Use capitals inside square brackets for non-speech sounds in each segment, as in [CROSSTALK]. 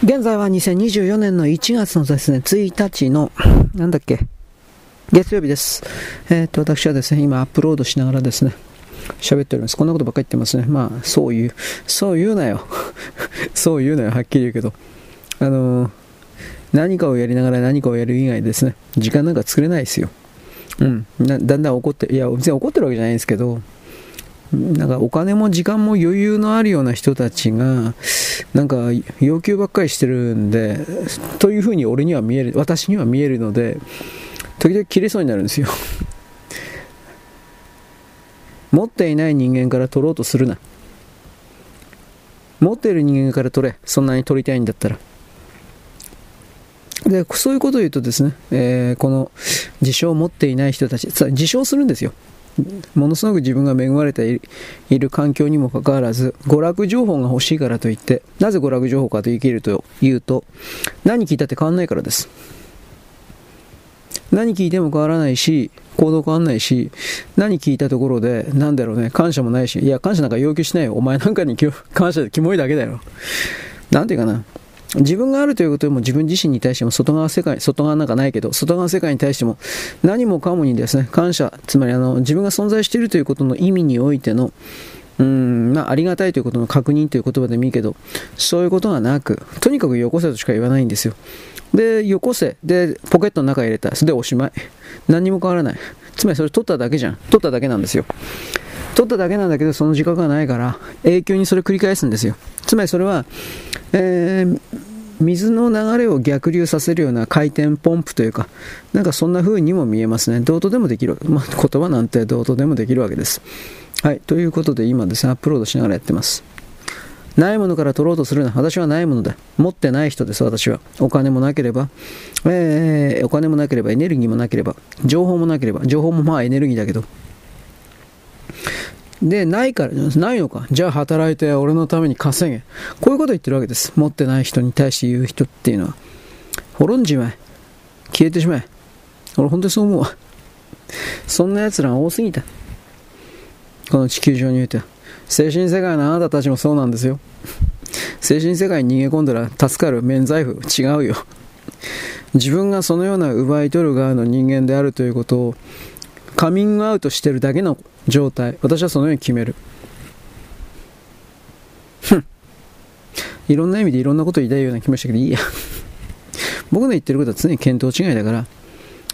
現在は2024年の1月のですね、1日の、なんだっけ、月曜日です。えー、っと、私はですね、今アップロードしながらですね、喋っております。こんなことばっかり言ってますね。まあ、そういう、そう言うなよ。[LAUGHS] そう言うなよ、はっきり言うけど。あのー、何かをやりながら何かをやる以外ですね、時間なんか作れないですよ。うん。だんだん怒って、いや、別に怒ってるわけじゃないんですけど、なんかお金も時間も余裕のあるような人たちが、なんか要求ばっかりしてるんで、というふうに俺には見える、私には見えるので、時々切れそうになるんですよ。[LAUGHS] 持っていない人間から取ろうとするな。持っている人間から取れ。そんなに取りたいんだったら。で、そういうことを言うとですね、えー、この自称を持っていない人たち、自称するんですよ。ものすごく自分が恵まれている環境にもかかわらず、娯楽情報が欲しいからといって、なぜ娯楽情報かと言うと、言うと、何聞いたって変わんないからです。何聞いても変わらないし、行動変わんないし、何聞いたところで、なんだろうね、感謝もないし、いや、感謝なんか要求しないよ。お前なんかに感謝でキモいだけだよ。なんていうかな。自分があるということでも自分自身に対しても外側世界、外側なんかないけど、外側世界に対しても何もかもにですね、感謝、つまりあの自分が存在しているということの意味においての、うん、まあ、ありがたいということの確認という言葉でもいいけど、そういうことがなく、とにかくよこせとしか言わないんですよ。で、よこせ。で、ポケットの中入れた。それでおしまい。何にも変わらない。つまりそれ取っただけじゃん。取っただけなんですよ。取っただけなんだけど、その自覚がないから、永久にそれ繰り返すんですよ。つまりそれは、えー、水の流れを逆流させるような回転ポンプというか、なんかそんな風にも見えますね。どうとでもできる。まあ、言葉なんてどうとでもできるわけです。はい。ということで今ですね、アップロードしながらやってます。ないものから取ろうとするな。私はないものだ。持ってない人です、私は。お金もなければ、えー、お金もなければ、エネルギーもなければ、情報もなければ、情報もまあエネルギーだけど、で、ないからじゃ、ないのか。じゃあ働いて俺のために稼げ。こういうこと言ってるわけです。持ってない人に対して言う人っていうのは。滅んじまえ。消えてしまえ。俺本当にそう思うわ。そんな奴らが多すぎた。この地球上においては。精神世界のあなたたちもそうなんですよ。精神世界に逃げ込んだら助かる免罪符。違うよ。自分がそのような奪い取る側の人間であるということをカミングアウトしてるだけの状態。私はそのように決める。いろんな意味でいろんなこと言いたいような気もしたけどいいや。僕の言ってることは常に見当違いだから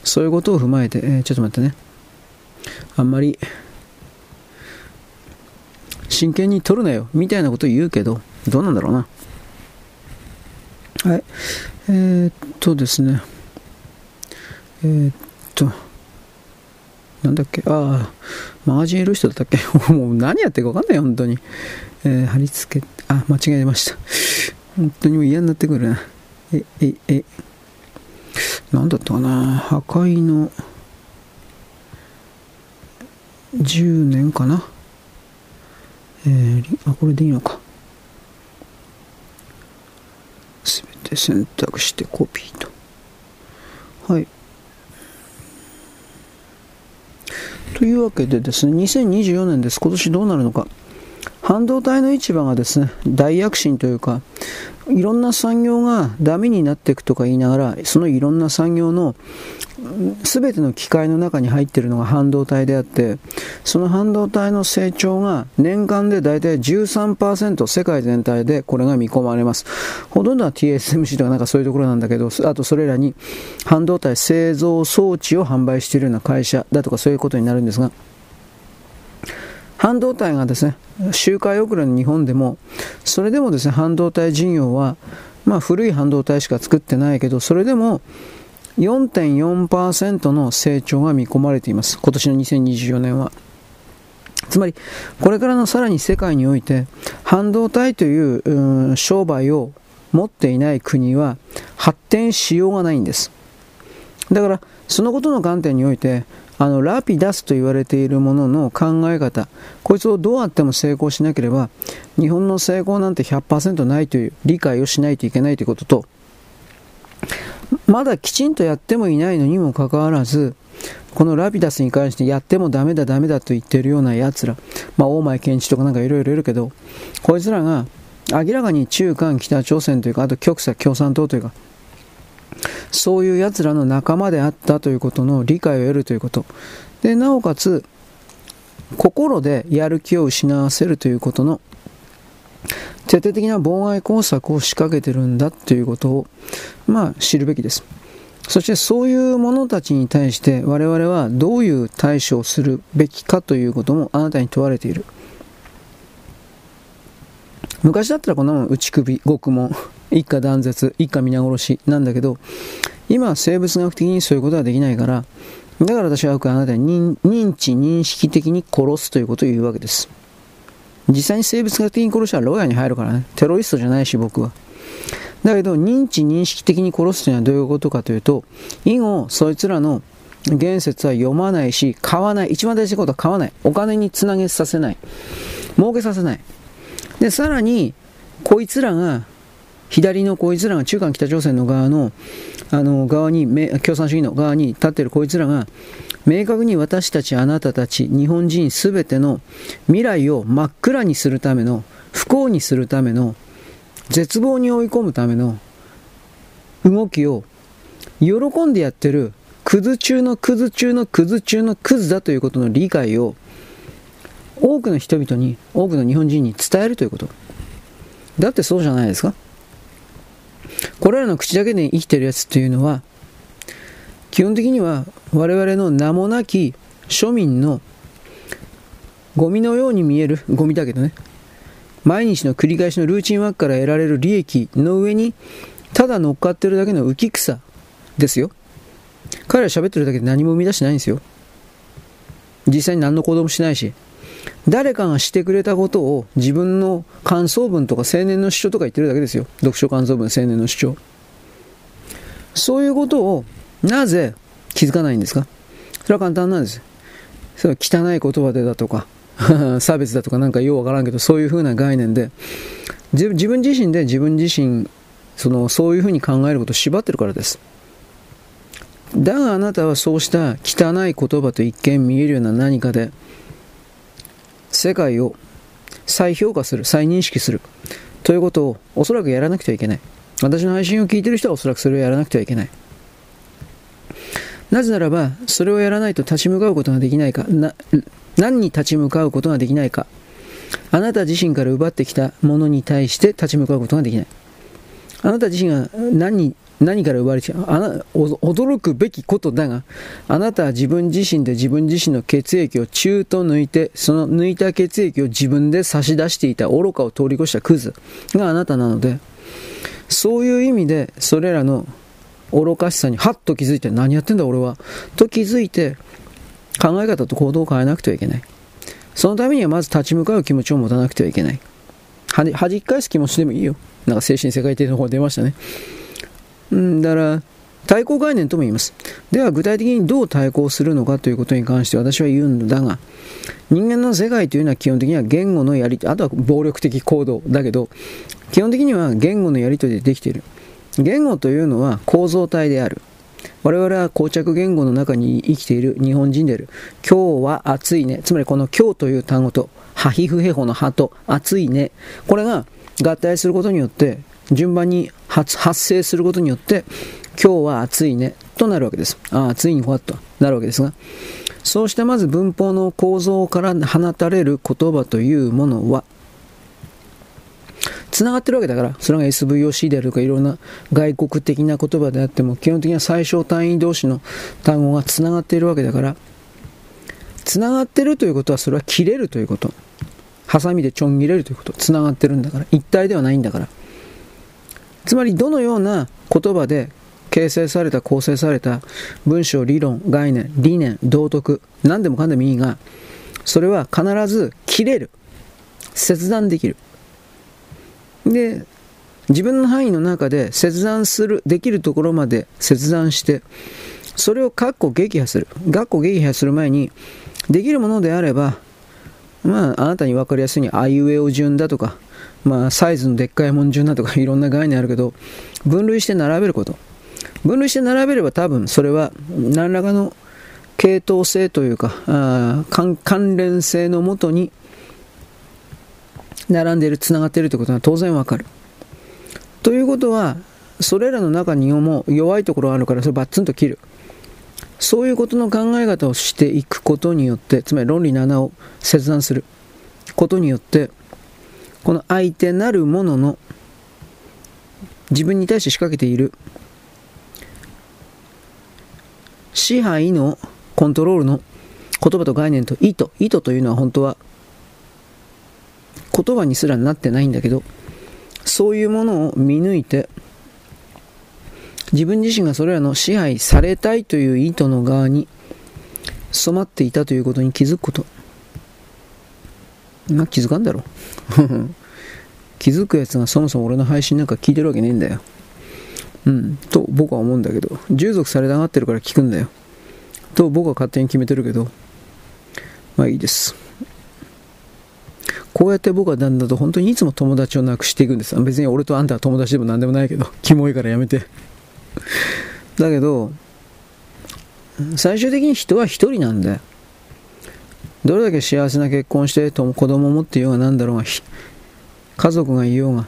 そういうことを踏まえて、えー、ちょっと待ってね。あんまり真剣に取るなよみたいなこと言うけどどうなんだろうな。はい。えー、っとですね。えー、っと。なんだっけ？ああ、マガジンいる人だったっけ？[LAUGHS] もう何やってるか分かんない、本当に。えー、貼り付け、あ、間違えました。本当にもう嫌になってくるな。え、え、え、なんだったかな？破壊の10年かな？えー、あ、これでいいのか。すべて選択してコピーと。はい。というわけでですね、2024年です。今年どうなるのか。半導体の市場がですね、大躍進というか、いろんな産業がダメになっていくとか言いながら、そのいろんな産業の全ての機械の中に入っているのが半導体であって、その半導体の成長が年間で大体13%世界全体でこれが見込まれます。ほとんどは TSMC とかなんかそういうところなんだけど、あとそれらに半導体製造装置を販売しているような会社だとかそういうことになるんですが、半導体がですね、周回遅れの日本でも、それでもですね、半導体事業は、まあ古い半導体しか作ってないけど、それでも4.4%の成長が見込まれています。今年の2024年は。つまり、これからのさらに世界において、半導体という商売を持っていない国は発展しようがないんです。だから、そのことの観点において、あのラピダスと言われているものの考え方。こいつをどうあっても成功しなければ日本の成功なんて100%ないという理解をしないといけないということとまだきちんとやってもいないのにもかかわらずこのラピダスに関してやってもダメだダメだと言っているような奴らまあ大前健一とかなんかいろいろいるけどこいつらが明らかに中韓北朝鮮というか、あと極左共産党というか、そういう奴らの仲間であったということの理解を得るということ。で、なおかつ、心でやる気を失わせるということの徹底的な妨害工作を仕掛けてるんだということを、まあ、知るべきです。そしてそういう者たちに対して我々はどういう対処をするべきかということもあなたに問われている。昔だったらこんなもん内首、獄門、一家断絶、一家皆殺しなんだけど、今は生物学的にそういうことはできないから、だから私はよくあなたに認知、認識的に殺すということを言うわけです。実際に生物学的に殺したら牢屋に入るからね。テロリストじゃないし僕は。だけど、認知認識的に殺すというのはどういうことかというと、以後、そいつらの言説は読まないし、買わない。一番大事なことは買わない。お金につなげさせない。儲けさせない。で、さらに、こいつらが、左のこいつらが中韓北朝鮮の側の、あの、側に、共産主義の側に立ってるこいつらが、明確に私たちあなたたち日本人すべての未来を真っ暗にするための不幸にするための絶望に追い込むための動きを喜んでやってるクズ中のクズ中のクズ中のクズだということの理解を多くの人々に多くの日本人に伝えるということ。だってそうじゃないですか。これらの口だけで生きてるやつっていうのは基本的には我々の名もなき庶民のゴミのように見えるゴミだけどね。毎日の繰り返しのルーチンワークから得られる利益の上にただ乗っかってるだけの浮き草ですよ。彼ら喋ってるだけで何も生み出してないんですよ。実際に何の行動もしないし。誰かがしてくれたことを自分の感想文とか青年の主張とか言ってるだけですよ読書感想文青年の主張そういうことをなぜ気づかないんですか？それは簡単なんです。それは汚い言葉でだとか、[LAUGHS] 差別だとかなんかようわからんけど、そういうふうな概念で、自分自身で自分自身、その、そういうふうに考えることを縛ってるからです。だがあなたはそうした汚い言葉と一見見えるような何かで、世界を再評価する、再認識する、ということをおそらくやらなくてはいけない。私の配信を聞いてる人はおそらくそれをやらなくてはいけない。なぜならば、それをやらないと立ち向かうことができないか、な何に立ち向かうことができないか、あなた自身から奪ってきたものに対して立ち向かうことができない。あなた自身が何に何から奪われてあな驚くべきことだが、あなたは自分自身で自分自身の血液を中と抜いて、その抜いた血液を自分で差し出していた愚かを通り越したクズがあなたなので、そういう意味で、それらの愚かしさにハッと気づいて何やってんだ俺は？と気づいて考え方と行動を変えなくてはいけない。そのためにはまず立ち向かう気持ちを持たなくてはいけない。はじき返す気持ちでもいいよ。なんか精神世界的な方が出ましたね。うんだから対抗概念とも言います。では具体的にどう対抗するのかということに関して私は言うのだが、人間の世界というのは基本的には言語のやりあとは暴力的行動だけど、基本的には言語のやり取りでできている。言語というのは構造体である。我々は膠着言語の中に生きている日本人である。今日は暑いね。つまりこの今日という単語と、ハヒフヘホのハと暑いね。これが合体することによって、順番に発生することによって、今日は暑いね。となるわけです。ああ、暑いにほわっとなるわけですが。そうしてまず文法の構造から放たれる言葉というものは、繋がってるわけだから、それが SVOC であるとかいろんな外国的な言葉であっても、基本的には最小単位同士の単語が繋がっているわけだから、繋がってるということはそれは切れるということ。ハサミでちょん切れるということ。繋がってるんだから。一体ではないんだから。つまりどのような言葉で形成された、構成された文章、理論、概念、理念、道徳、何でもかんでもいいが、それは必ず切れる。切断できる。で、自分の範囲の中で切断する、できるところまで切断して、それを括弧撃破する。括弧撃破する前に、できるものであれば、まあ、あなたに分かりやすいに、あいうえお順だとか、まあ、サイズのでっかいもん順だとか、[LAUGHS] いろんな概念あるけど、分類して並べること。分類して並べれば多分、それは、何らかの系統性というか、あ関連性のもとに、並んでいる、繋がっているということは当然わかる。ということは、それらの中にも弱いところがあるから、それバッツンと切る。そういうことの考え方をしていくことによって、つまり論理の穴を切断することによって、この相手なるものの自分に対して仕掛けている支配のコントロールの言葉と概念と意図意図というのは本当は言葉にすらなってないんだけどそういうものを見抜いて自分自身がそれらの支配されたいという意図の側に染まっていたということに気づくこと。まあ気づかんだろ。[LAUGHS] 気づくやつがそもそも俺の配信なんか聞いてるわけねえんだよ。うん。と僕は思うんだけど。従属されたがってるから聞くんだよ。と僕は勝手に決めてるけど。まあいいです。こうやって僕はだんだんと本当にいつも友達をなくしていくんです。別に俺とあんたは友達でも何でもないけど。[LAUGHS] キモいからやめて。だけど最終的に人は一人なんだよ。どれだけ幸せな結婚して子供を持っていようが何だろうが家族がいようが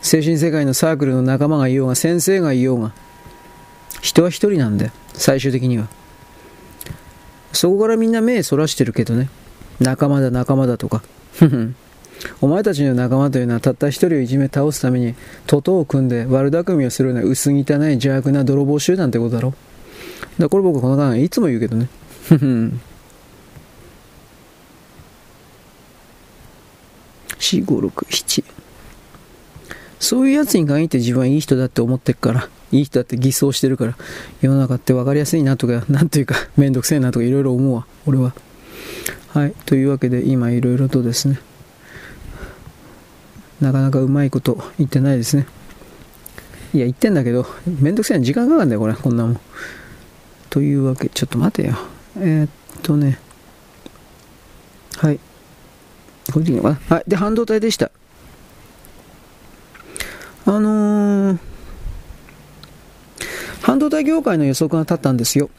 精神世界のサークルの仲間がいようが先生がいようが人は一人なんだよ最終的には。そこからみんな目そらしてるけどね。仲間だ仲間だとか。[LAUGHS] お前たちの仲間というのはたった一人をいじめ倒すために徒党を組んで悪巧みをするような薄汚い邪悪な泥棒集団ってことだろ。だこれ僕この考えいつも言うけどね。ふふん4567そういうやつに限って自分はいい人だって思ってるからいい人だって偽装してるから世の中って分かりやすいなとかなんというかめんどくせえなとかいろいろ思うわ俺は。はいというわけで今いろいろとですねなかなかうまいこと言ってないですね。いや言ってんだけどめんどくせえな時間かかるんだよこれこんなもん。というわけちょっと待てよ。えー、っとね。はい。これでいいのかなはいで半導体でしたあのー、半導体業界の予測が立ったんですよ。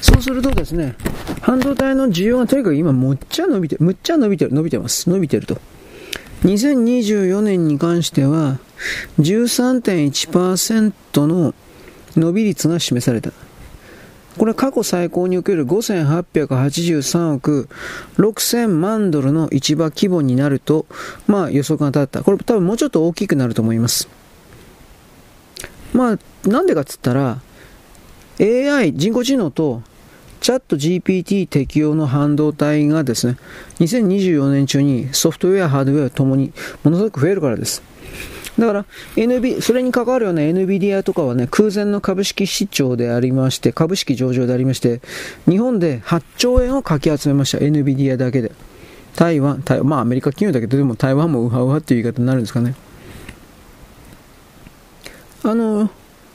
そうするとですね、半導体の需要がとにかく今むっちゃ伸びて、むっちゃ伸びてる、伸びてます。伸びてると。2024年に関しては13.1%の伸び率が示された。これ過去最高における5883億6000万ドルの市場規模になると、まあ予測が立った。これ多分もうちょっと大きくなると思います。まあ、なんでかっつったら、AI、人工知能とチャット GPT 適用の半導体がですね、2024年中にソフトウェア、ハードウェアともにものすごく増えるからです。だから、NB、それに関わるような NVIDIA とかはね、空前の株式市場でありまして、株式上場でありまして、日本で8兆円をかき集めました。NVIDIA だけで。台湾、台まあアメリカ企業だけど、でも台湾もウハウハっていう言い方になるんですかね。あの、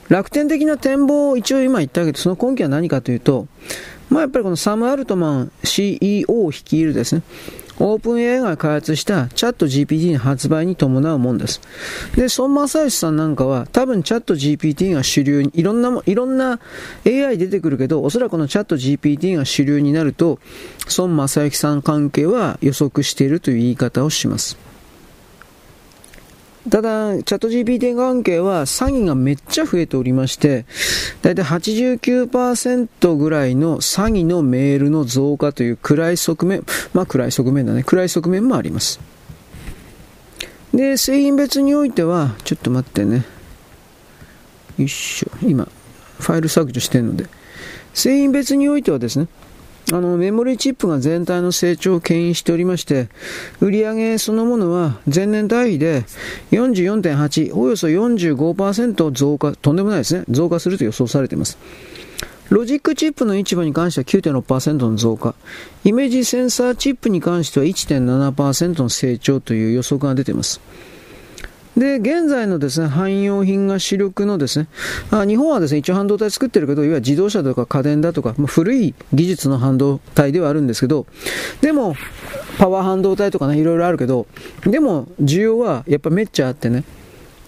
楽天的な展望を一応今言ったけど、その根拠は何かというと、まあやっぱりこのサム・アルトマン CEO を率いるですね、オープン AI が開発したチャット GPT の発売に伴うもんです。で、孫正義さんなんかは多分チャット GPT が主流に、いろんなも、いろんな AI 出てくるけど、おそらくこのチャット GPT が主流になると、孫正義さん関係は予測しているという言い方をします。ただ、チャット GPT 関係は詐欺がめっちゃ増えておりまして、だいたい89%ぐらいの詐欺のメールの増加という暗い側面、まあ暗い側面だね、暗い側面もあります。で、製品別においては、ちょっと待ってね。よいしょ。今、ファイル削除してるので。製品別においてはですね、あの、メモリーチップが全体の成長を牽引しておりまして、売上そのものは前年対比で44.8、およそ45%増加、とんでもないですね、増加すると予想されています。ロジックチップの市場に関しては9.6%の増加、イメージセンサーチップに関しては1.7%の成長という予測が出ています。で、現在のですね、汎用品が主力のですね、あ日本はですね、一応半導体作ってるけど、いわゆる自動車とか家電だとかま、古い技術の半導体ではあるんですけど、でも、パワー半導体とかね、いろいろあるけど、でも、需要はやっぱめっちゃあってね。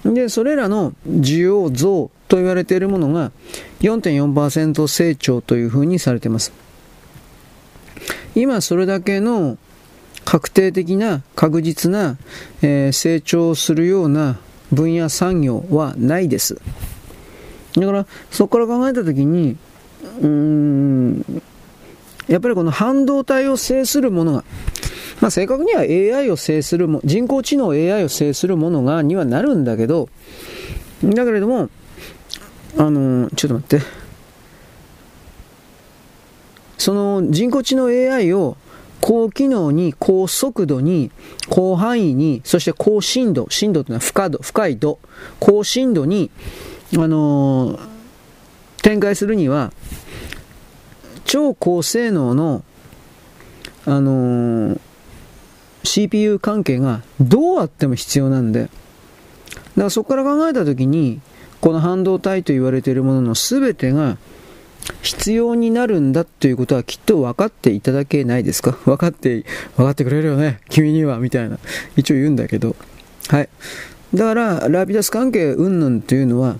で、それらの需要増と言われているものが4.4%成長というふうにされています。今それだけの確定的な確実な、えー、成長するような分野産業はないです。だからそこから考えたときに、うーん、やっぱりこの半導体を制するものが、まあ、正確には AI を制するも、人工知能 AI を制するものが、にはなるんだけど、だけれども、あのちょっと待って。その人工知能 AI を高機能に、高速度に、広範囲に、そして高深度、深度というのは深度、深い度、高深度に、あのー、展開するには、超高性能の、あのー、CPU 関係がどうあっても必要なんで、だからそこから考えたときに、この半導体と言われているものの全てが必要になるんだということはきっと分かっていただけないですか？分かって、分かってくれるよね？君にはみたいな。一応言うんだけど。はい。だから、ラピダス関係云々というのは、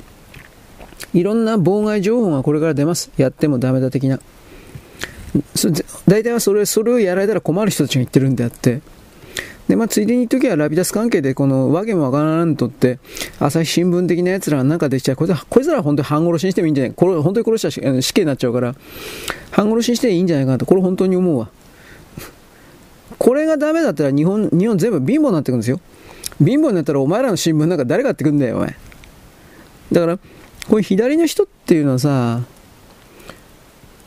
いろんな妨害情報がこれから出ます。やってもダメだ的な。大体はそれ、それをやられたら困る人たちが言ってるんであって、で、まあ、ついでに言っときは、ラピダス関係で、この、わけもわからんとって、朝日新聞的な奴らがなんかできちゃう。こいつら、こいつらは本当に半殺しにしてもいいんじゃないこれ、本当に殺したら死刑になっちゃうから、半殺しにしていいんじゃないかなと、これ本当に思うわ。これがダメだったら日本、日本全部貧乏になってくるんですよ。貧乏になったらお前らの新聞なんか誰買ってくんだよ、お前。だから、こういう左の人っていうのはさ、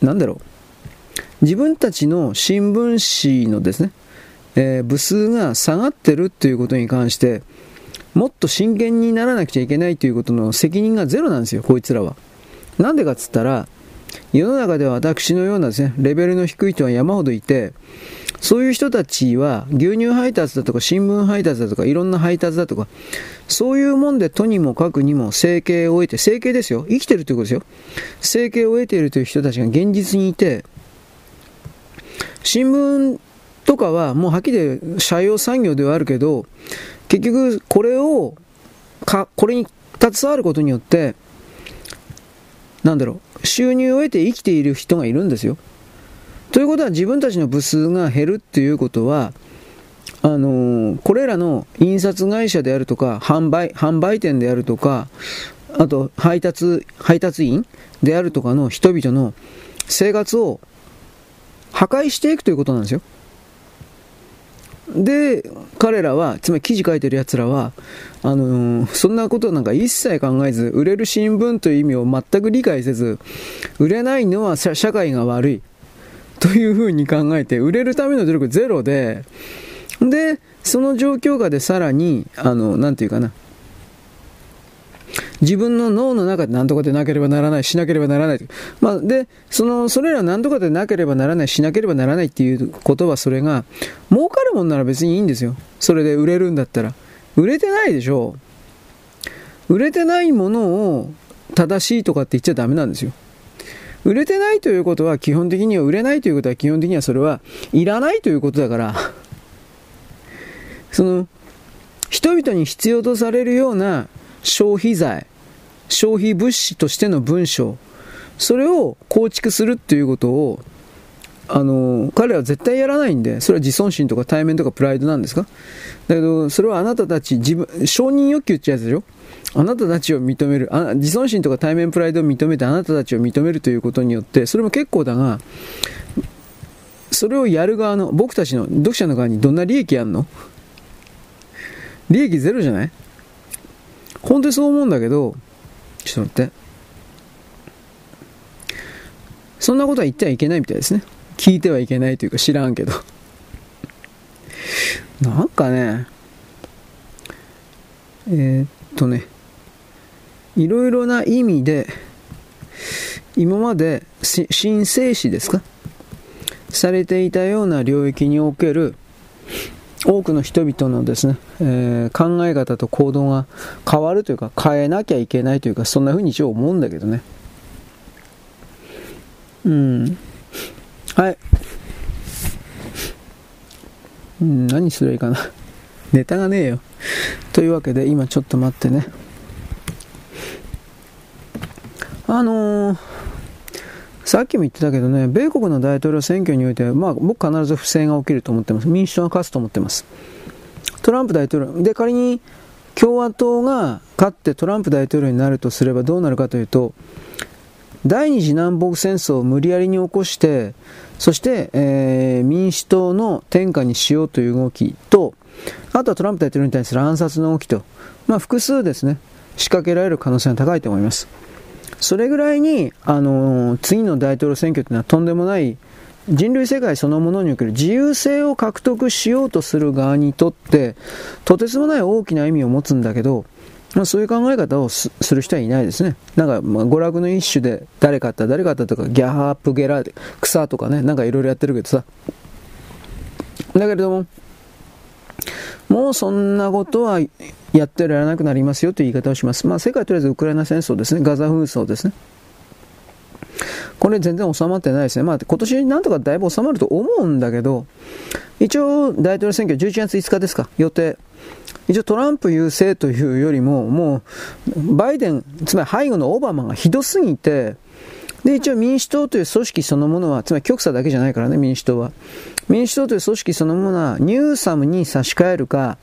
なんだろう。自分たちの新聞紙のですね、えー、部数が下がってるということに関して、もっと真剣にならなくちゃいけないということの責任がゼロなんですよ、こいつらは。なんでかっつったら、世の中では私のようなですね、レベルの低い人は山ほどいて、そういう人たちは牛乳配達だとか新聞配達だとかいろんな配達だとか、そういうもんでとにもかくにも生計を得て、生計ですよ。生きてるということですよ。生計を得ているという人たちが現実にいて、新聞とかはもうはっきり言社用産業ではあるけど、結局これを、か、これに携わることによって、なんだろう、収入を得て生きている人がいるんですよ。ということは自分たちの部数が減るっていうことは、あのー、これらの印刷会社であるとか、販売、販売店であるとか、あと配達、配達員であるとかの人々の生活を破壊していくということなんですよ。で、彼らは、つまり記事書いてる奴らは、あのー、そんなことなんか一切考えず、売れる新聞という意味を全く理解せず、売れないのは社会が悪い。というふうに考えて、売れるための努力ゼロで、で、その状況下でさらに、あの、なんていうかな、自分の脳の中で何とかでなければならない、しなければならない。まあ、で、その、それら何とかでなければならない、しなければならないっていうことはそれが、儲かるもんなら別にいいんですよ。それで売れるんだったら。売れてないでしょう売れてないものを正しいとかって言っちゃダメなんですよ。売れてないということは基本的には売れないということは基本的にはそれはいらないということだからその人々に必要とされるような消費財、消費物資としての文章、それを構築するっていうことを、あの、彼は絶対やらないんで、それは自尊心とか対面とかプライドなんですか？だけど、それはあなたたち、自分、承認欲求ってやつでしょ？あなたたちを認めるあ、自尊心とか対面プライドを認めてあなたたちを認めるということによって、それも結構だが、それをやる側の、僕たちの読者の側にどんな利益あんの？利益ゼロじゃない？本当にそう思うんだけど、ちょっと待って。そんなことは言ってはいけないみたいですね。聞いてはいけないというか知らんけど。なんかね、えー、っとね、いろいろな意味で、今まで神聖史ですか？されていたような領域における多くの人々のですね、えー、考え方と行動が変わるというか変えなきゃいけないというかそんな風に一応思うんだけどね。うん。はい。うん何すればいいかな。[LAUGHS] ネタがねえよ。というわけで今ちょっと待ってね。あのー、さっきも言ってたけどね、米国の大統領選挙においては、まあ、僕必ず不正が起きると思ってます。民主党が勝つと思ってます。トランプ大統領、で、仮に共和党が勝ってトランプ大統領になるとすればどうなるかというと、第二次南北戦争を無理やりに起こして、そして、えー、民主党の天下にしようという動きと、あとはトランプ大統領に対する暗殺の動きと、まあ、複数ですね、仕掛けられる可能性が高いと思います。それぐらいに、あの、次の大統領選挙というのはとんでもない人類世界そのものにおける自由性を獲得しようとする側にとって、とてつもない大きな意味を持つんだけど、まあ、そういう考え方をする人はいないですね。なんか、まあ、娯楽の一種で、誰かった誰かったとか、ギャハープゲラ、草とかね、なんかいろいろやってるけどさ。だけれども、もうそんなことはやってられなくなりますよという言い方をします。まあ、世界とりあえずウクライナ戦争ですね。ガザ紛争ですね。これ全然収まってないですね。まあ、今年なんとかだいぶ収まると思うんだけど、一応大統領選挙11月5日ですか、予定。一応トランプ優勢というよりも、もう、バイデン、つまり背後のオバマがひどすぎて、で、一応民主党という組織そのものは、つまり極左だけじゃないからね、民主党は。民主党という組織そのものは、ニューサムに差し替えるか、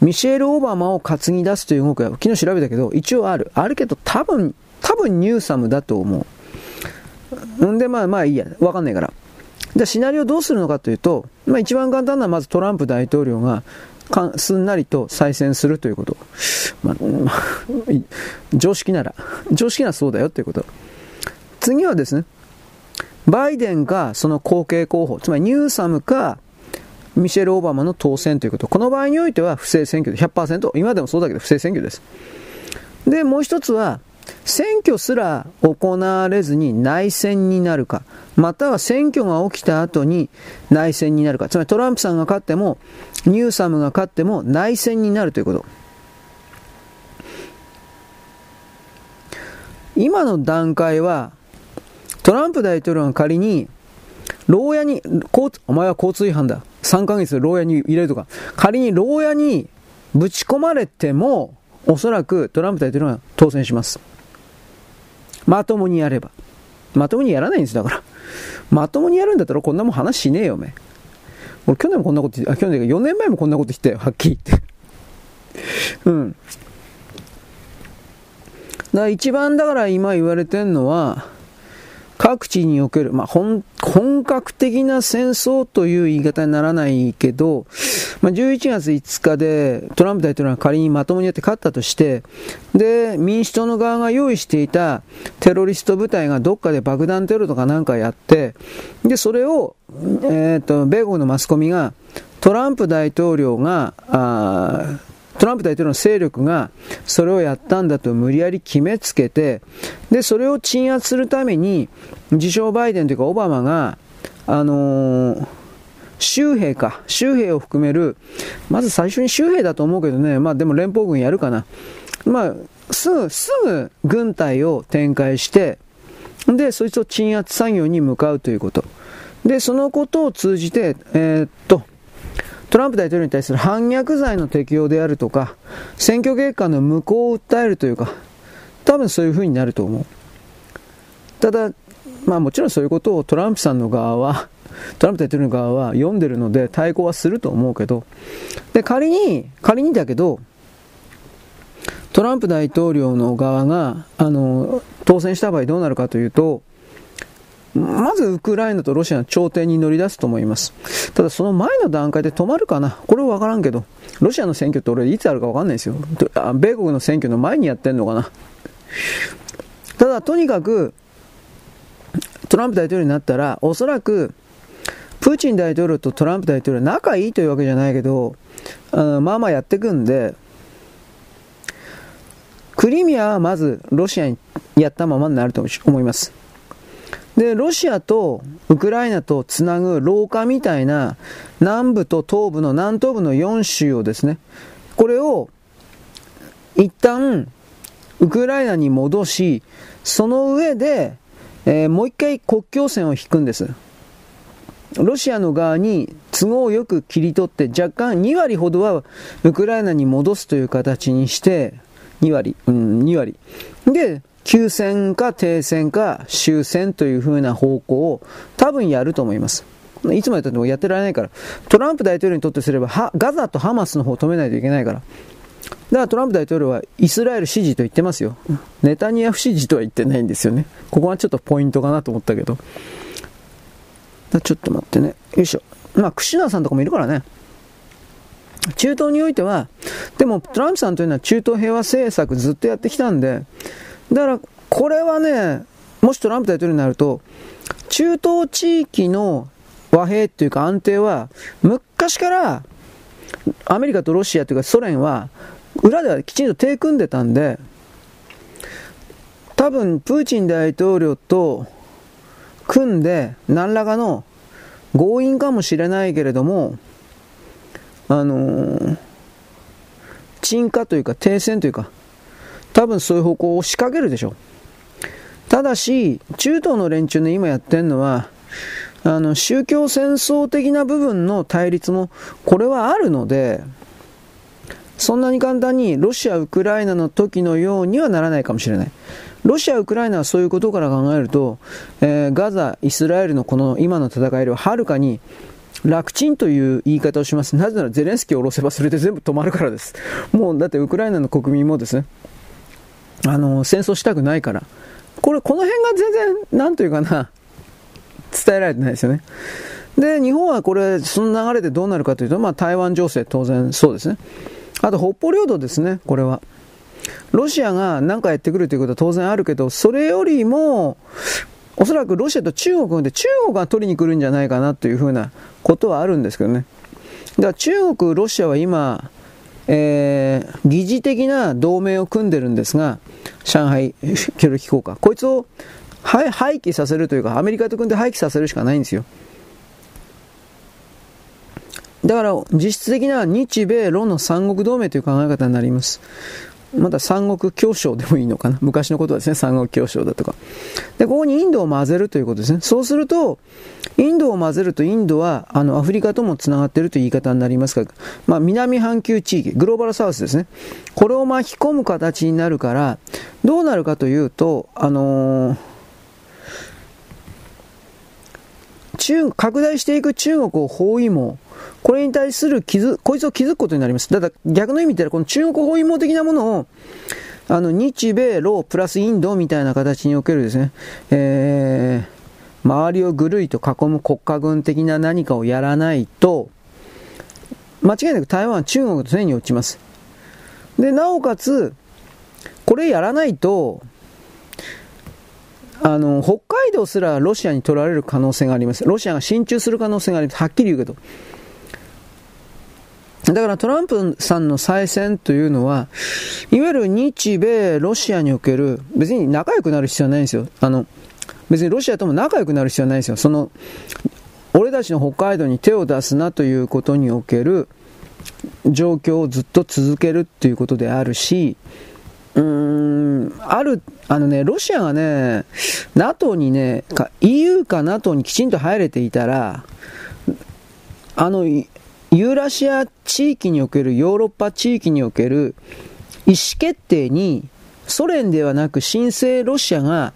ミシェル・オバマを担ぎ出すという動きは、昨日調べたけど、一応ある。あるけど、多分、多分ニューサムだと思う。んで、まあまあいいや。わかんないから。で、シナリオどうするのかというと、まあ一番簡単なのはまずトランプ大統領が、かすんなりと再選するということ。まあ、常識なら、常識ならそうだよということ。次はですね、バイデンかその後継候補、つまりニューサムかミシェル・オバマの当選ということ。この場合においては不正選挙で100%、今でもそうだけど不正選挙です。で、もう一つは、選挙すら行われずに内戦になるか、または選挙が起きた後に内戦になるか、つまりトランプさんが勝っても、ニューサムが勝っても内戦になるということ。今の段階は、トランプ大統領が仮に、牢屋に、お前は交通違反だ。3ヶ月牢屋に入れるとか、仮に牢屋にぶち込まれても、おそらくトランプ大統領が当選します。まともにやれば。まともにやらないんです、だから。まともにやるんだったらこんなもん話しねえよ、おめ俺去年もこんなことあ、去年4年前もこんなこと言ったよ、はっきり言って。うん。だから一番だから今言われてんのは、各地における、まあ、本格的な戦争という言い方にならないけど、まあ、11月5日でトランプ大統領が仮にまともにやって勝ったとして、で、民主党の側が用意していたテロリスト部隊がどっかで爆弾テロとかなんかやって、で、それを、えっ、と、米国のマスコミが、トランプ大統領が、あトランプ大統領の勢力がそれをやったんだと無理やり決めつけて、で、それを鎮圧するために、自称バイデンというかオバマが、あのー、州兵か、州兵を含める、まず最初に州兵だと思うけどね、まあでも連邦軍やるかな。まあ、すぐ、すぐ軍隊を展開して、で、そいつを鎮圧作業に向かうということ。で、そのことを通じて、えー、っと、トランプ大統領に対する反逆罪の適用であるとか、選挙結果の無効を訴えるというか、多分そういう風になると思う。ただ、まあもちろんそういうことをトランプさんの側は、トランプ大統領の側は読んでるので対抗はすると思うけど、で、仮に、仮にだけど、トランプ大統領の側が、あの、当選した場合どうなるかというと、まずウクライナとロシアの頂点に乗り出すと思います。ただその前の段階で止まるかな？これはわからんけど、ロシアの選挙って俺いつあるかわかんないですよ。米国の選挙の前にやってんのかな？ただとにかく、トランプ大統領になったら、おそらく、プーチン大統領とトランプ大統領仲いいというわけじゃないけど、あまあまあやっていくんで、クリミアはまずロシアにやったままになると思います。で、ロシアとウクライナとつなぐ廊下みたいな南部と東部の南東部の4州をですね、これを一旦ウクライナに戻し、その上で、えー、もう一回国境線を引くんです。ロシアの側に都合よく切り取って若干2割ほどはウクライナに戻すという形にして2割、うん、2割。で、休戦か停戦か終戦という風な方向を多分やると思います。いつまでたってもやってられないから。トランプ大統領にとってすれば、ガザとハマスの方を止めないといけないから。だからトランプ大統領はイスラエル支持と言ってますよ。ネタニヤフ支持とは言ってないんですよね。ここはちょっとポイントかなと思ったけど。ちょっと待ってね。よいしょ。まあ、クシナさんとかもいるからね。中東においては、でもトランプさんというのは中東平和政策ずっとやってきたんで、だからこれはね、もしトランプ大統領になると、中東地域の和平っていうか安定は、昔からアメリカとロシアというかソ連は裏ではきちんと手組んでたんで、多分プーチン大統領と組んで何らかの強引かもしれないけれども、あのー、鎮火というか停戦というか、多分そういう方向を仕掛けるでしょう。ただし、中東の連中の今やってるのは、あの、宗教戦争的な部分の対立も、これはあるので、そんなに簡単にロシア・ウクライナの時のようにはならないかもしれない。ロシア・ウクライナはそういうことから考えると、えー、ガザ、イスラエルのこの今の戦いよりははるかに楽ちんという言い方をします。なぜならゼレンスキーを下ろせばそれで全部止まるからです。もうだってウクライナの国民もですね、あの、戦争したくないから。これ、この辺が全然、なんというかな、伝えられてないですよね。で、日本はこれ、その流れでどうなるかというと、まあ台湾情勢当然そうですね。あと北方領土ですね、これは。ロシアが何かやってくるということは当然あるけど、それよりも、おそらくロシアと中国で中国が取りに来るんじゃないかなというふうなことはあるんですけどね。だから中国、ロシアは今、えー、疑似的な同盟を組んでるんですが、上海協力機構か。こいつを廃棄させるというか、アメリカと組んで廃棄させるしかないんですよ。だから、実質的な日米ロの三国同盟という考え方になります。まだ三国協商でもいいのかな？昔のことですね。三国協商だとか。で、ここにインドを混ぜるということですね。そうすると、インドを混ぜるとインドは、あの、アフリカとも繋がっているという言い方になりますが、まあ、南半球地域、グローバルサウスですね。これを巻き込む形になるから、どうなるかというと、あのー、中、拡大していく中国を包囲網、これに対する傷、こいつを気づくことになります。ただ逆の意味ではこの中国包囲網的なものを、あの、日米ロープラスインドみたいな形におけるですね、えー、周りをぐるりと囲む国家軍的な何かをやらないと、間違いなく台湾は中国と常に落ちます。で、なおかつ、これやらないと、あの、北海道すらロシアに取られる可能性があります。ロシアが進駐する可能性があります。はっきり言うけど。だからトランプさんの再選というのは、いわゆる日米ロシアにおける、別に仲良くなる必要はないんですよ。あの、別にロシアとも仲良くなる必要はないんですよ。その、俺たちの北海道に手を出すなということにおける状況をずっと続けるっていうことであるし、うーん、ある、あのね、ロシアがね、NATO にね、EU か NATO にきちんと入れていたら、あの、ユーラシア地域における、ヨーロッパ地域における意思決定に、ソ連ではなく新生ロシアが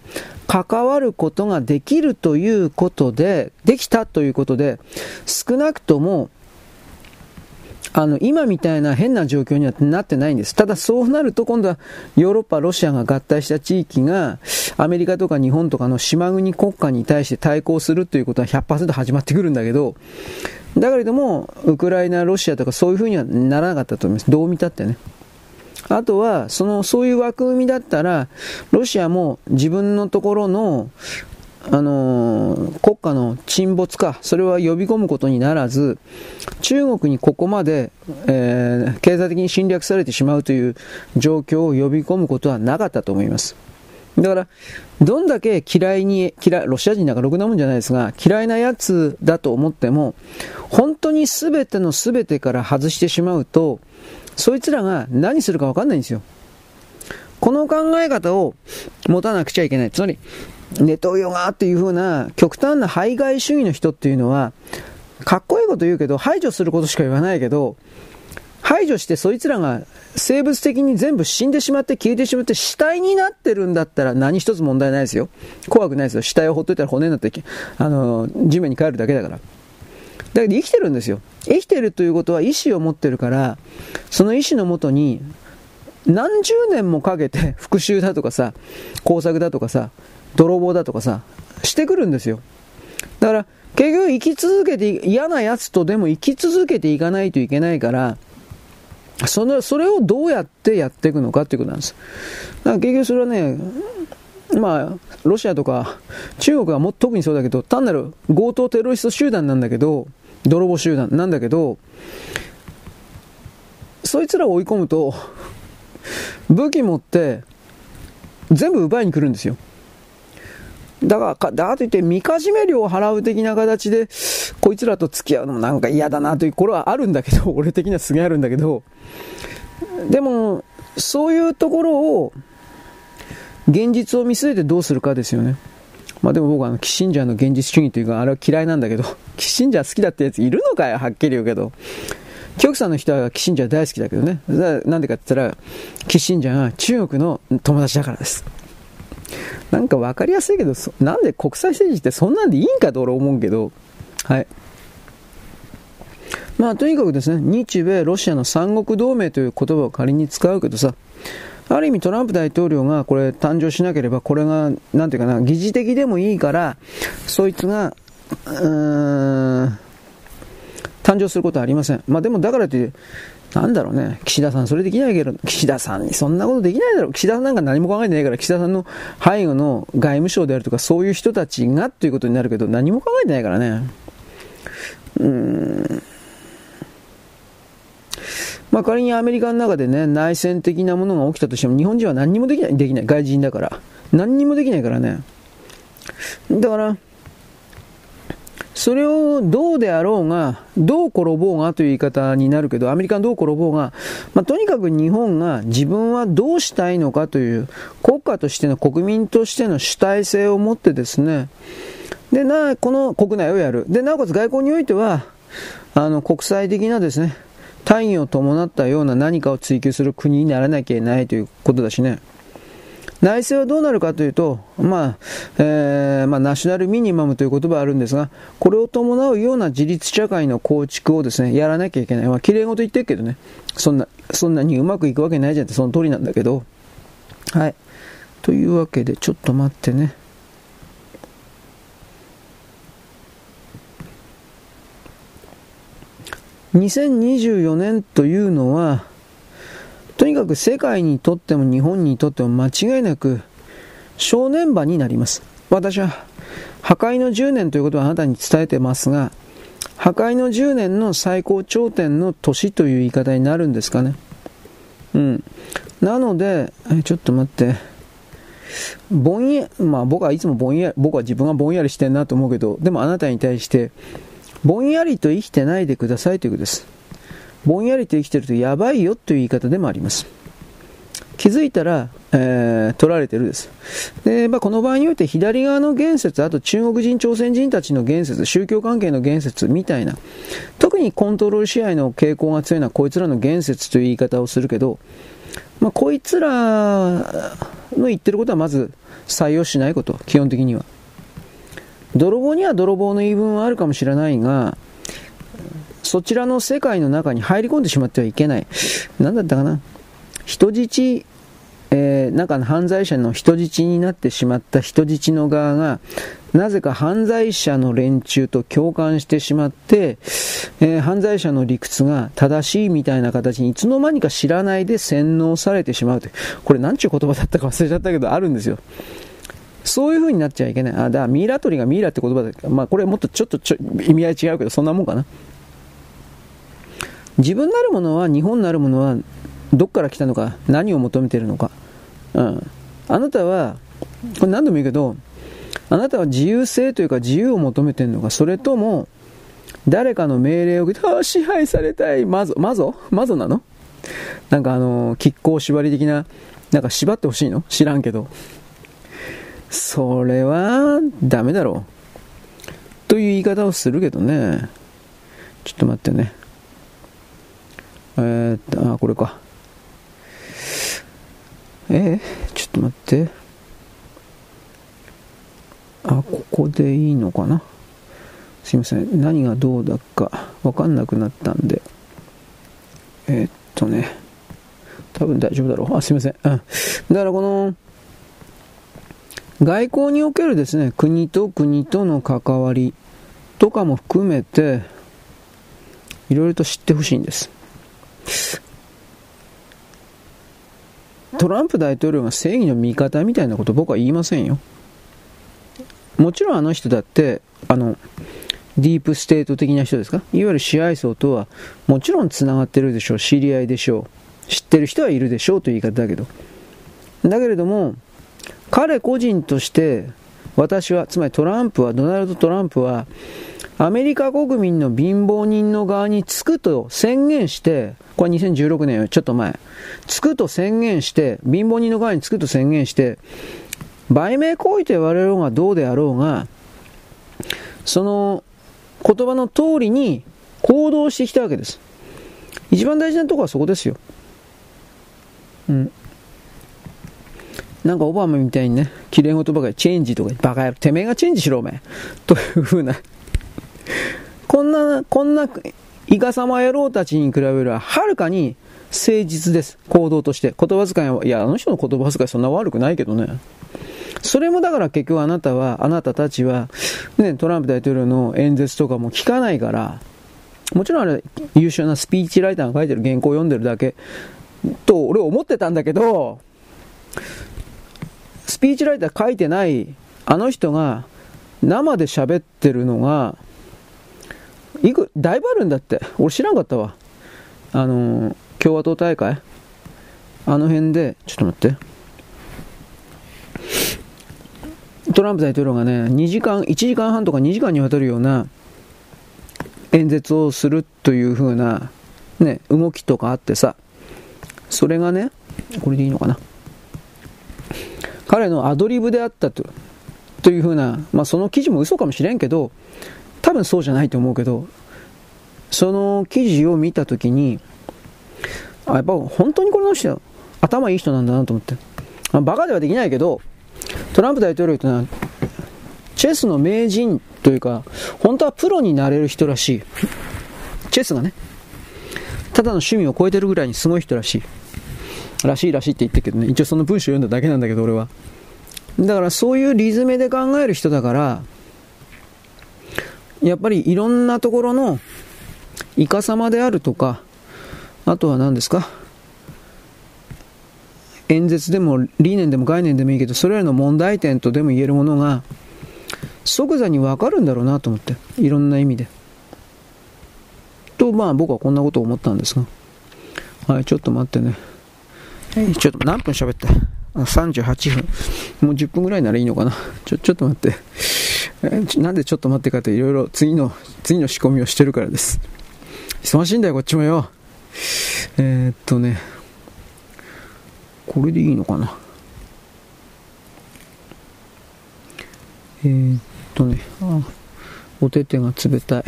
関わることができるということで、できたということで、少なくともあの、今みたいな変な状況にはなってないんです。ただそうなると今度はヨーロッパ、ロシアが合体した地域がアメリカとか日本とかの島国国家に対して対抗するということは100%始まってくるんだけど、だけれども、ウクライナ、ロシアとかそういうふうにはならなかったと思います。どう見たってね。あとは、その、そういう枠組みだったら、ロシアも自分のところの、あのー、国家の沈没か、それは呼び込むことにならず、中国にここまで、えー、経済的に侵略されてしまうという状況を呼び込むことはなかったと思います。だから、どんだけ嫌いに、嫌い、ロシア人なんかろくなもんじゃないですが、嫌いなやつだと思っても、本当に全ての全てから外してしまうと、そいつらが何するかわかんないんですよ。この考え方を持たなくちゃいけない。つまり、ネトウヨガっていう風な極端な排外主義の人っていうのは、かっこいいこと言うけど、排除することしか言わないけど、排除してそいつらが生物的に全部死んでしまって消えてしまって死体になってるんだったら何一つ問題ないですよ。怖くないですよ。死体をほっといたら骨になって、あの、地面に帰るだけだから。だけど生きてるんですよ。生きてるということは意志を持ってるから、その意志のもとに何十年もかけて [LAUGHS] 復讐だとかさ、工作だとかさ、泥棒だとかさ、してくるんですよ。だから、結局生き続けて、嫌な奴とでも生き続けていかないといけないから、その、それをどうやってやっていくのかっていうことなんです。だから結局それはね、まあ、ロシアとか中国はも特にそうだけど、単なる強盗テロリスト集団なんだけど、泥棒集団なんだけど、そいつらを追い込むと、武器持って全部奪いに来るんですよ。だから、だといって、みかじめ料を払う的な形で、こいつらと付き合うのもなんか嫌だなという、これはあるんだけど、俺的にはすげえあるんだけど、でも、そういうところを、現実を見据えてどうするかですよね。まあでも僕はあの、キッシンジャーの現実主義というか、あれは嫌いなんだけど、[LAUGHS] キッシンジャー好きだってやついるのかよ、はっきり言うけど。極左の人はキッシンジャー大好きだけどね。なんでかって言ったら、キッシンジャーは中国の友達だからです。なんか分かりやすいけど、なんで国際政治ってそんなんでいいんかと俺思うけど、はい。まあとにかくですね、日米ロシアの三国同盟という言葉を仮に使うけどさ、ある意味トランプ大統領がこれ誕生しなければ、これが、なんていうかな、疑似的でもいいから、そいつが、うーん、誕生することはありません。まあでもだからという、なんだろうね、岸田さんそれできないけど、岸田さんにそんなことできないだろう。岸田さんなんか何も考えてないから、岸田さんの背後の外務省であるとか、そういう人たちがということになるけど、何も考えてないからね。うん。まあ仮にアメリカの中でね、内戦的なものが起きたとしても、日本人は何にもできない、できない。外人だから。何にもできないからね。だから、それをどうであろうが、どう転ぼうがという言い方になるけど、アメリカどう転ぼうが、まあ、とにかく日本が自分はどうしたいのかという国家としての国民としての主体性を持ってですね、で、な、この国内をやる。で、なおかつ外交においては、あの、国際的なですね、大義を伴ったような何かを追求する国にならなきゃいけないということだしね。内政はどうなるかというと、まあ、えー、まあ、ナショナルミニマムという言葉があるんですが、これを伴うような自立社会の構築をですね、やらなきゃいけない。まあ、綺麗事言ってるけどね、そんな、そんなにうまくいくわけないじゃんってその通りなんだけど、はい。というわけで、ちょっと待ってね。2024年というのは、とにかく世界にとっても日本にとっても間違いなく正念場になります。私は破壊の10年ということはあなたに伝えてますが、破壊の10年の最高頂点の年という言い方になるんですかね。うん。なので、ちょっと待って。ぼんや、まあ僕はいつもぼんやり、僕は自分がぼんやりしてんなと思うけど、でもあなたに対して、ぼんやりと生きてないでくださいということです。ぼんやりと生きてるとやばいよという言い方でもあります。気づいたら、えー、取られてるです。で、まあ、この場合において左側の言説、あと中国人、朝鮮人たちの言説、宗教関係の言説みたいな、特にコントロール支配の傾向が強いのはこいつらの言説という言い方をするけど、まあ、こいつらの言ってることはまず採用しないこと、基本的には。泥棒には泥棒の言い分はあるかもしれないが、そちらの世界の中に入り込んでしまってはいけない。何だったかな？人質、えー、なんか犯罪者の人質になってしまった人質の側が、なぜか犯罪者の連中と共感してしまって、えー、犯罪者の理屈が正しいみたいな形にいつの間にか知らないで洗脳されてしまうという。これ何ちゅう言葉だったか忘れちゃったけど、あるんですよ。そういう風になっちゃいけない。あ、だからミイラ取りがミイラって言葉だけど、まあこれもっとちょっとちょ意味合い違うけど、そんなもんかな。自分なるものは、日本なるものは、どっから来たのか、何を求めてるのか。うん。あなたは、これ何度も言うけど、あなたは自由性というか自由を求めてるのか、それとも、誰かの命令を受けて、あ、支配されたい、マゾ、マゾ？マゾなの？なんかあの、亀甲縛り的な、なんか縛ってほしいの？知らんけど。それは、ダメだろう。という言い方をするけどね。ちょっと待ってね。えー、っと、あ、これか。えー、ちょっと待って。あ、ここでいいのかな。すいません。何がどうだかわかんなくなったんで。えー、っとね。多分大丈夫だろう。あ、すいません。うん。だからこの、外交におけるですね、国と国との関わりとかも含めて、いろいろと知ってほしいんです。トランプ大統領が正義の味方みたいなこと僕は言いませんよ。もちろんあの人だって、あの、ディープステート的な人ですか？いわゆる支配層とはもちろん繋がってるでしょう。知り合いでしょう。知ってる人はいるでしょうという言い方だけど。だけれども、彼個人として私は、つまりトランプは、ドナルド・トランプは、アメリカ国民の貧乏人の側につくと宣言して、これ2016年よちょっと前、つくと宣言して、貧乏人の側につくと宣言して、売名行為と言われるうがどうであろうが、その言葉の通りに行動してきたわけです。一番大事なところはそこですよ。うん。なんかオバマみたいにね、綺麗事ばかりチェンジとか、バカ野郎、てめえがチェンジしろ、お前。[LAUGHS] というふうなこんな、こんな、イカサマ野郎たちに比べれば、はるかに誠実です。行動として。言葉遣いは、いや、あの人の言葉遣いそんな悪くないけどね。それもだから結局あなたは、あなたたちは、ね、トランプ大統領の演説とかも聞かないから、もちろんあれ、優秀なスピーチライターが書いてる原稿を読んでるだけ、と俺思ってたんだけど、スピーチライター書いてないあの人が生で喋ってるのが、いく、だいぶあるんだって。俺知らんかったわ。あの、共和党大会？あの辺で、ちょっと待って。トランプ大統領がね、2時間、1時間半とか2時間にわたるような演説をするという風な、ね、動きとかあってさ、それがね、これでいいのかな。彼のアドリブであったと、という風な、まあその記事も嘘かもしれんけど、多分そうじゃないと思うけど、その記事を見たときに、あ、やっぱ本当にこの人、頭いい人なんだなと思って。まあ、バカではできないけど、トランプ大統領というのは、チェスの名人というか、本当はプロになれる人らしい。チェスがね。ただの趣味を超えてるぐらいにすごい人らしい。らしいらしいって言ってるけどね。一応その文章を読んだだけなんだけど、俺は。だからそういうリズムで考える人だから、やっぱりいろんなところのイカ様であるとか、あとは何ですか演説でも理念でも概念でもいいけど、それらの問題点とでも言えるものが、即座にわかるんだろうなと思って。いろんな意味で。と、まあ僕はこんなことを思ったんですが。はい、ちょっと待ってね。ちょっと何分喋った ?38 分。もう10分ぐらいならいいのかな？ちょ、ちょっと待って。なんでちょっと待ってかっていろいろ次の、次の仕込みをしてるからです。忙しいんだよ、こっちもよ。えー、っとね、これでいいのかな？えー、っとね、あお手手が冷たい。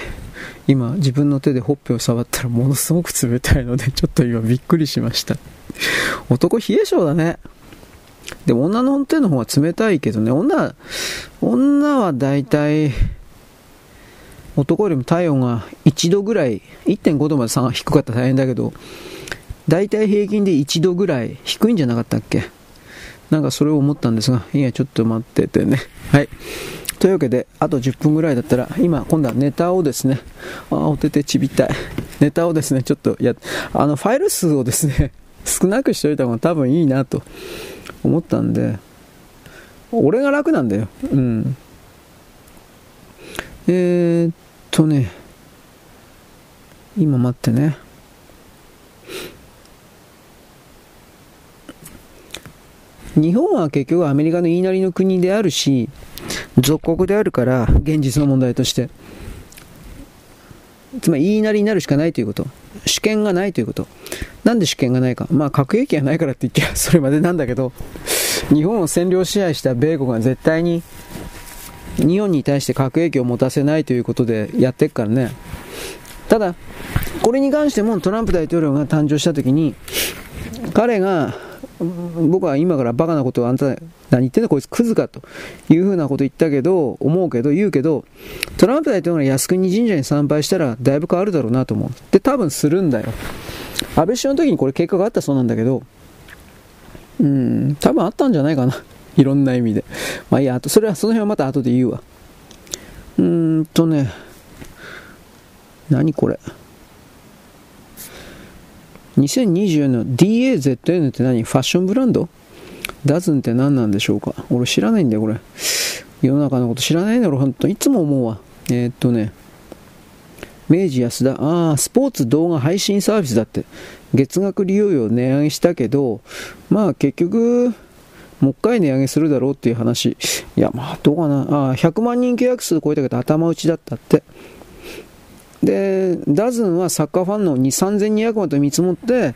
今、自分の手でほっぺを触ったらものすごく冷たいので、ちょっと今びっくりしました。男冷え性だね。でも女の手の方が冷たいけどね、女、女は大体、男よりも体温が1度ぐらい、1.5度まで差が低かったら大変だけど、大体平均で1度ぐらい低いんじゃなかったっけ？なんかそれを思ったんですが、いや、ちょっと待っててね。はい。というわけで、あと10分ぐらいだったら、今、今度はネタをですね、あ、お手手ちびたい。ネタをですね、ちょっとや、あの、ファイル数をですね、少なくしておいた方が多分いいなと思ったんで、俺が楽なんだよ。うん。えー、っとね、今待ってね。日本は結局アメリカの言いなりの国であるし、属国であるから、現実の問題として。つまり言いなりになるしかないということ。主権がないということ。なんで主権がないか。まあ核兵器がないからって言って [LAUGHS] それまでなんだけど、日本を占領支配した米国が絶対に日本に対して核兵器を持たせないということでやってっからね。ただ、これに関してもトランプ大統領が誕生した時に、彼が、僕は今からバカなことをあんた何言ってんだこいつクズかというふうなこと言ったけど、思うけど、言うけど、トランプ大統領が靖国神社に参拝したらだいぶ変わるだろうなと思う。で、多分するんだよ。安倍首相の時にこれ結果があったそうなんだけど、うん、多分あったんじゃないかな。[LAUGHS] いろんな意味で。まあいいや、あと、それはその辺はまた後で言うわ。うーんとね、何これ。2024の DAZN って何？ファッションブランド？ダズンって何なんでしょうか？俺知らないんだよ、これ。世の中のこと知らないんだろ、ほんと。いつも思うわ。えー、っとね、明治安田、ああ、スポーツ動画配信サービスだって。月額利用料値上げしたけど、まあ結局、もう一回値上げするだろうっていう話。いや、まあどうかな。ああ、100万人契約数超えたけど頭打ちだったって。で、ダズンはサッカーファンの2、3200万と見積もって、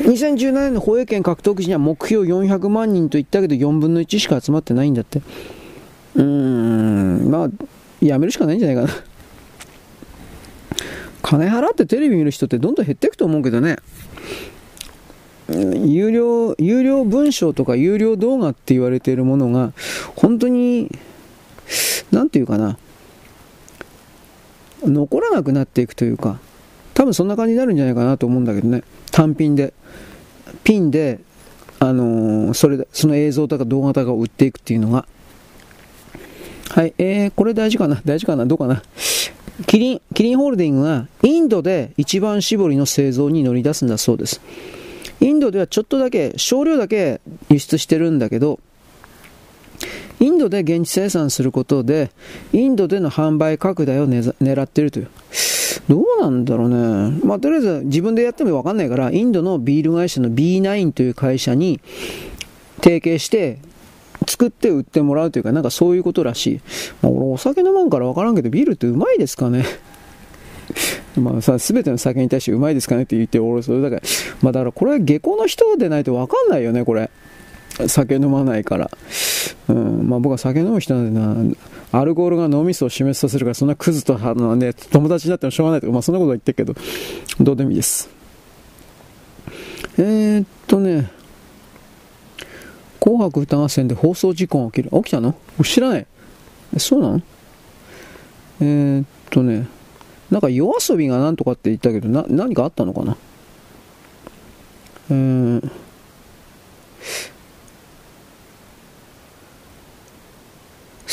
2017年の放映権獲得時には目標400万人と言ったけど4分の1しか集まってないんだって。うーん、まあ、やめるしかないんじゃないかな。金払ってテレビ見る人ってどんどん減っていくと思うけどね。有料、有料文章とか有料動画って言われているものが、本当に、なんていうかな、残らなくなっていくというか、多分そんな感じになるんじゃないかなと思うんだけどね。単品で。ピンで、あのー、それ、その映像とか動画とかを売っていくっていうのが。はい、えー、これ大事かな？大事かな？どうかな？キリン、キリンホールディングがインドで一番搾りの製造に乗り出すんだそうです。インドではちょっとだけ、少量だけ輸出してるんだけど、インドで現地生産することで、インドでの販売拡大を狙っているという。どうなんだろうね。まあ、とりあえず自分でやってもわかんないから、インドのビール会社の B9 という会社に提携して、作って売ってもらうというか、なんかそういうことらしい。まあ、俺お酒飲まんからわからんけど、ビールってうまいですかね [LAUGHS] まあさ、すべての酒に対してうまいですかねって言って、俺それだから、まあだからこれは下校の人でないとわかんないよね、これ。酒飲まないから。うん、まあ僕は酒飲む人なんでな、アルコールが脳みそを死滅させるから、そんなクズとあの、ね、友達になってもしょうがないとか、まあそんなことは言ってるけど、どうでもいいです。えー、っとね、紅白歌合戦で放送事故が起きる。起きたの？知らない。そうなの？えー、っとね、なんか夜遊びがなんとかって言ったけど、な、何かあったのかな？えー、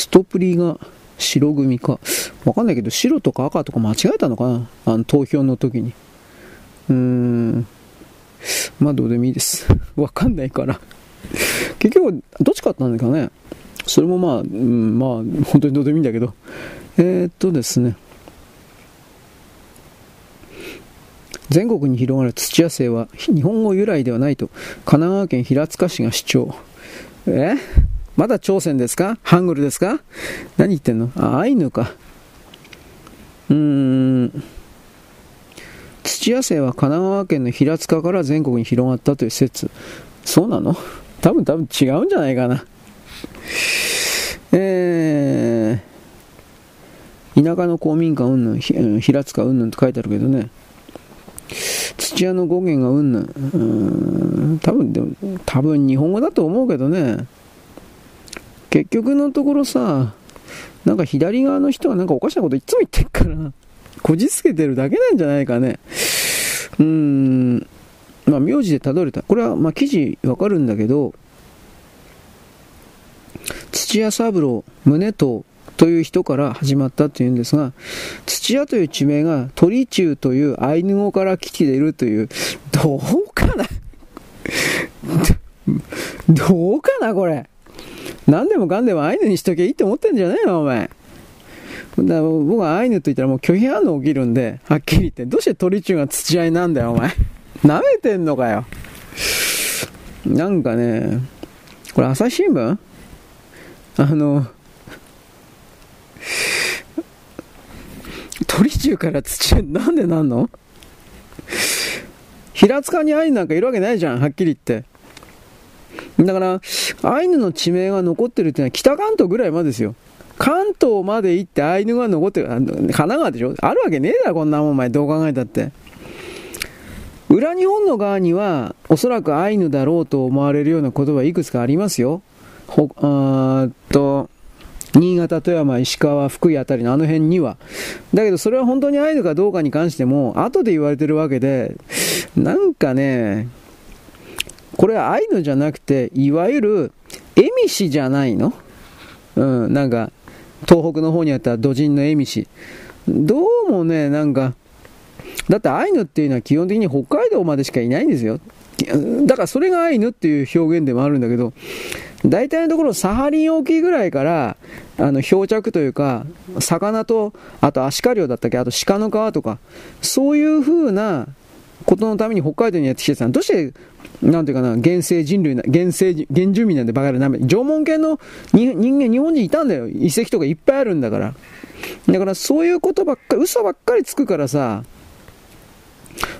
ストプリが白組か。わかんないけど、白とか赤とか間違えたのかな？あの、投票の時に。うーん。まあ、どうでもいいです。[LAUGHS] わかんないから結局、どっちかったんだかね。それもまあ、うん、まあ、本当にどうでもいいんだけど。えー、っとですね。全国に広がる土屋生は日本語由来ではないと神奈川県平塚市が主張。え？まだ朝鮮ですか？ハングルですか？何言ってんの？あ、アイヌか。うーん。土屋生は神奈川県の平塚から全国に広がったという説。そうなの？多分多分違うんじゃないかな。えー、田舎の公民館うんぬん、平塚うんぬんと書いてあるけどね。土屋の語源がうんぬん。多分でも、多分日本語だと思うけどね。結局のところさ、なんか左側の人はなんかおかしなこといつも言ってるから、こじつけてるだけなんじゃないかね。うーん。まあ、名字でたどれた。これは、まあ、記事わかるんだけど、土屋三郎、宗とという人から始まったというんですが、土屋という地名が鳥中というアイヌ語から来ているという、どうかな？[LAUGHS] どうかなこれ？何でもかんでもアイヌにしときゃいいって思ってんじゃねえのお前。だ僕はアイヌと言ったらもう拒否反応起きるんで、はっきり言って、どうして鳥中が土合いなんだよ、お前。舐めてんのかよ。なんかね、これ朝日新聞？あの、鳥中から土屋、なんでなんの？平塚にアイヌなんかいるわけないじゃん、はっきり言って。だから、アイヌの地名が残ってるっていうのは北関東ぐらいまでですよ。関東まで行ってアイヌが残ってる、神奈川でしょ？あるわけねえだろ、こんなもん、お前、どう考えたって。裏日本の側には、おそらくアイヌだろうと思われるような言葉いくつかありますよ。ほ、あっと、新潟、富山、石川、福井あたりのあの辺には。だけどそれは本当にアイヌかどうかに関しても、後で言われてるわけで、なんかね、これはアイヌじゃなくて、いわゆる、エミシじゃないの？うん、なんか、東北の方にあった土人のエミシ。どうもね、なんか、だってアイヌっていうのは基本的に北海道までしかいないんですよ。だからそれがアイヌっていう表現でもあるんだけど、大体のところサハリン沖ぐらいから、あの、漂着というか、魚と、あとアシカ漁だったっけ、あと鹿の皮とか、そういう風なことのために北海道にやってきてたどうして、なんていうかな、原生人類な、原生、原住民なんでバカでなめ、縄文系の人間、日本人いたんだよ。遺跡とかいっぱいあるんだから。だからそういうことばっかり、嘘ばっかりつくからさ、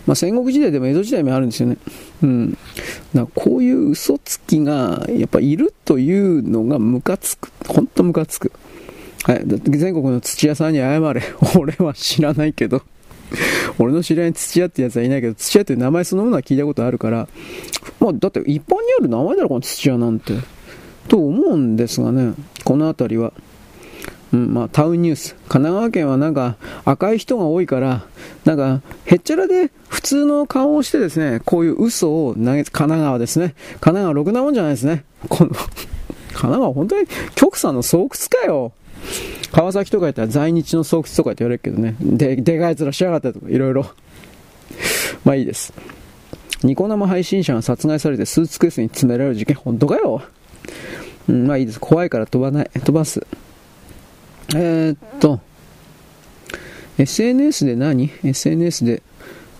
まあ、戦国時代でも江戸時代もあるんですよね。うん。だこういう嘘つきが、やっぱいるというのがムカつく。ほんとムカつく。はい。全国の土屋さんに謝れ。[LAUGHS] 俺は知らないけど。[LAUGHS] 俺の知り合いに土屋ってやつはいないけど、土屋っていう名前そのものは聞いたことあるから、まあ、だって一般にある名前だろ、この土屋なんて。と思うんですがね、この辺りは。うん、まあ、タウンニュース。神奈川県はなんか赤い人が多いから、なんかへっちゃらで普通の顔をしてですね、こういう嘘を投げ、神奈川ですね。神奈川ろくなもんじゃないですね。この神奈川本当に極左の巣窟かよ。川崎とか言ったら在日の巣窟とかって言われるけどね。で、でかい面しやがったとか、いろいろ。[LAUGHS] まあいいです。ニコ生配信者が殺害されてスーツケースに詰められる事件、本当かよ。うん、まあいいです。怖いから飛ばない。飛ばす。えー、っと、SNS で何 ?SNS で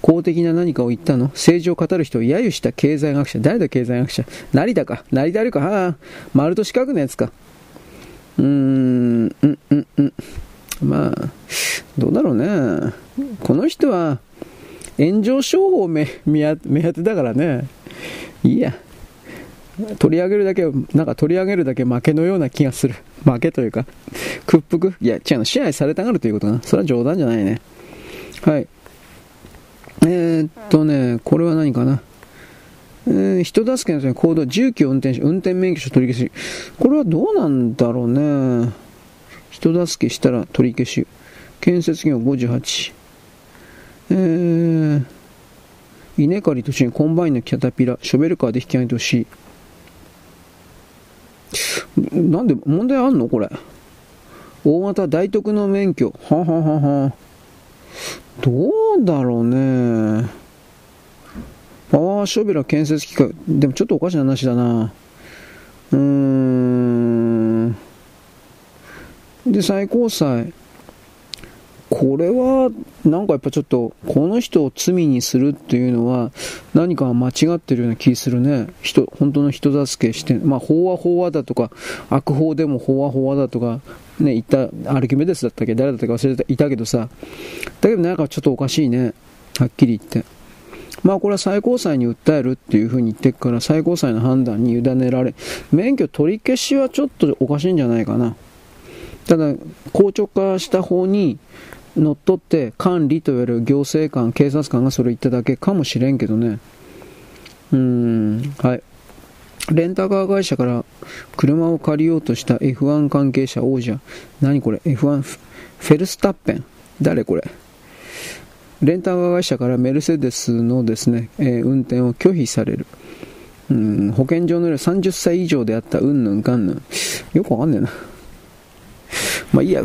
公的な何かを言ったの？政治を語る人を揶揄した経済学者。誰だ経済学者？成田か。成田あるか。はあ、丸と四角のやつか。うーん、うん、うん、うん。まあ、どうだろうね。この人は、炎上商法目目当てだからね。いいや。取り上げるだけ、なんか取り上げるだけ負けのような気がする。負けというか、屈服いや、違うの、支配されたがるということな。それは冗談じゃないね。はい。えー、っとね、これは何かな。えー、人助けの行動、重機運転手、運転免許証取り消し。これはどうなんだろうね。人助けしたら取り消し。建設業58。えー、稲刈りとしにコンバインのキャタピラ、ショベルカーで引き上げてほしい。なんで、問題あんの？これ。大型大特の免許。はははは。どうだろうね。パワーショベル建設機械。でもちょっとおかしな話だな。うーん。で、最高裁。これは、なんかやっぱちょっと、この人を罪にするっていうのは、何か間違ってるような気するね。人、本当の人助けして、まあ、法は法はだとか、悪法でも法は法はだとか、ね、言った、アルキメデスだったっけ？誰だったか忘れていたけどさ。だけどなんかちょっとおかしいね。はっきり言って。まあこれは最高裁に訴えるっていうふうに言ってから、最高裁の判断に委ねられ、免許取り消しはちょっとおかしいんじゃないかな。ただ、硬直化した方に、乗っ取って管理といわれる行政官、警察官がそれ言っただけかもしれんけどね。うーん、はい。レンタカー会社から車を借りようとした F1 関係者王者。何これ ?F1 フェルスタッペン。誰これ？レンタカー会社からメルセデスのですね、えー、運転を拒否される。うん、保険上のより30歳以上であったうんぬんかんぬん。よくわかんねえな。まあいいや。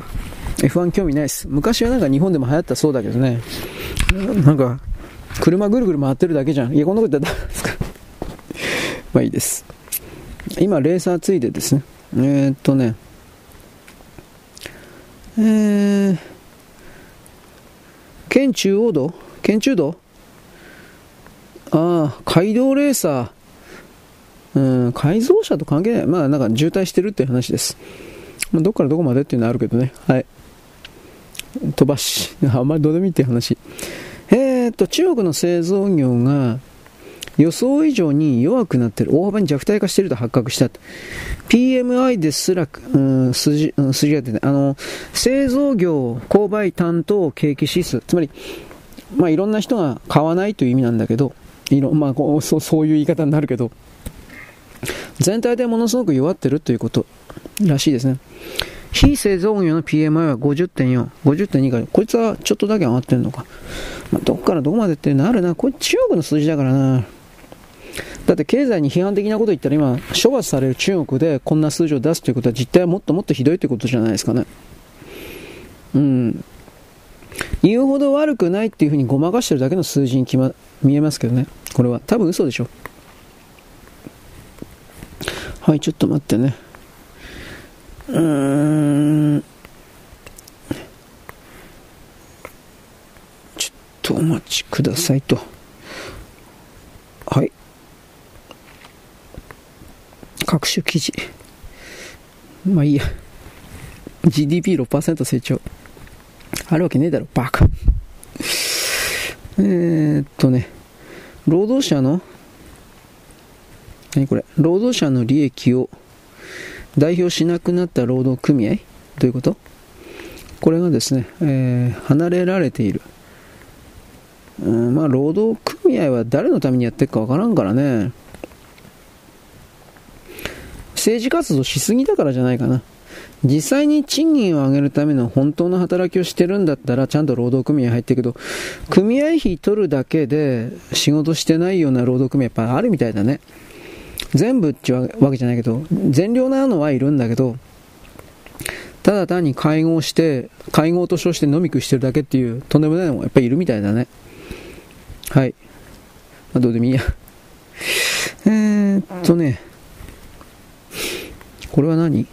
F1 興味ないです。昔はなんか日本でも流行ったそうだけどね。なんか、車ぐるぐる回ってるだけじゃん。いや、こんなこと言ったらダメですか。[LAUGHS] まあいいです。今、レーサーついでですね。えー、っとね。えー、県中央道？県中道？ああ、街道レーサー。うん、改造車と関係ない。まあなんか渋滞してるっていう話です。まあ、どっからどこまでっていうのはあるけどね。はい。飛ばし、あんまりどうでもいいって話。えー、っと、中国の製造業が、予想以上に弱くなってる。大幅に弱体化していると発覚した。PMI ですら、うん、数字、うん、数字が出てあの、製造業、購買担当景気指数。つまり、まあ、いろんな人が買わないという意味なんだけど、いろ、まあ、こうそうそういう言い方になるけど、全体でものすごく弱ってるということらしいですね。非製造業の PMI は50.4、50.2か、こいつはちょっとだけ上がってるのか。まあ、どっからどこまでってなるな。これ中国の数字だからな。だって経済に批判的なこと言ったら今、処罰される中国でこんな数字を出すということは実態はもっともっとひどいということじゃないですかね。うん。言うほど悪くないっていうふうにごまかしてるだけの数字に決、ま、見えますけどね。これは。多分嘘でしょ。はい、ちょっと待ってね。うーん。ちょっとお待ちくださいと。はい。各種記事。まあいいや。GDP6% 成長。あるわけねえだろ、バカ。えー、っとね、労働者の、何これ、労働者の利益を代表しなくなった労働組合？どういうこと？これがですね、えー、離れられている。うん、まあ、労働組合は誰のためにやってるかわからんからね。政治活動しすぎだからじゃないかな。実際に賃金を上げるための本当の働きをしてるんだったらちゃんと労働組合入ってるけど、組合費取るだけで仕事してないような労働組合やっぱあるみたいだね。全部っていうわけじゃないけど、善良なのはいるんだけど、ただ単に会合して、会合と称して飲み食いしてるだけっていうとんでもないのもやっぱりいるみたいだね。はい。まあ、どうでもいいや。えー、っとね、これは何？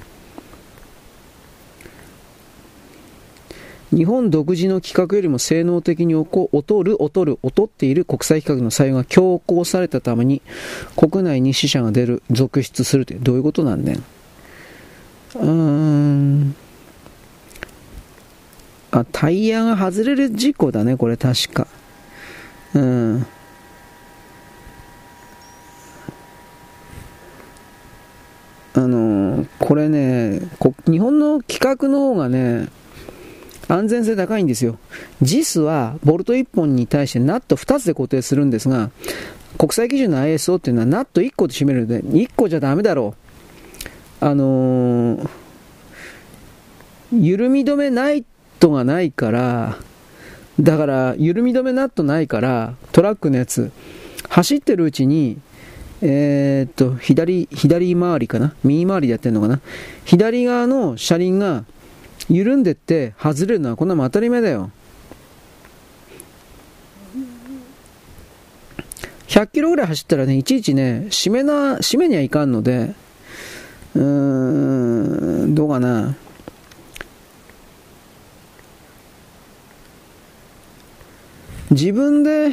日本独自の規格よりも性能的に劣る、劣る、劣っている国際規格の採用が強行されたために、国内に死者が出る、続出するってどういうことなんねん。うーん。あ、タイヤが外れる事故だね、これ確か。うん。あの、これね、日本の規格の方がね、安全性高いんですよ。JIS はボルト1本に対してナット2つで固定するんですが、国際基準の ISO っていうのはナット1個で締めるので、1個じゃダメだろう。あのー、緩み止めナイトがないから、だから、緩み止めナットないから、トラックのやつ、走ってるうちに、えー、っと、左、左回りかな？右回りでやってるのかな？左側の車輪が緩んでって外れるのはこんなも当たり前だよ。100キロぐらい走ったらね、いちいちね、締めな、締めにはいかんので、うーん、どうかな？自分で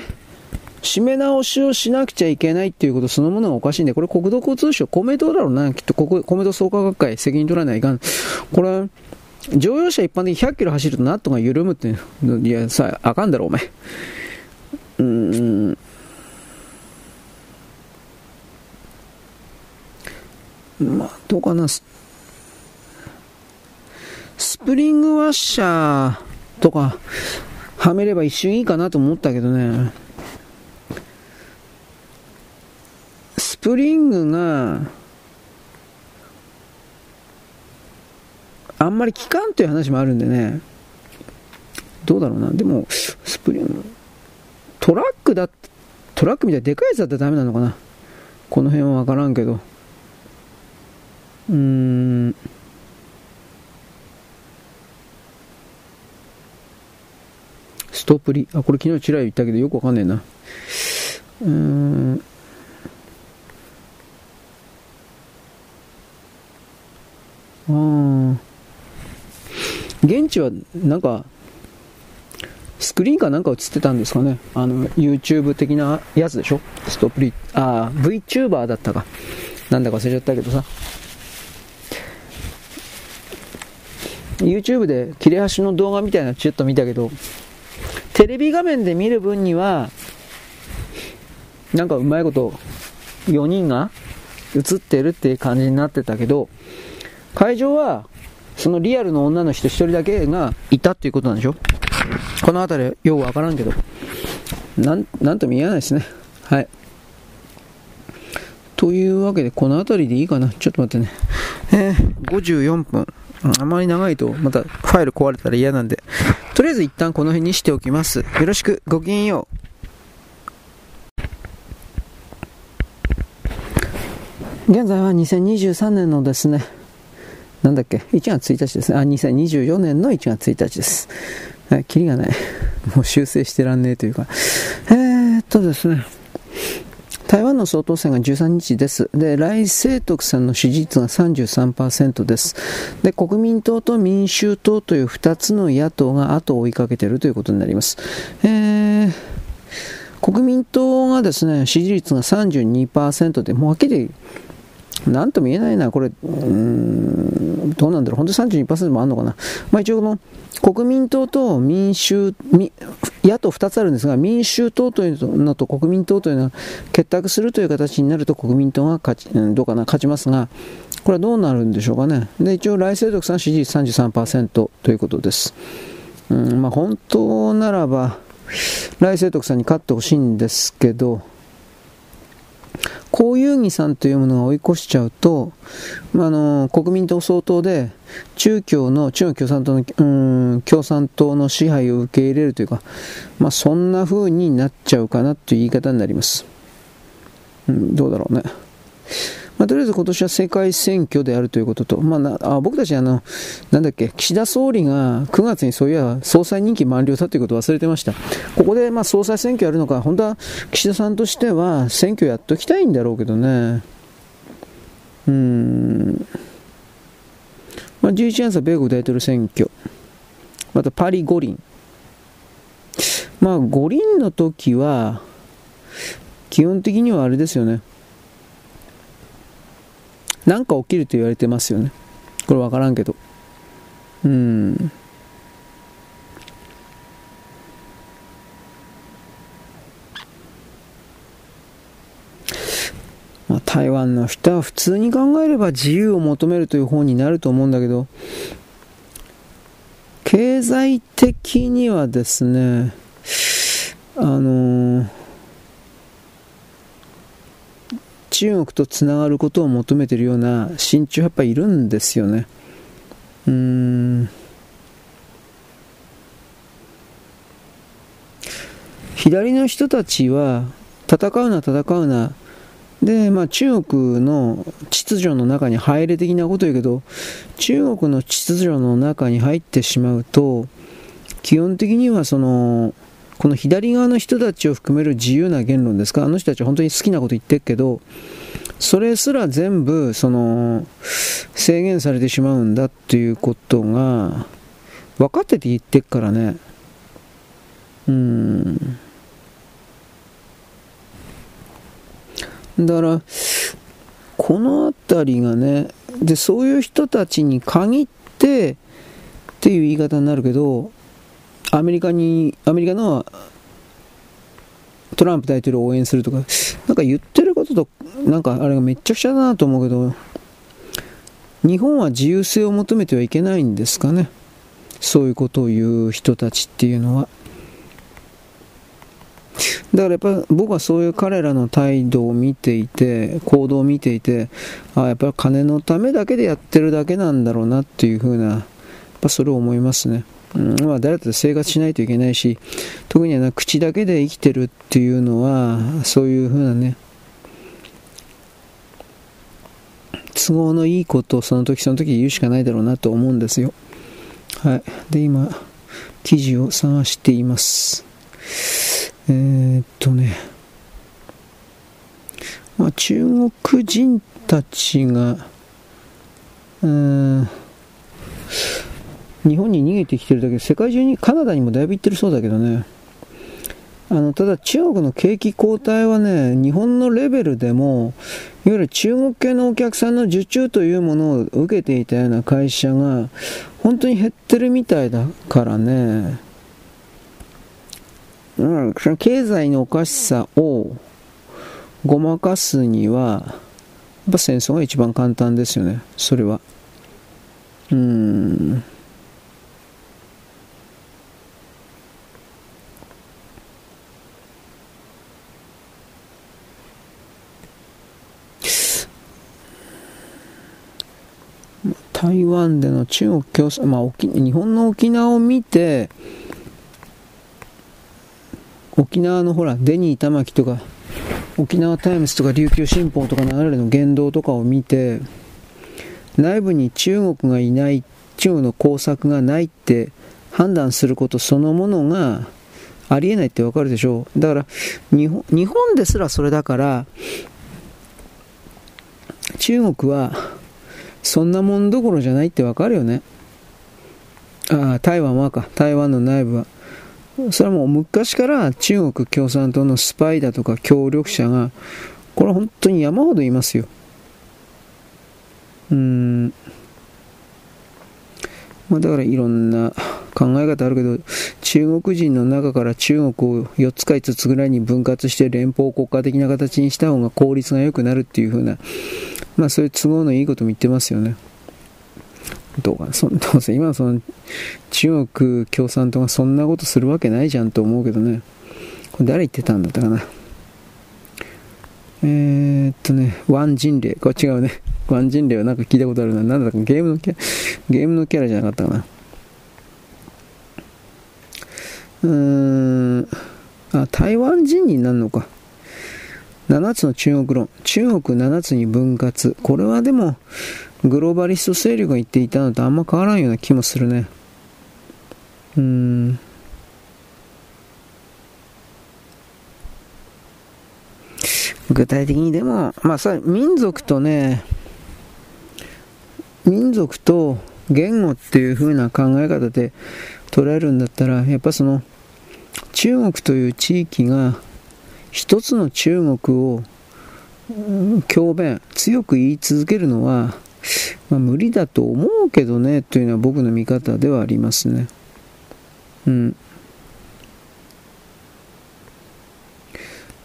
締め直しをしなくちゃいけないっていうことそのものがおかしいんで、これ国土交通省、公明党だろうな、きっとこ、公明党創価学会責任取らないかん。これ、乗用車一般的に100キロ走るとナットが緩むって、いや、さ、あかんだろ、お前。うん。まあ、どうかな。ススプリングワッシャーとか、はめれば一瞬いいかなと思ったけどね。スプリングが、あんまり効かんという話もあるんでね、どうだろうな、でも、スプリング、トラックだ、トラックみたいなでかいやつだったらダメなのかな。この辺はわからんけど。うーん。ストップリ。あ、これ昨日ちら言ったけどよくわかんねえな。うーん。ああ。現地はなんか、スクリーンかなんか映ってたんですかね。あの、YouTube 的なやつでしょストップリ、あ、VTuber だったか。なんだか忘れちゃったけどさ。YouTube で切れ端の動画みたいなのちょっと見たけど、テレビ画面で見る分には、なんかうまいこと4人が映ってるっていう感じになってたけど、会場はそのリアルの女の人一人だけがいたっていうことなんでしょ？この辺りよくわからんけど。なん、なんとも言えないですね。はい。というわけで、この辺りでいいかな？ちょっと待ってね。えー、54分。あまり長いと、またファイル壊れたら嫌なんで。とりあえず一旦この辺にしておきます。よろしく、ごきげんよう。現在は2023年のですね、なんだっけ、1月1日ですね。あ、2024年の1月1日です。はい、キリがない。[LAUGHS] もう修正してらんねえというか。えー、っとですね。台湾の総統選が13日です。で、来清徳さんの支持率が33%です。で、国民党と民衆党という2つの野党が後を追いかけているということになります。えー、国民党がですね、支持率が32%で、もうはっきりなんとも言えないな、これ、うん、どうなんだろう、本当に32%もあるのかな。まあ一応この、国民党と民衆、野党2つあるんですが、民衆党というのと国民党というのは結託するという形になると国民党が勝ち、うんどうかな、勝ちますが、これはどうなるんでしょうかね。で、一応、来世徳さん支持率33%ということです。うんまあ、本当ならば、来世徳さんに勝ってほしいんですけど、こういう義さんというものが追い越しちゃうと、あ、の国民党総統で中共の中国共産党のうん共産党の支配を受け入れるというか、まあ、そんな風になっちゃうかなという言い方になります、うん、どうだろうね。まあ、とりあえず今年は世界選挙であるということと、まあ、あ僕たちあの、なんだっけ、岸田総理が9月にそういや総裁任期満了だということを忘れてました。ここでまあ総裁選挙やるのか、本当は岸田さんとしては選挙やっときたいんだろうけどね。うん。まあ、11月は米国大統領選挙。またパリ五輪。まあ五輪の時は、基本的にはあれですよね。なんか起きると言われてますよね。これ分からんけど。うん。まあ、台湾の人は普通に考えれば自由を求めるという方になると思うんだけど、経済的にはですね、あのー中国とつながることを求めてるような親中やっぱいるんですよね。うーん左の人たちは戦うな戦うなで、まあ、中国の秩序の中に入れ的なこと言うけど中国の秩序の中に入ってしまうと基本的にはそのこの左側の人たちを含める自由な言論ですか？あの人たちは本当に好きなこと言ってるけどそれすら全部その制限されてしまうんだっていうことが分かってて言ってっからね。うん。だからこの辺りがねでそういう人たちに限ってっていう言い方になるけどアメリカに、アメリカのトランプ大統領を応援するとか、なんか言ってることと、なんかあれがめっちゃくちゃだなと思うけど、日本は自由性を求めてはいけないんですかね？そういうことを言う人たちっていうのは。だからやっぱ僕はそういう彼らの態度を見ていて、行動を見ていて、あやっぱり金のためだけでやってるだけなんだろうなっていうふうな、やっぱそれを思いますね。うん、まあ、誰と生活しないといけないし、特には口だけで生きてるっていうのは、そういうふうなね、都合のいいことをその時その時言うしかないだろうなと思うんですよ。はい。で、今、記事を探しています。えー、っとね、まあ、中国人たちが、うん、日本に逃げてきてるだけで、世界中に、カナダにもだいぶ行ってるそうだけどね。あの、ただ中国の景気後退はね、日本のレベルでも、いわゆる中国系のお客さんの受注というものを受けていたような会社が、本当に減ってるみたいだからね。うん、経済のおかしさを、ごまかすには、やっぱ戦争が一番簡単ですよね、それは。うん。台湾での中国共産、まあ、日本の沖縄を見て、沖縄のほら、デニー玉城とか、沖縄タイムズとか琉球新報とか流れの言動とかを見て、内部に中国がいない、中国の工作がないって判断することそのものがありえないってわかるでしょう。だから日本、日本ですらそれだから、中国はそんなもんどころじゃないってわかるよね。ああ、台湾はか。台湾の内部は。それはもう昔から中国共産党のスパイだとか協力者が、これ本当に山ほどいますよ。うーん。まあ、だからいろんな考え方あるけど、中国人の中から中国を4つか5つぐらいに分割して連邦国家的な形にした方が効率が良くなるっていう風な、まあそういう都合のいいことも言ってますよね。どうかな、そどうせ今その中国共産党がそんなことするわけないじゃんと思うけどね。これ誰言ってたんだったかな。えー、っとね、ワン人霊。これ違うね。ワン人霊はなんか聞いたことあるな。なんだかゲームのキャラ、ゲームのキャラじゃなかったかな。うーん。あ、台湾人になるのか。7つの中国論。中国7つに分割。これはでも、グローバリスト勢力が言っていたのとあんま変わらんような気もするね。うーん。具体的にでも、まあさ、民族とね、民族と言語っていう風な考え方で捉えるんだったら、やっぱその、中国という地域が一つの中国を強弁、強く言い続けるのは、まあ、無理だと思うけどね、というのは僕の見方ではありますね。うん。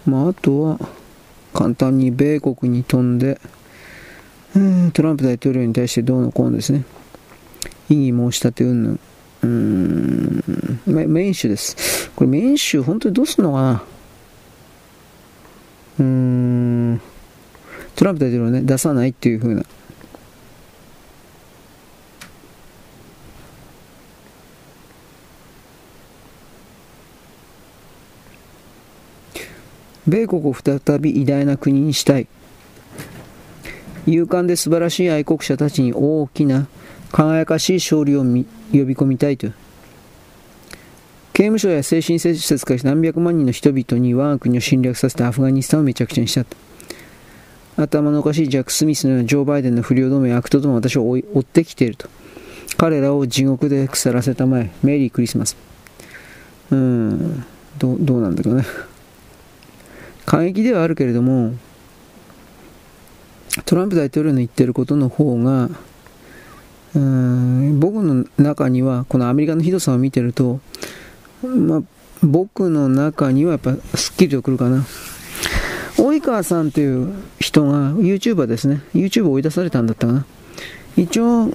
まあ、あとは、簡単に米国に飛んで、トランプ大統領に対してどうのこうのですね。異議申し立てうんぬん。うん、メイン州です。これメイン州本当にどうすんのかなうん、トランプ大統領ね、出さないっていう風な。米国を再び偉大な国にしたい。勇敢で素晴らしい愛国者たちに大きな輝かしい勝利を呼び込みたいと。刑務所や精神施設から何百万人の人々に我が国を侵略させたアフガニスタンをめちゃくちゃにした。頭のおかしいジャック・スミスのようなジョー・バイデンの不良どもや悪党ども私を追ってきていると。彼らを地獄で腐らせたまえ。メリークリスマス。うーん、どどうなんだろうね。過激ではあるけれども、トランプ大統領の言ってることの方が、うん僕の中には、このアメリカのひどさを見てると、まあ、僕の中にはやっぱすっきりとくるかな。及川さんという人が YouTuber ですね。YouTube を追い出されたんだったかな。一応、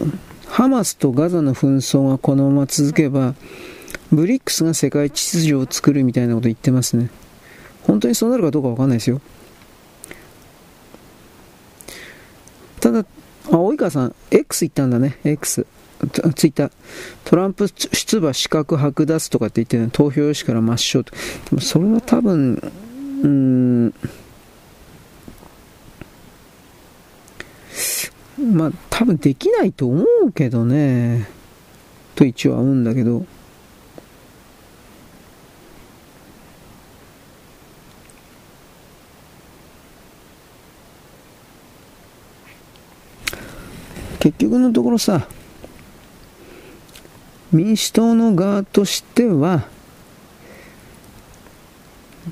ハマスとガザの紛争がこのまま続けば、ブリックスが世界秩序を作るみたいなこと言ってますね。本当にそうなるかどうかわかんないですよ。ただ、あ、及川さん、X 言ったんだね、X。ツイッター。トランプ出馬資格剥奪とかって言って、投票用紙から抹消と。でもそれは多分、うん、まあ多分できないと思うけどね、と一応は思うんだけど、結局のところさ、民主党の側としては、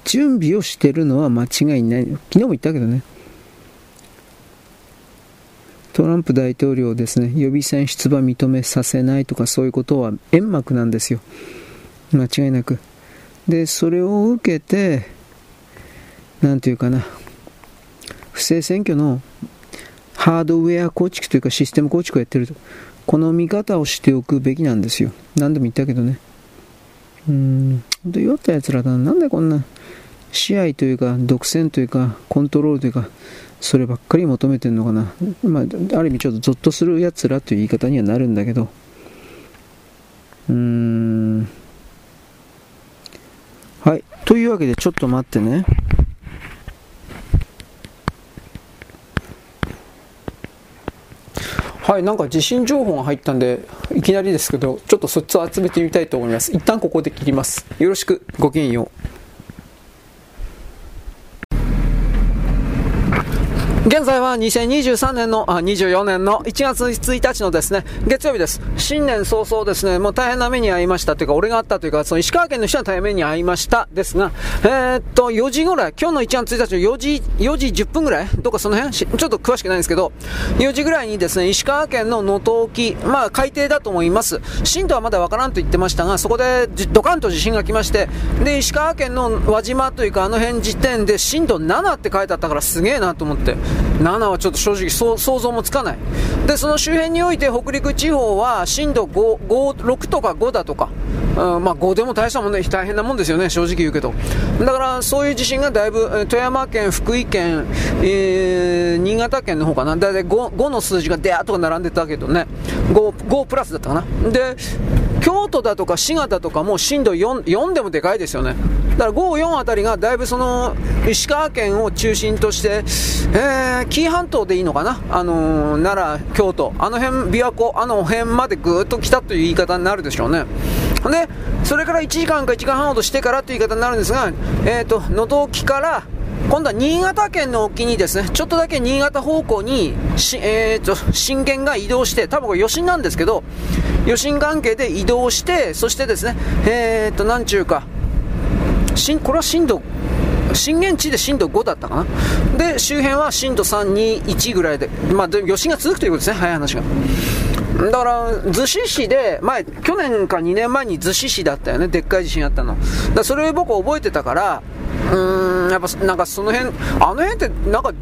準備をしてるのは間違いない。昨日も言ったけどね。トランプ大統領ですね、予備選出馬認めさせないとかそういうことは煙幕なんですよ。間違いなく。で、それを受けて、なんていうかな、不正選挙のハードウェア構築というかシステム構築をやってると。この見方をしておくべきなんですよ。何度も言ったけどね。うん、本当酔った奴らだな。んでこんな支配というか、独占というか、コントロールというか、そればっかり求めてんのかな。まあ、ある意味ちょっとゾッとする奴らという言い方にはなるんだけど。うーん。はい。というわけで、ちょっと待ってね。はい、なんか地震情報が入ったんで、いきなりですけど、ちょっとそっちを集めてみたいと思います。一旦ここで切ります。よろしく、ごきげんよう。現在は2023年の、あ、24年の1月1日のですね、月曜日です。新年早々ですね、もう大変な目に遭いましたというか、俺があったというか、その石川県の人は大変目に遭いましたですが、えー、っと、4時ぐらい、今日の1月1日の4時、4時10分ぐらいどっかその辺？ちょっと詳しくないんですけど、4時ぐらいにですね、石川県の能登沖、まあ海底だと思います。震度はまだわからんと言ってましたが、そこでドカンと地震が来まして、で、石川県の輪島というか、あの辺時点で震度7って書いてあったからすげえなと思って、7はちょっと正直想像もつかない。で、その周辺において北陸地方は震度5、5 6とか5だとか、うん、まあ5でも大したもんね、大変なもんですよね、正直言うけど。だからそういう地震がだいぶ、富山県、福井県、えー、新潟県の方かな、だいたい 5, 5の数字がでーっと並んでたけどね、5, 5プラスだったかな。で、京都だとか滋賀だとかも震度 4, 4でもでかいですよね。だから5、4あたりがだいぶその石川県を中心として、えー、紀伊半島でいいのかな、あのー、奈良、京都、あの辺、琵琶湖、あの辺までぐーっと来たという言い方になるでしょうね。で、それから1時間か1時間半ほどしてからという言い方になるんですが、えっ、ー、と、能登沖から今度は新潟県の沖にですね、ちょっとだけ新潟方向に、えーと、震源が移動して、多分これ余震なんですけど、余震関係で移動して、そしてですね、えーと、なんちゅうか、これは震度、震源地で震度5だったかな？で、周辺は震度3、2、1ぐらいで、まあ、余震が続くということですね、早い話が。だから、逗子市で、前、去年か2年前に逗子市だったよね、でっかい地震あったの。だそれ僕覚えてたから、うーん、やっぱなんかその辺、あの辺ってなんか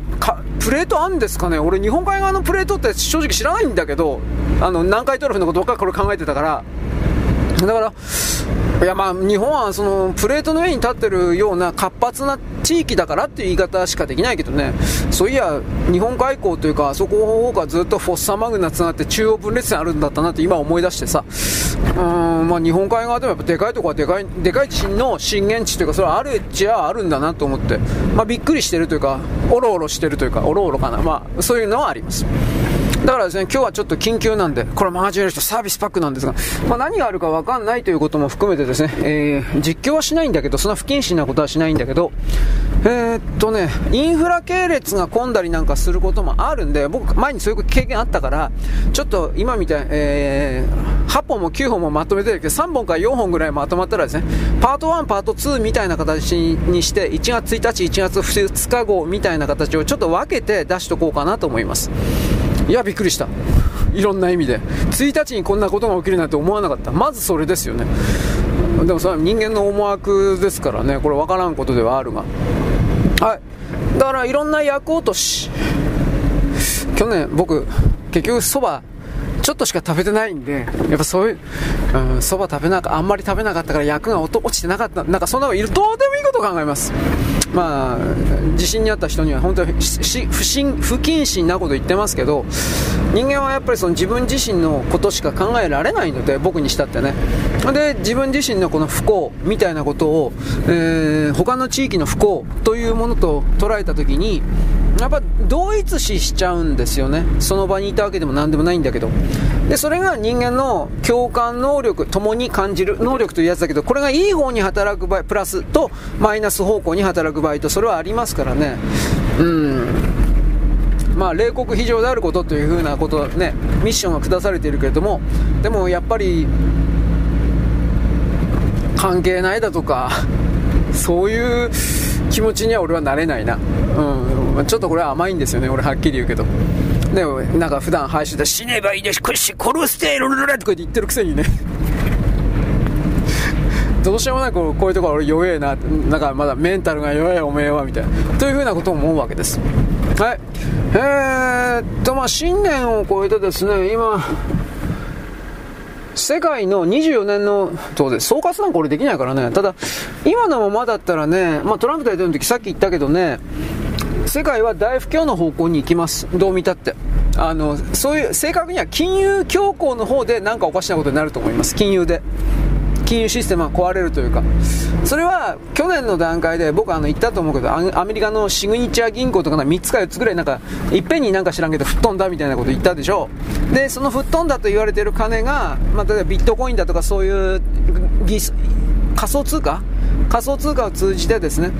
プレートあるんですかね？俺日本海側のプレートって正直知らないんだけど、あの、南海トラフのことばっかりこれ考えてたから、だから、いやまあ日本はそのプレートの上に立ってるような活発な地域だからっていう言い方しかできないけどね、そういや、日本海溝というか、あそこ方向がずっとフォッサマグナつながって中央分裂線あるんだったなって今思い出してさ、うん、まあ日本海側でもやっぱでかいとこはでかい、でかい地震の震源地というか、それはあるっちゃあるんだなと思って、まあびっくりしてるというか、おろおろしてるというか、おろおろかな、まあそういうのはあります。だからですね、今日はちょっと緊急なんで、これマージュレーションサービスパックなんですが、まあ、何があるかわかんないということも含めてですね、えー、実況はしないんだけど、そんな不謹慎なことはしないんだけど、えー、っとね、インフラ系列が混んだりなんかすることもあるんで、僕前にそういう経験あったから、ちょっと今みたい、えー、8本も9本もまとめてるけど、3本から4本ぐらいまとまったらですね、パート1、パート2みたいな形にして、1月1日、1月2日後みたいな形をちょっと分けて出しとこうかなと思います。いやびっくりした。いろんな意味で。1日にこんなことが起きるなんて思わなかった。まずそれですよね。でもそれは人間の思惑ですからね。これ分からんことではあるが。はい。だからいろんな役落とし去年僕結局そばちょっとしか食べてないんで、やっぱそういう、そ、う、ば、食べなか、あんまり食べなかったから役が落ちてなかった、なんかそんなのいる、どうでもいいこと考えます。まあ、地震にあった人には本当に不審不謹慎なこと言ってますけど、人間はやっぱりその自分自身のことしか考えられないので、僕にしたってね。で、自分自身のこの不幸みたいなことを、えー、他の地域の不幸というものと捉えた時に、やっぱ同一視しちゃうんですよね。その場にいたわけでも何でもないんだけど。で、それが人間の共感能力、共に感じる能力というやつだけど、これがいい方に働く場合、プラスとマイナス方向に働く場合と、それはありますからね。うん。まあ、冷酷非常であることというふうなことね、ミッションが下されているけれども、でもやっぱり、関係ないだとか、そういう気持ちには俺はなれないな。うん。ちょっとこれは甘いんですよね、俺はっきり言うけど。でも、なんか普段配信で死ねばいいでし、こし、殺してるるるとか言ってるくせにね。どうしようもないこうこういうところ俺弱えな、なんかまだメンタルが弱えおめえは、みたいな。というふうなことを思うわけです。はい。えー、っと、まあ、新年を超えてですね、今、世界の24年の、そうです、総括なんかこれできないからね。ただ、今のままだったらね、まあ、トランプ大統領の時さっき言ったけどね、世界は大不況の方向に行きます。どう見たって。あの、そういう、正確には金融強硬の方で何かおかしなことになると思います。金融で。金融システムは壊れるというか、それは去年の段階で僕あの言ったと思うけど、アメリカのシグニチャー銀行とか3つか4つぐらいなんか、いっぺんになんか知らんけど吹っ飛んだみたいなこと言ったでしょ。で、その吹っ飛んだと言われてる金が、まあ、例えばビットコインだとかそういう仮想通貨仮想通貨を通じてですね、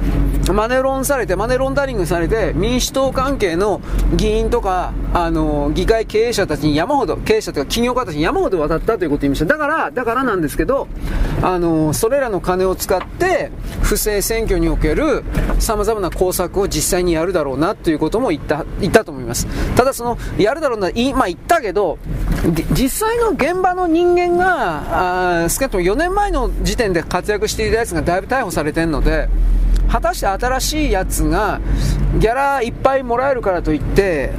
マネロンされて、マネロンダリングされて、民主党関係の議員とか、あの、議会経営者たちに山ほど、経営者とか企業家たちに山ほど渡ったということを言いました。だから、だからなんですけど、あの、それらの金を使って、不正選挙における様々な工作を実際にやるだろうなということも言った、言ったと思います。ただその、やるだろうな、いまあ言ったけど、実際の現場の人間が、あ少なくとも4年前の時点で活躍していたやつがだいぶ逮捕されてるので、果たして新しいやつがギャラいっぱいもらえるからといって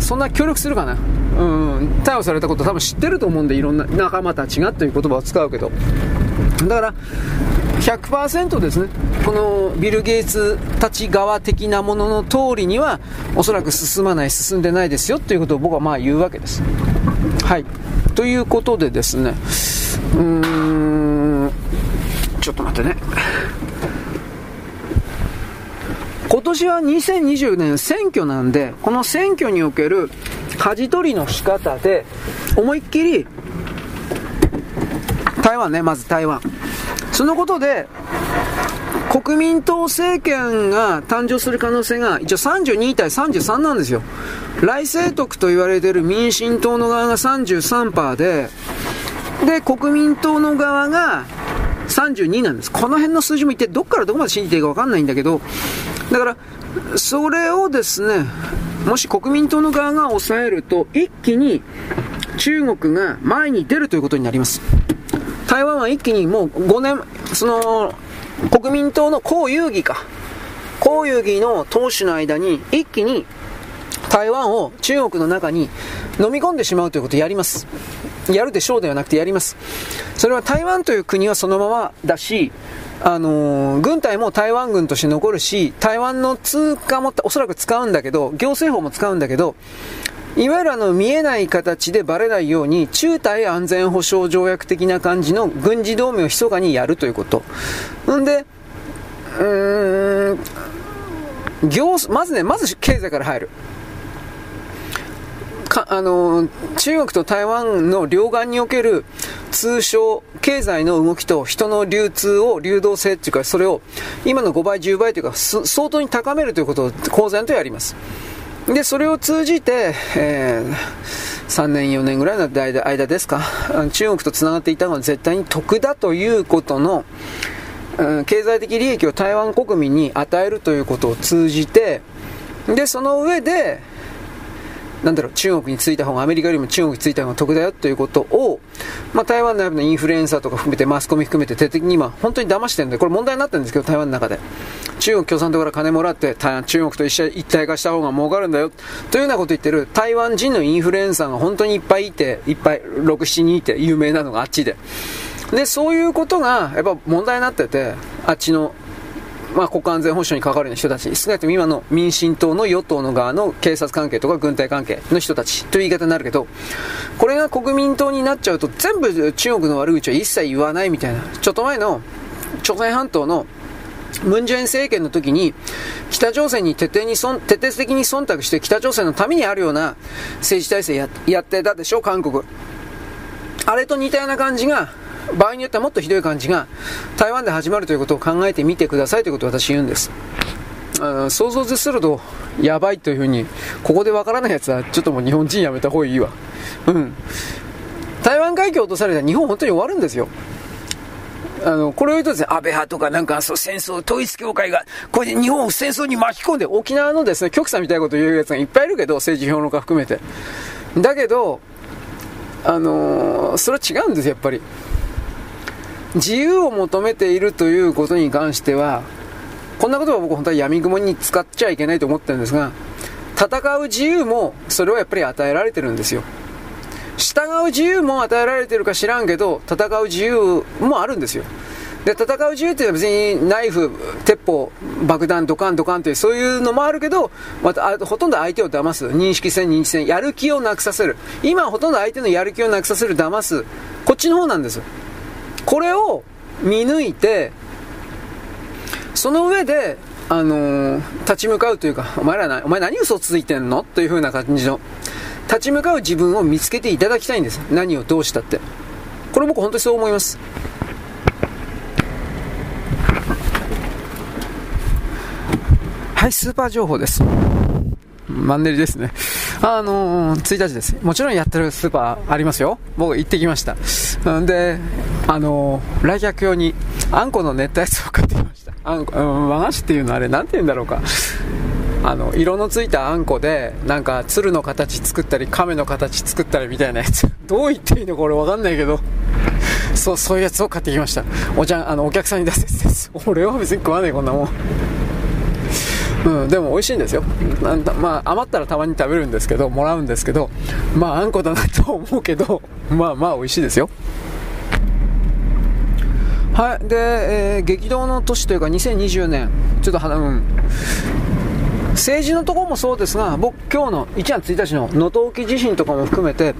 そんな協力するかな？うん逮捕されたこと多分知ってると思うんでいろんな仲間たちがという言葉を使うけど。だから100%ですね。このビル・ゲイツたち側的なものの通りにはおそらく進まない進んでないですよということを僕はまあ言うわけです。はい。ということでですね。うーん。ちょっと待ってね今年は2020年選挙なんで、この選挙における舵取りの仕方で、思いっきり、台湾ね、まず台湾。そのことで、国民党政権が誕生する可能性が一応32対33なんですよ。来清徳と言われている民進党の側が33%で、で、国民党の側が32なんです。この辺の数字も一体どっからどこまで信じていいかわかんないんだけど、だから、それをですね、もし国民党の側が抑えると、一気に中国が前に出るということになります。台湾は一気にもう5年、その、国民党の江遊義か。江遊義の党首の間に一気に台湾を中国の中に飲み込んでしまうということをやります。やるでしょうではなくてやります。それは台湾という国はそのままだし、あのー、軍隊も台湾軍として残るし、台湾の通貨もおそらく使うんだけど、行政法も使うんだけど、いわゆるあの見えない形でバレないように中台安全保障条約的な感じの軍事同盟を密かにやるということ。んで、うーん、行、まずね、まず経済から入る。かあの中国と台湾の両岸における通商、経済の動きと人の流通を、流動性っていうか、それを今の5倍、10倍というか、相当に高めるということを公然とやります。で、それを通じて、えー、3年、4年ぐらいの間ですか、中国と繋がっていたのは絶対に得だということの、うん、経済的利益を台湾国民に与えるということを通じて、で、その上で、なんだろう、中国についた方が、アメリカよりも中国についた方が得だよということを、まあ、台湾内部のインフルエンサーとか含めて、マスコミ含めて、徹底的に今、本当に騙してるんで、これ問題になってるんですけど、台湾の中で。中国共産党から金もらって、中国と一緒一体化した方が儲かるんだよ、というようなこと言ってる、台湾人のインフルエンサーが本当にいっぱいいて、いっぱい、6、7人いて、有名なのがあっちで。で、そういうことが、やっぱ問題になってて、あっちのまあ、国家安全保障に関わるような人たち、少なくとも今の民進党の与党の側の警察関係とか軍隊関係の人たちという言い方になるけど、これが国民党になっちゃうと全部中国の悪口は一切言わないみたいな、ちょっと前の朝鮮半島のムン・ジェイン政権の時に、北朝鮮に徹底に徹底的に忖度して北朝鮮のためにあるような政治体制ややってたでしょ、韓国。あれと似たような感じが、場合によってはもっとひどい感じが台湾で始まるということを考えてみてくださいということを私言うんです。想像絶するとやばいというふうに、ここでわからないやつはちょっともう日本人やめた方がいいわ。うん。台湾海峡落とされたら日本本当に終わるんですよ。あの、これを言うとですね、安倍派とかなんかそう戦争、統一協会が、これで日本を戦争に巻き込んで、沖縄のですね、極左みたいなことを言うやつがいっぱいいるけど、政治評論家含めて。だけど、あのー、それは違うんです、やっぱり。自由を求めているということに関しては、こんなことは僕本当は闇雲に使っちゃいけないと思ってるんですが、戦う自由も、それはやっぱり与えられてるんですよ。従う自由も与えられてるか知らんけど、戦う自由もあるんですよ。で、戦う自由っていうのは別にナイフ、鉄砲、爆弾、ドカンドカンというそういうのもあるけど、また、ほとんど相手を騙す。認識戦、認知戦、やる気をなくさせる。今ほとんど相手のやる気をなくさせる、騙す。こっちの方なんです。これを見抜いて、その上で、あのー、立ち向かうというか、お前らな、お前何嘘ついてんの？という風な感じの、立ち向かう自分を見つけていただきたいんです。何をどうしたって。これ僕本当にそう思います。はい、スーパー情報です。マンネリですね。あのー、1日です。もちろんやってるスーパーありますよ。僕行ってきました。んで、あのー、来客用にあんこの熱帯スを買ってきました。あんこ、うん、和菓子っていうのあれ、なんて言うんだろうか。あの、色のついたあんこで、なんか、鶴の形作ったり、亀の形作ったりみたいなやつ。[LAUGHS] どう言っていいのこれわかんないけど。そう、そういうやつを買ってきました。おじゃん、あの、お客さんに出すやつです。[LAUGHS] 俺は別に食わねえ、こんなもん。うん、でも美味しいんですよ。まあ、余ったらたまに食べるんですけど、もらうんですけど、まあ、あんこだなと思うけど、[LAUGHS] まあまあ美味しいですよ。はい。で、えー、激動の年というか2020年、ちょっと、うん、政治のところもそうですが、僕、今日の1月1日の能登沖地震とかも含めて、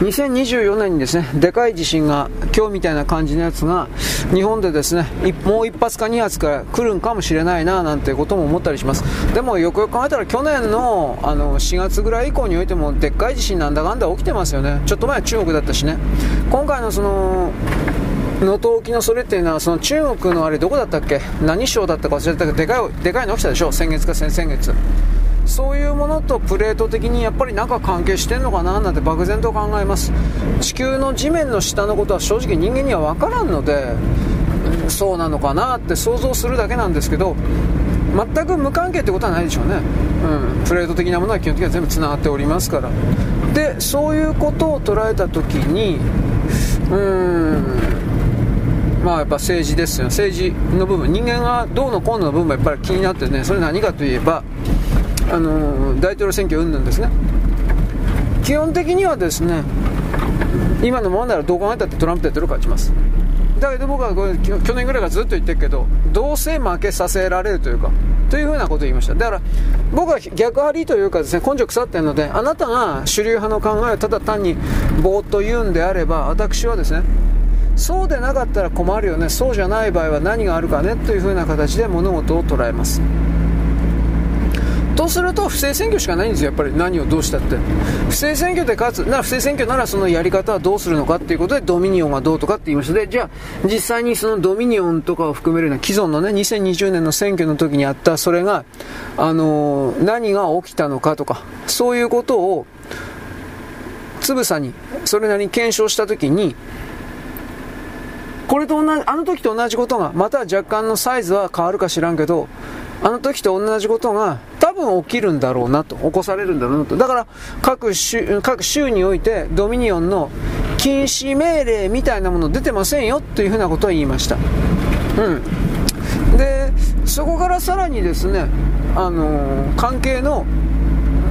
2024年にですね、でかい地震が、今日みたいな感じのやつが、日本でですね、もう1発か2発から来るんかもしれないな、なんてことも思ったりします。でも、よくよく考えたら、去年のあの4月ぐらい以降においても、でっかい地震なんだかんだ起きてますよね。ちょっと前は中国だったしね。今回のその、能登沖のそれっていうのはその中国のあれどこだったっけ？何省だったか忘れたけどでかいでかいの起きたでしょ？先月か先々月。そういうものとプレート的にやっぱりなんか関係してんのかななんて漠然と考えます。地球の地面の下のことは正直人間には分からんのでそうなのかなって想像するだけなんですけど全く無関係ってことはないでしょうね、うん、プレート的なものは基本的には全部つながっておりますから。でそういうことを捉えた時にうーん。まあやっぱ政治ですよ。政治の部分。人間がどうのこうのの部分がやっぱり気になってねそれ何かといえばあの大統領選挙云々ですね。基本的にはですね今のままならどう考えたってトランプ大統領勝ちます。だけど僕はこれ去年ぐらいからずっと言ってるけどどうせ負けさせられるというかというふうなことを言いました。だから僕は逆張りというかですね根性腐ってるのであなたが主流派の考えをただ単にぼーっと言うんであれば私はですねそうでなかったら困るよねそうじゃない場合は何があるかねというふうな形で物事を捉えますとすると不正選挙しかないんですよ、やっぱり何をどうしたって。不正選挙で勝つ、なら不正選挙ならそのやり方はどうするのかっていうことでドミニオンはどうとかって言いました。で、じゃあ実際にそのドミニオンとかを含めるような既存のね、2020年の選挙の時にあったそれが、あのー、何が起きたのかとか、そういうことをつぶさに、それなりに検証した時に、これと同じ、あの時と同じことが、また若干のサイズは変わるか知らんけど、あの時と同じことが多分起きるんだろうなと、起こされるんだろうなと。だから各州、各州においてドミニオンの禁止命令みたいなもの出てませんよというふうなことを言いました。うん。で、そこからさらにですね、あのー、関係の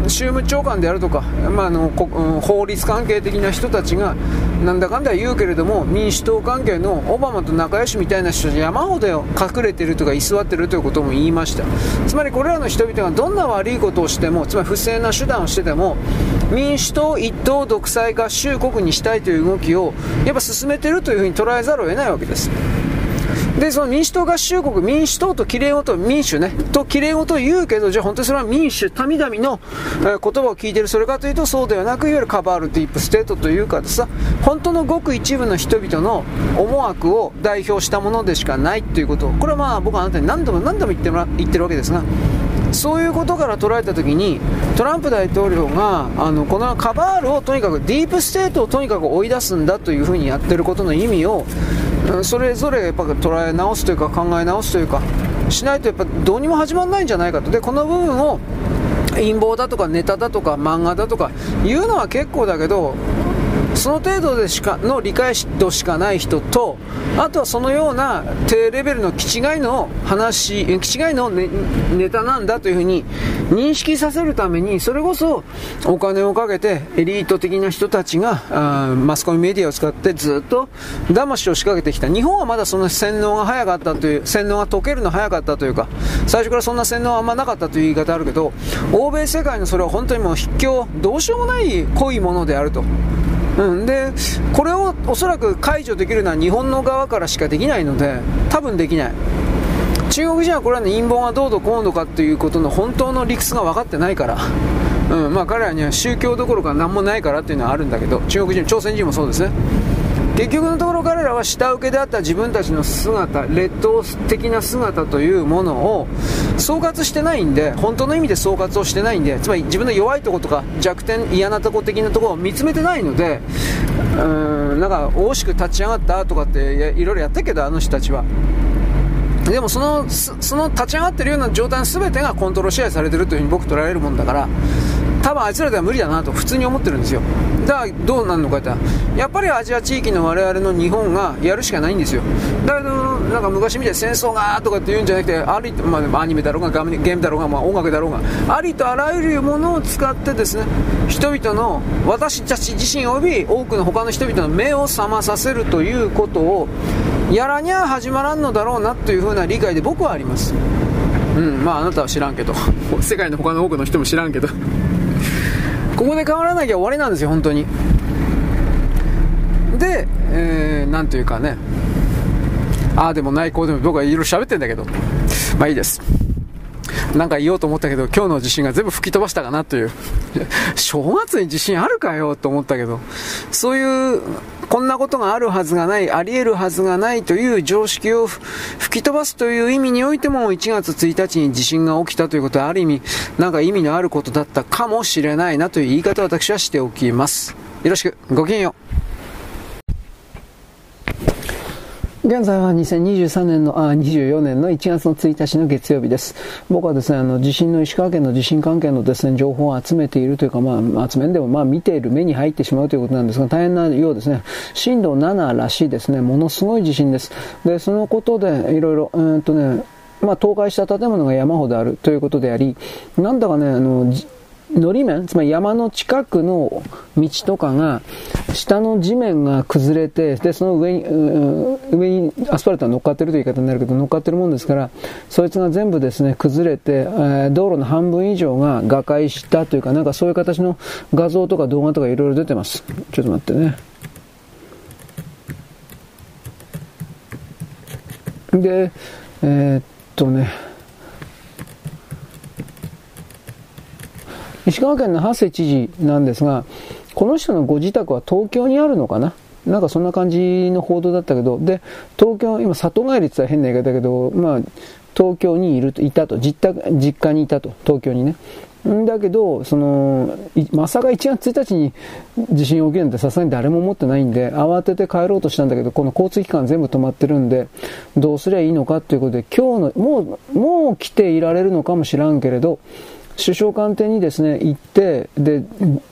州務長官であるとか、まあ、あの法律関係的な人たちがなんだかんだ言うけれども民主党関係のオバマと仲良しみたいな人山ほど隠れてるとか居座ってるということも言いました。つまりこれらの人々がどんな悪いことをしてもつまり不正な手段をしてても民主党一党独裁化州国にしたいという動きをやっぱ進めてるというふうに捉えざるを得ないわけです。で、その民主党合衆国、民主党と綺麗事、民主ね、と綺麗事を言うけど、じゃあ本当にそれは民主、民々の、えー、言葉を聞いてる、それかというとそうではなく、いわゆるカバールディープステートというかさ、本当のごく一部の人々の思惑を代表したものでしかないということ、これはまあ僕はあなたに何度も何度も言って言ってるわけですが、そういうことから捉えたときに、トランプ大統領が、あの、このカバールをとにかく、ディープステートをとにかく追い出すんだというふうにやってることの意味を、それぞれやっぱ捉え直すというか考え直すというかしないとやっぱどうにも始まらないんじゃないかと。でこの部分を陰謀だとかネタだとか漫画だとかいうのは結構だけどその程度でしかの理解度しかない人とあとはそのような低レベルの気違いの話気違いのネネタなんだというふうに認識させるためにそれこそお金をかけてエリート的な人たちがあマスコミメディアを使ってずっと騙しを仕掛けてきた日本はまだその洗脳が早かったという洗脳が解けるの早かったというか最初からそんな洗脳はあんまなかったという言い方あるけど欧米世界のそれは本当にもう筆境どうしようもない濃いものであると。うん、でこれをおそらく解除できるのは日本の側からしかできないので多分できない。中国人はこれは、ね、陰謀がどうとこうのかということの本当の理屈が分かってないから、うんまあ、彼らには宗教どころか何もないからっていうのはあるんだけど中国人朝鮮人もそうですね。結局のところ彼らは下請けであった自分たちの姿劣等的な姿というものを総括してないんで本当の意味で総括をしてないんでつまり自分の弱いとことか弱点嫌なとこ的なところを見つめてないのでうーんなんか大しく立ち上がったとかっていろいろやったけどあの人たちは。でもそのその立ち上がってるような状態の全てがコントロール支配されてるというふうに僕捉えるもんだから多分あいつらでは無理だなと普通に思ってるんですよ。だからどうなるのかってやっぱりアジア地域の我々の日本がやるしかないんですよ。だけどなんか昔みたいに戦争がとかって言うんじゃなくてあり、まあ、アニメだろうがゲームだろうが、まあ、音楽だろうがありとあらゆるものを使ってですね人々の私たち自身および多くの他の人々の目を覚まさせるということをやらにゃ始まらんのだろうなというふうな理解で僕はあります。うんまああなたは知らんけど。[LAUGHS] 世界の他の多くの人も知らんけど。ここで変わらなきゃ終わりなんですよ本当に。で、えー、なんというかね。ああでもないこうでも僕はいろいろ喋ってんだけど。まあいいです。なんか言おうと思ったけど、今日の地震が全部吹き飛ばしたかなという。[LAUGHS] 正月に地震あるかよと思ったけど、そういう、こんなことがあるはずがない、あり得るはずがないという常識を吹き飛ばすという意味においても、1月1日に地震が起きたということは、ある意味、なんか意味のあることだったかもしれないなという言い方を私はしておきます。よろしく、ごきげんよう。現在は2023年の、あ、24年の1月の1日の月曜日です。僕はですね、あの、地震の石川県の地震関係のですね、情報を集めているというか、まあ、集めんでも、まあ、見ている目に入ってしまうということなんですが、大変なようですね。震度7らしいですね。ものすごい地震です。で、そのことで、いろいろ、うんとね、まあ、倒壊した建物が山ほどあるということであり、なんだかね、あの、のり面、つまり山の近くの道とかが、下の地面が崩れて、で、その上に、上にアスファルトが乗っかってるという言い方になるけど、乗っかってるもんですから、そいつが全部ですね、崩れて、えー、道路の半分以上が瓦解したというか、なんかそういう形の画像とか動画とかいろいろ出てます。ちょっと待ってね。で、えー、っとね、石川県の長谷知事なんですが、この人のご自宅は東京にあるのかな？なんかそんな感じの報道だったけど、で、東京、今里帰りって言ったら変な言い方だけど、まあ、東京にいると、いたと、実実家にいたと、東京にね。だけど、その、まさか1月1日に地震起きるなんてさすがに誰も思ってないんで、慌てて帰ろうとしたんだけど、この交通機関全部止まってるんで、どうすりゃいいのかということで、今日の、もう、もう来ていられるのかもしらんけれど、首相官邸にですね、行って、で、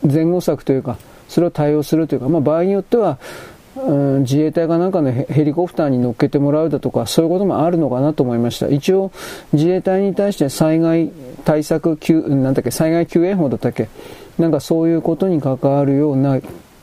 前後策というか、それを対応するというか、まあ場合によっては、うん、自衛隊がなんかのヘリコプターに乗っけてもらうだとか、そういうこともあるのかなと思いました。一応、自衛隊に対して災害対策救、なんだっけ、災害救援法だったっけ、なんかそういうことに関わるような、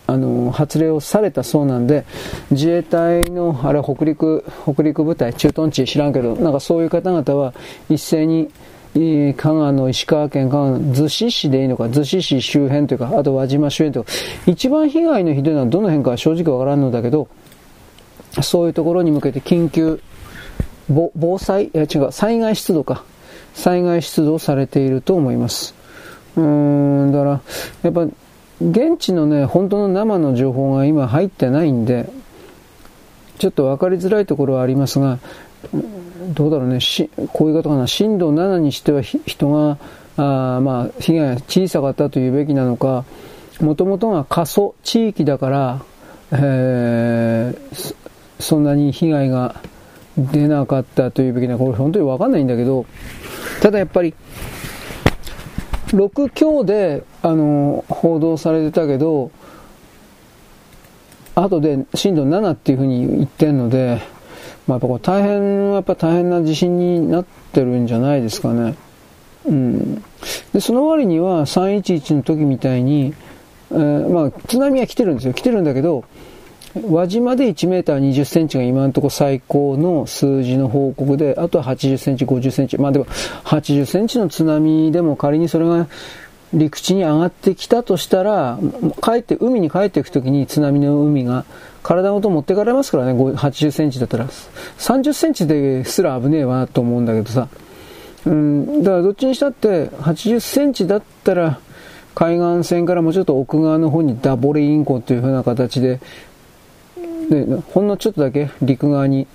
あの、発令をされたそうなんで、自衛隊の、あれ、北陸、北陸部隊、駐屯地知らんけど、なんかそういう方々は一斉に、香川の石川県香川の逗子市でいいのか、逗子市周辺というか、あと輪島周辺とか、一番被害のひどいのはどの辺かは正直わからんのだけど、そういうところに向けて緊急、防災、え違う、災害出動か。災害出動されていると思います。うーん、だから、やっぱ、現地のね、本当の生の情報が今入ってないんで、ちょっと分かりづらいところはありますが、どうだろうね、しこういうことかな、震度7にしては人が、あまあ、被害が小さかったというべきなのか、もともとが過疎地域だから、えー、そんなに被害が出なかったというべきな、これ本当にわかんないんだけど、ただやっぱり、6強で、あの、報道されてたけど、後で震度7っていうふうに言ってるので、まあ、やっぱこれ大変、やっぱ大変な地震になってるんじゃないですかね。うん。で、その割には311の時みたいに、えー、まあ、津波は来てるんですよ。来てるんだけど、輪島で1メーター20センチが今のところ最高の数字の報告で、あとは80センチ、50センチ。まあでも、80センチの津波でも仮にそれが陸地に上がってきたとしたら、帰って、海に帰っていくときに津波の海が体ごと持ってかれますからね、80センチだったら。30センチですら危ねえわと思うんだけどさ。うん、だからどっちにしたって80センチだったら海岸線からもうちょっと奥側の方にダボレインコという風な形で、で、ほんのちょっとだけ陸側に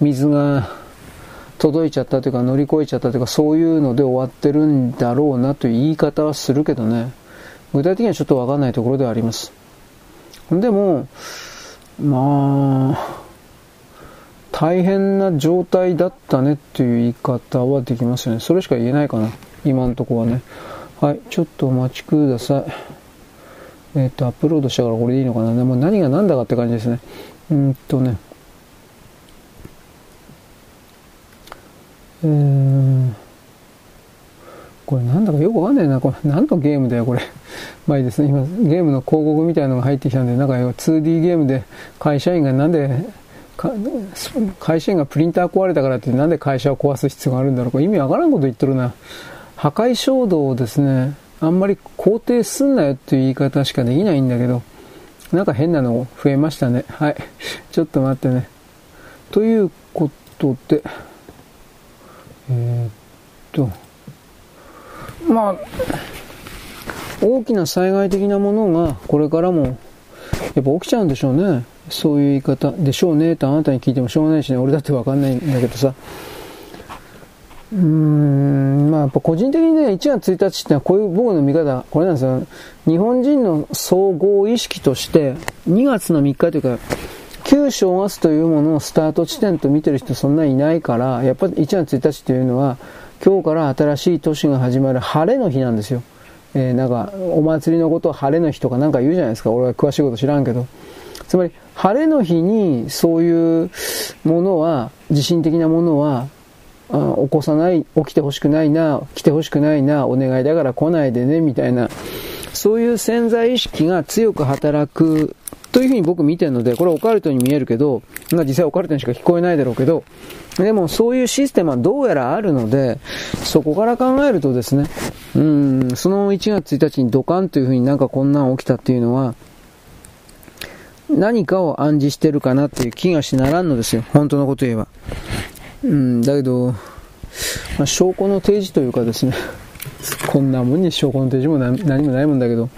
水が届いちゃったというか乗り越えちゃったというかそういうので終わってるんだろうなという言い方はするけどね。具体的にはちょっとわかんないところではあります。でも、まあ、大変な状態だったねっていう言い方はできますよね。それしか言えないかな。今のとこはね。はい、ちょっとお待ちください。えっ、ー、と、アップロードしたからこれでいいのかな。でも何が何だかって感じですね。うんとね。これなんだかよくわかんないな。これ何のゲームだよ、これ。[LAUGHS] まあいいですね。今、ゲームの広告みたいなのが入ってきたんで、なんか 2D ゲームで会社員がなんで会社員がプリンター壊れたからってなんで会社を壊す必要があるんだろうか意味わからんこと言っとるな。破壊衝動をですね、あんまり肯定すんなよっていう言い方しかできないんだけど、なんか変なの増えましたね。はい。ちょっと待ってね。ということで、え、っと、まあ、大きな災害的なものがこれからもやっぱ起きちゃうんでしょうね。そういう言い方でしょうねとあなたに聞いてもしょうがないしね、俺だってわかんないんだけどさ。うーん、まあやっぱ個人的にね、1月1日ってのはこういう僕の見方、これなんですよ。日本人の総合意識として、2月の3日というか、旧正月というものをスタート地点と見てる人そんなにいないから、やっぱり1月1日というのは、今日から新しい年が始まる晴れの日なんですよ。えー、なんか、お祭りのことを晴れの日とかなんか言うじゃないですか。俺は詳しいこと知らんけど。つまり、晴れの日にそういうものは、地震的なものは、あ起こさない、起きてほしくないな、来てほしくないな、お願いだから来ないでね、みたいな、そういう潜在意識が強く働くというふうに僕見てるので、これオカルトに見えるけど、まあ実際オカルトにしか聞こえないだろうけど、でもそういうシステムはどうやらあるので、そこから考えるとですね、うん、その1月1日にドカンというふうになんかこんなん起きたっていうのは、何かを暗示してるかなっていう気がしならんのですよ。本当のこと言えば。うん、だけど、まあ、証拠の提示というかですね、こんなもんに証拠の提示も何もないもんだけど、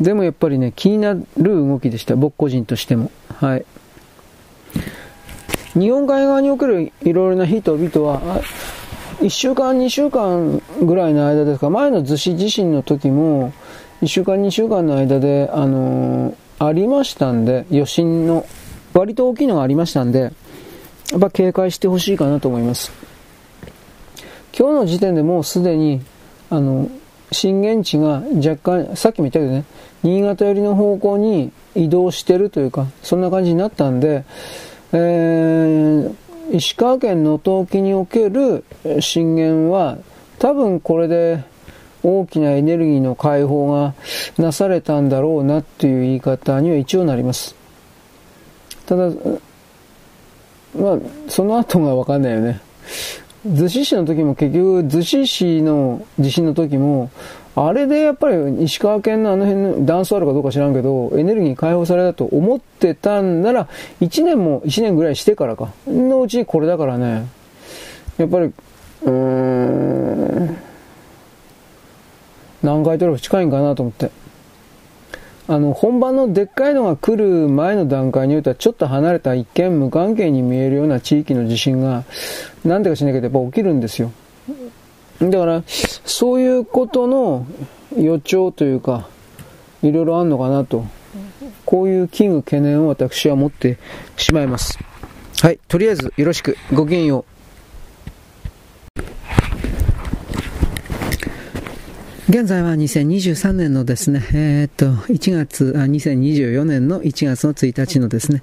でもやっぱりね、気になる動きでした。僕個人としても。はい。日本海側におけるいろいろな人々は、1週間、2週間ぐらいの間ですか、前の逗子地震の時も、1週間、2週間の間で、あのーありましたんで、余震の、割と大きいのがありましたんで、やっぱ警戒してほしいかなと思います。今日の時点でもうすでに、あの、震源地が若干、さっきも言ったけどね、新潟寄りの方向に移動してるというか、そんな感じになったんで、えー、石川県能登沖における震源は、多分これで大きなエネルギーの解放がなされたんだろうなっていう言い方には一応なります。ただ、まあ、その後がわかんないよね。逗子市の時も結局、逗子市の地震の時も、あれでやっぱり石川県のあの辺の断層あるかどうか知らんけど、エネルギー解放されたと思ってたんなら、1年も、1年ぐらいしてからか。のうちにこれだからね、やっぱり、うーん、何回取れば近いんかなと思って。あの、本番のでっかいのが来る前の段階においては、ちょっと離れた一見無関係に見えるような地域の地震が、なんでかしなきゃやっぱ起きるんですよ。だから、そういうことの予兆というか、いろいろあんのかなと。こういう危惧、懸念を私は持ってしまいます。はい、とりあえずよろしく。ごきげんよう。現在は2023年のですね、えー、っと、1月、あ、2024年の1月の1日のですね、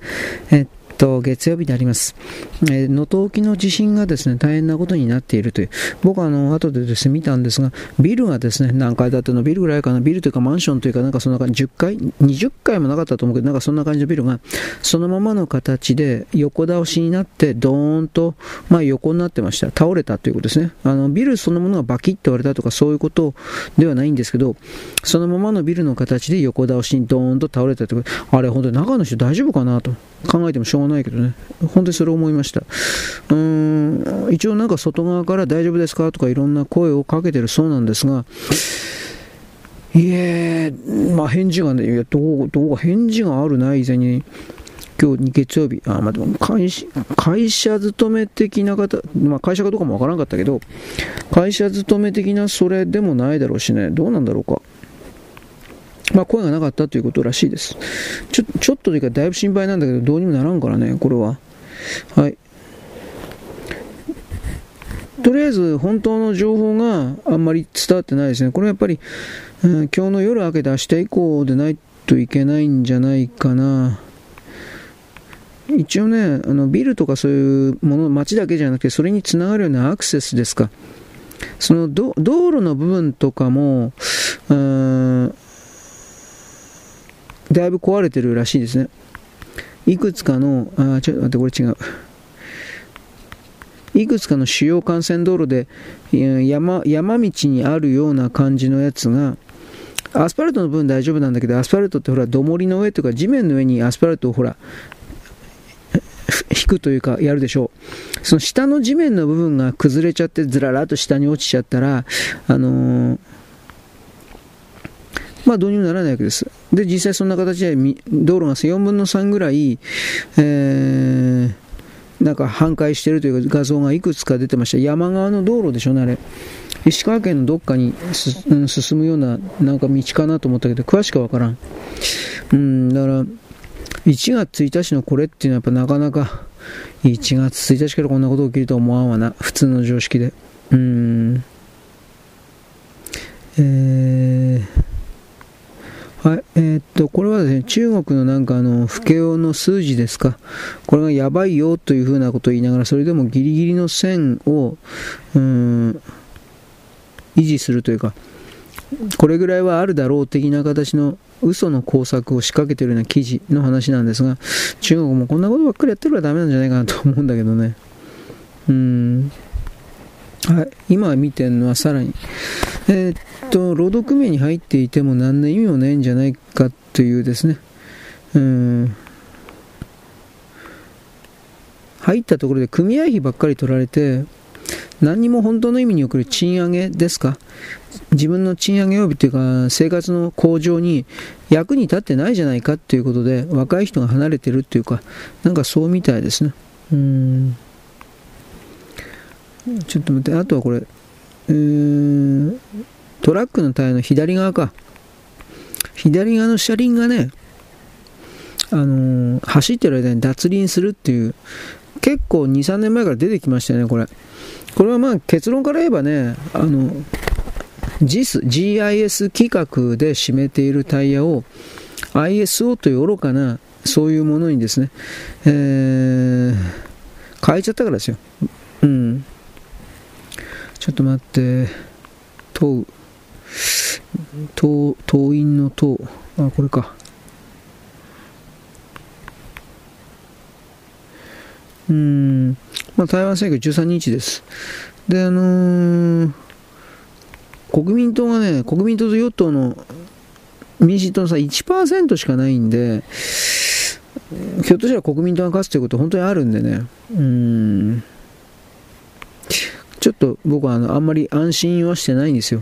えー、と、月曜日であります。えー、能登沖の地震がですね、大変なことになっているという。僕はあの、後でですね、見たんですが、ビルがですね、何階建ての？ビルぐらいかな、ビルというかマンションというか、なんかそんな感じ、10階 ?20 階もなかったと思うけど、なんかそんな感じのビルが、そのままの形で横倒しになって、ドーンと、まあ横になってました。倒れたということですね。あの、ビルそのものがバキッと割れたとか、そういうことではないんですけど、そのままのビルの形で横倒しにドーンと倒れたということ、あれ、本当に中の人大丈夫かなと考えてもしょうがないないけどね、本当にそれを思いました。うーん、一応なんか外側から大丈夫ですかとかいろんな声をかけてるそうなんですが、いえ、まあ返事がね、いやどう、どう返事があるな、以前に。今日月曜日、あ、まあ、でも会、会社勤め的な方、まあ会社かどうかもわからんかったけど、会社勤め的なそれでもないだろうしね、どうなんだろうか。まあ、声がなかったということらしいです。ちょちょっとというか、だいぶ心配なんだけど、どうにもならんからね、これは。はい。とりあえず、本当の情報があんまり伝わってないですね。これはやっぱり、うん、今日の夜明けて明日以降でないといけないんじゃないかな。一応ね、あのビルとかそういうもの、街だけじゃなくて、それにつながるようなアクセスですか。その道路の部分とかも、うんだいぶ壊れてるらしいですね。いくつかの、あ、ちょっと待って、これ違う。いくつかの主要幹線道路で山山道にあるような感じのやつが、アスファルトの分大丈夫なんだけど、アスファルトってほら、土森の上とか地面の上にアスファルトをほら、引くというかやるでしょう。その下の地面の部分が崩れちゃってずららっと下に落ちちゃったら、あのーまあどうにもならないわけです。で、実際そんな形で道路が4分の3ぐらい、えー、なんか半壊しているという画像がいくつか出てました。山側の道路でしょね、あれ。石川県のどっかに進むようななんか道かなと思ったけど、詳しくわからん。うん、だから、1月1日のこれっていうのはやっぱなかなか、1月1日からこんなこと起きるとは思わんわな。普通の常識で。うん。えーはい、えー、っと、これはですね、中国のなんかあの、不況の数字ですか。これがやばいよというふうなことを言いながら、それでもギリギリの線を、うん、維持するというか、これぐらいはあるだろう的な形の嘘の工作を仕掛けてるような記事の話なんですが、中国もこんなことばっかりやってるからダメなんじゃないかなと思うんだけどね。うん。はい、今見てるのはさらに、えー、っと、労働組合に入っていても何の意味もないんじゃないかというですね、うん、入ったところで組合費ばっかり取られて、何にも本当の意味に送る賃上げですか？自分の賃上げ及びというか生活の向上に役に立ってないじゃないかということで若い人が離れてるっていうかなんかそうみたいですね。うん。ちょっと待って、あとはこれ、えー、トラックのタイヤの左側か。左側の車輪がね、あのー、走ってる間に脱輪するっていう、結構2、3年前から出てきましたよね、これ。これはまあ結論から言えばね、あの、JIS、GIS 規格で占めているタイヤを ISO という愚かなそういうものにですね、えー、変えちゃったからですよ。うん。ちょっと待って、党、党、党員の党、あ、これか。うん、まあ、台湾選挙13日です。で、あのー、国民党がね、国民党と与党の民進党の差1%しかないんで、ひょっとしたら国民党が勝つということ本当にあるんでね、うん。ちょっと僕はあのあんまり安心はしてないんですよ。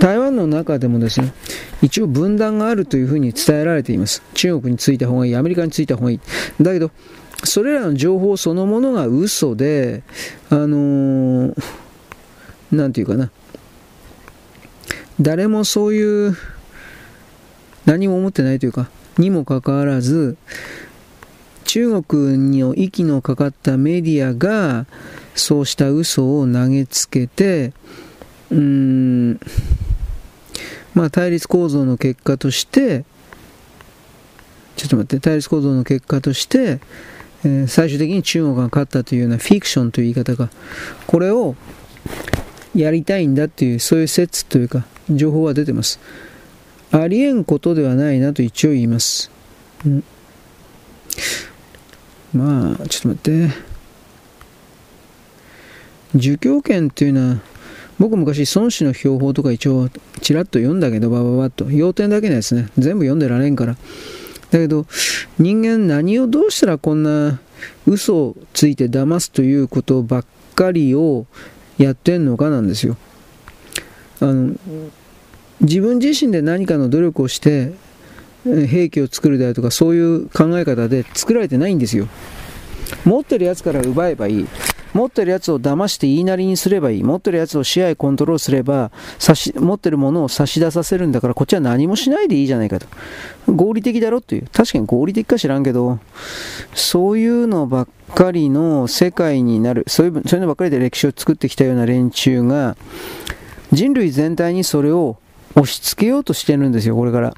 台湾の中でもですね、一応分断があるというふうに伝えられています。中国についた方がいい、アメリカについた方がいい。だけど、それらの情報そのものが嘘で、あのー、なんていうかな、誰もそういう、何も思ってないというか、にもかかわらず、中国の息のかかったメディアがそうした嘘を投げつけてうーんまあ対立構造の結果としてちょっと待って対立構造の結果としてえー、最終的に中国が勝ったというようなフィクションという言い方が、これをやりたいんだっていう、そういう説というか、情報は出てます。ありえんことではないなと一応言います。うん、まあ、ちょっと待って。儒教権っていうのは、僕昔孫子の標本とか一応ちらっと読んだけど、ばばばっと。要点だけのやつね。全部読んでられんから。だけど人間何をどうしたらこんな嘘をついて騙すということばっかりをやってんのかなんですよ。あの自分自身で何かの努力をして兵器を作るであるとかそういう考え方で作られてないんですよ。持ってるやつから奪えばいい。持ってるやつを騙して言いなりにすればいい。持ってるやつを支配コントロールすれば、し持ってるものを差し出させるんだから、こっちは何もしないでいいじゃないかと。合理的だろっていう。確かに合理的か知らんけど、そういうのばっかりの世界になる、そういうそういうのばっかりで歴史を作ってきたような連中が、人類全体にそれを押し付けようとしてるんですよ、これから。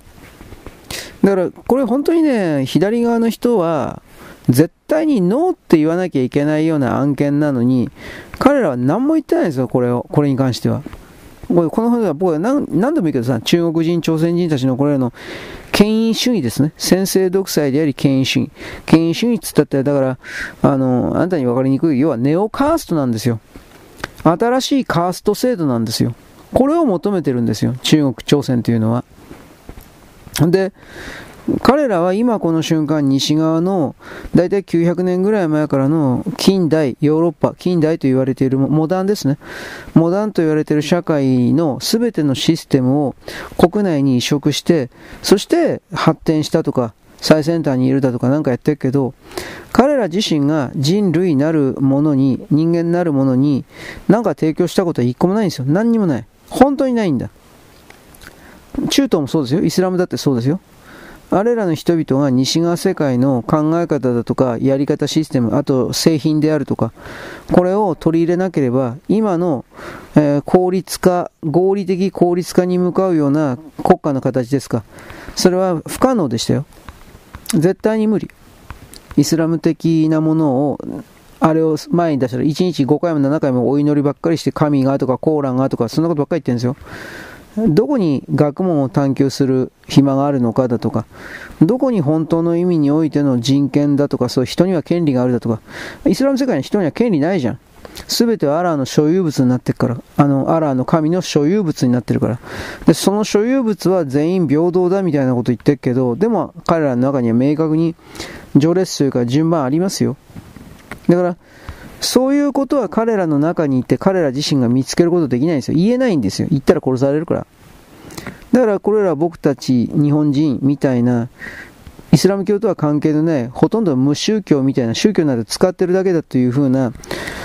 だから、これ本当にね、左側の人は、絶対にノーって言わなきゃいけないような案件なのに、彼らは何も言ってないんですよ、これを、これに関しては。これこの話は僕は何何度も言うけどさ、中国人、朝鮮人たちのこれらの権威主義ですね。先制独裁であり権威主義。権威主義っつったって、だから、あの、あなたに分かりにくい、要はネオカーストなんですよ。新しいカースト制度なんですよ。これを求めてるんですよ。中国、朝鮮というのは。で、彼らは今この瞬間西側の大体900年ぐらい前からの近代ヨーロッパ近代と言われているモダンですね。モダンと言われている社会の全てのシステムを国内に移植してそして発展したとか最先端にいるだとかなんかやってるけど彼ら自身が人類なるものに人間なるものに何か提供したことは一個もないんですよ。何にもない。本当にないんだ。中東もそうですよイスラムだってそうですよあれらの人々が西側世界の考え方だとか、やり方システム、あと製品であるとか、これを取り入れなければ、今の、えー、効率化、合理的効率化に向かうような国家の形ですか。それは不可能でしたよ。絶対に無理。イスラム的なものを、あれを前に出したら、1日5回も7回もお祈りばっかりして、神がとかコーランがとか、そんなことばっかり言ってるんですよ。どこに学問を探求する暇があるのかだとか、どこに本当の意味においての人権だとか、そう人には権利があるだとか、イスラム世界に人には権利ないじゃん。すべてはアラーの所有物になってるから、あの、アラーの神の所有物になってるから。で、その所有物は全員平等だみたいなこと言ってるけど、でも彼らの中には明確に序列というか順番ありますよ。だから、そういうことは彼らの中にいて彼ら自身が見つけることできないんですよ。言えないんですよ。言ったら殺されるから。だからこれら僕たち日本人みたいなイスラム教とは関係のないほとんど無宗教みたいな宗教など使ってるだけだというふうな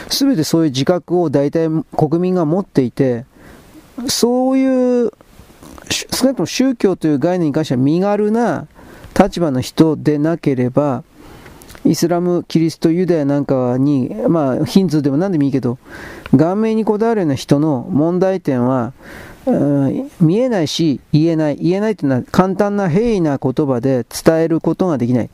全てそういう自覚を大体国民が持っていてそういう少なくとも宗教という概念に関しては身軽な立場の人でなければイスラム、キリスト、ユダヤなんかに、まあ、ヒンズーでも何でもいいけど、顔面にこだわるような人の問題点は、見えないし言えない。言えないというのは簡単な平易な言葉で伝えることができない。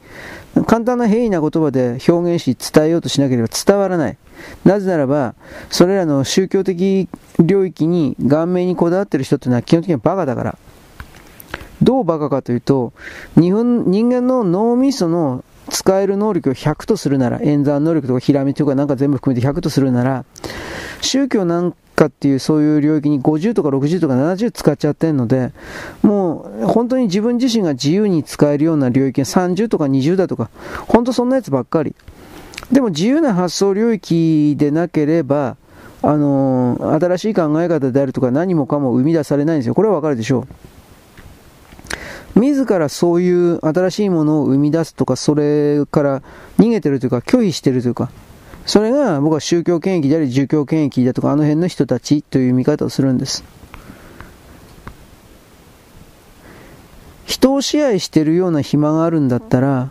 簡単な平易な言葉で表現し伝えようとしなければ伝わらない。なぜならば、それらの宗教的領域に顔面にこだわっている人というのは基本的にはバカだから。どうバカかというと、日本人間の脳みその使える能力を100とするなら、演算能力とかひらめきとかなんか全部含めて100とするなら、宗教なんかっていうそういう領域に50とか60とか70使っちゃってるので、もう本当に自分自身が自由に使えるような領域が30とか20だとか、本当そんなやつばっかり。でも自由な発想領域でなければ、あのー、新しい考え方であるとか何もかも生み出されないんですよ。これはわかるでしょう。自らそういう新しいものを生み出すとか、それから逃げてるというか、拒否してるというか、それが僕は宗教権益であり、儒教権益だとか、あの辺の人たちという見方をするんです。人を支配してるような暇があるんだったら、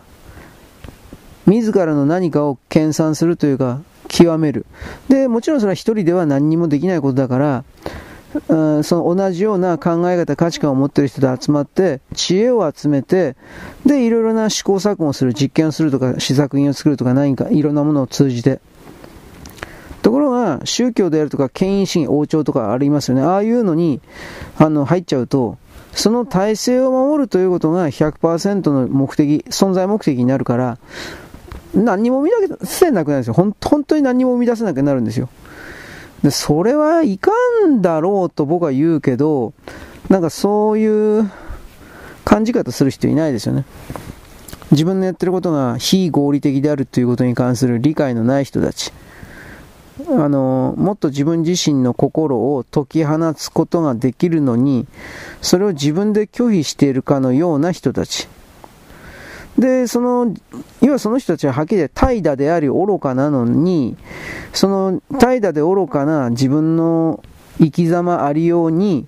自らの何かを研鑽するというか、極める。で、もちろんそれは一人では何にもできないことだから、その同じような考え方、価値観を持っている人で集まって、知恵を集めて、で、いろいろな試行錯誤をする、実験をするとか、試作品を作るとか、何か、いろんなものを通じて。ところが、宗教であるとか、権威主義、王朝とかありますよね。ああいうのに、あの、入っちゃうと、その体制を守るということが100%の目的、存在目的になるから、何にも生み出せなくなるんですよ。本当に何にも生み出せなくなるんですよ。で、それはいかんだろうと僕は言うけど、なんかそういう感じ方する人いないですよね。自分のやってることが非合理的であるということに関する理解のない人たち。あの、もっと自分自身の心を解き放つことができるのに、それを自分で拒否しているかのような人たち。で、その、要はその人たちははっきり言って怠惰であり愚かなのに、その怠惰で愚かな自分の生き様ありように、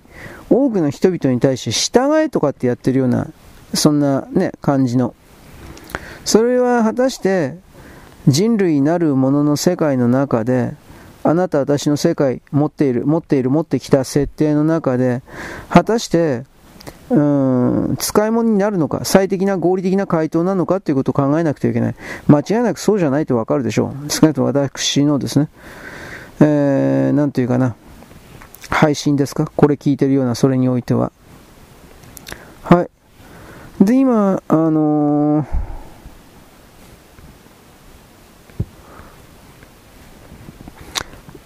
多くの人々に対して従えとかってやってるような、そんなね、感じの。それは果たして人類なるものの世界の中で、あなた私の世界持っている、持っている、持ってきた設定の中で、果たしてうん使い物になるのか、最適な合理的な回答なのかということを考えなくてはいけない。間違いなくそうじゃないとわかるでしょう。少なくとも私のですね、えー、なんというかな、配信ですか？これ聞いてるような、それにおいては。はい。で、今、あのー、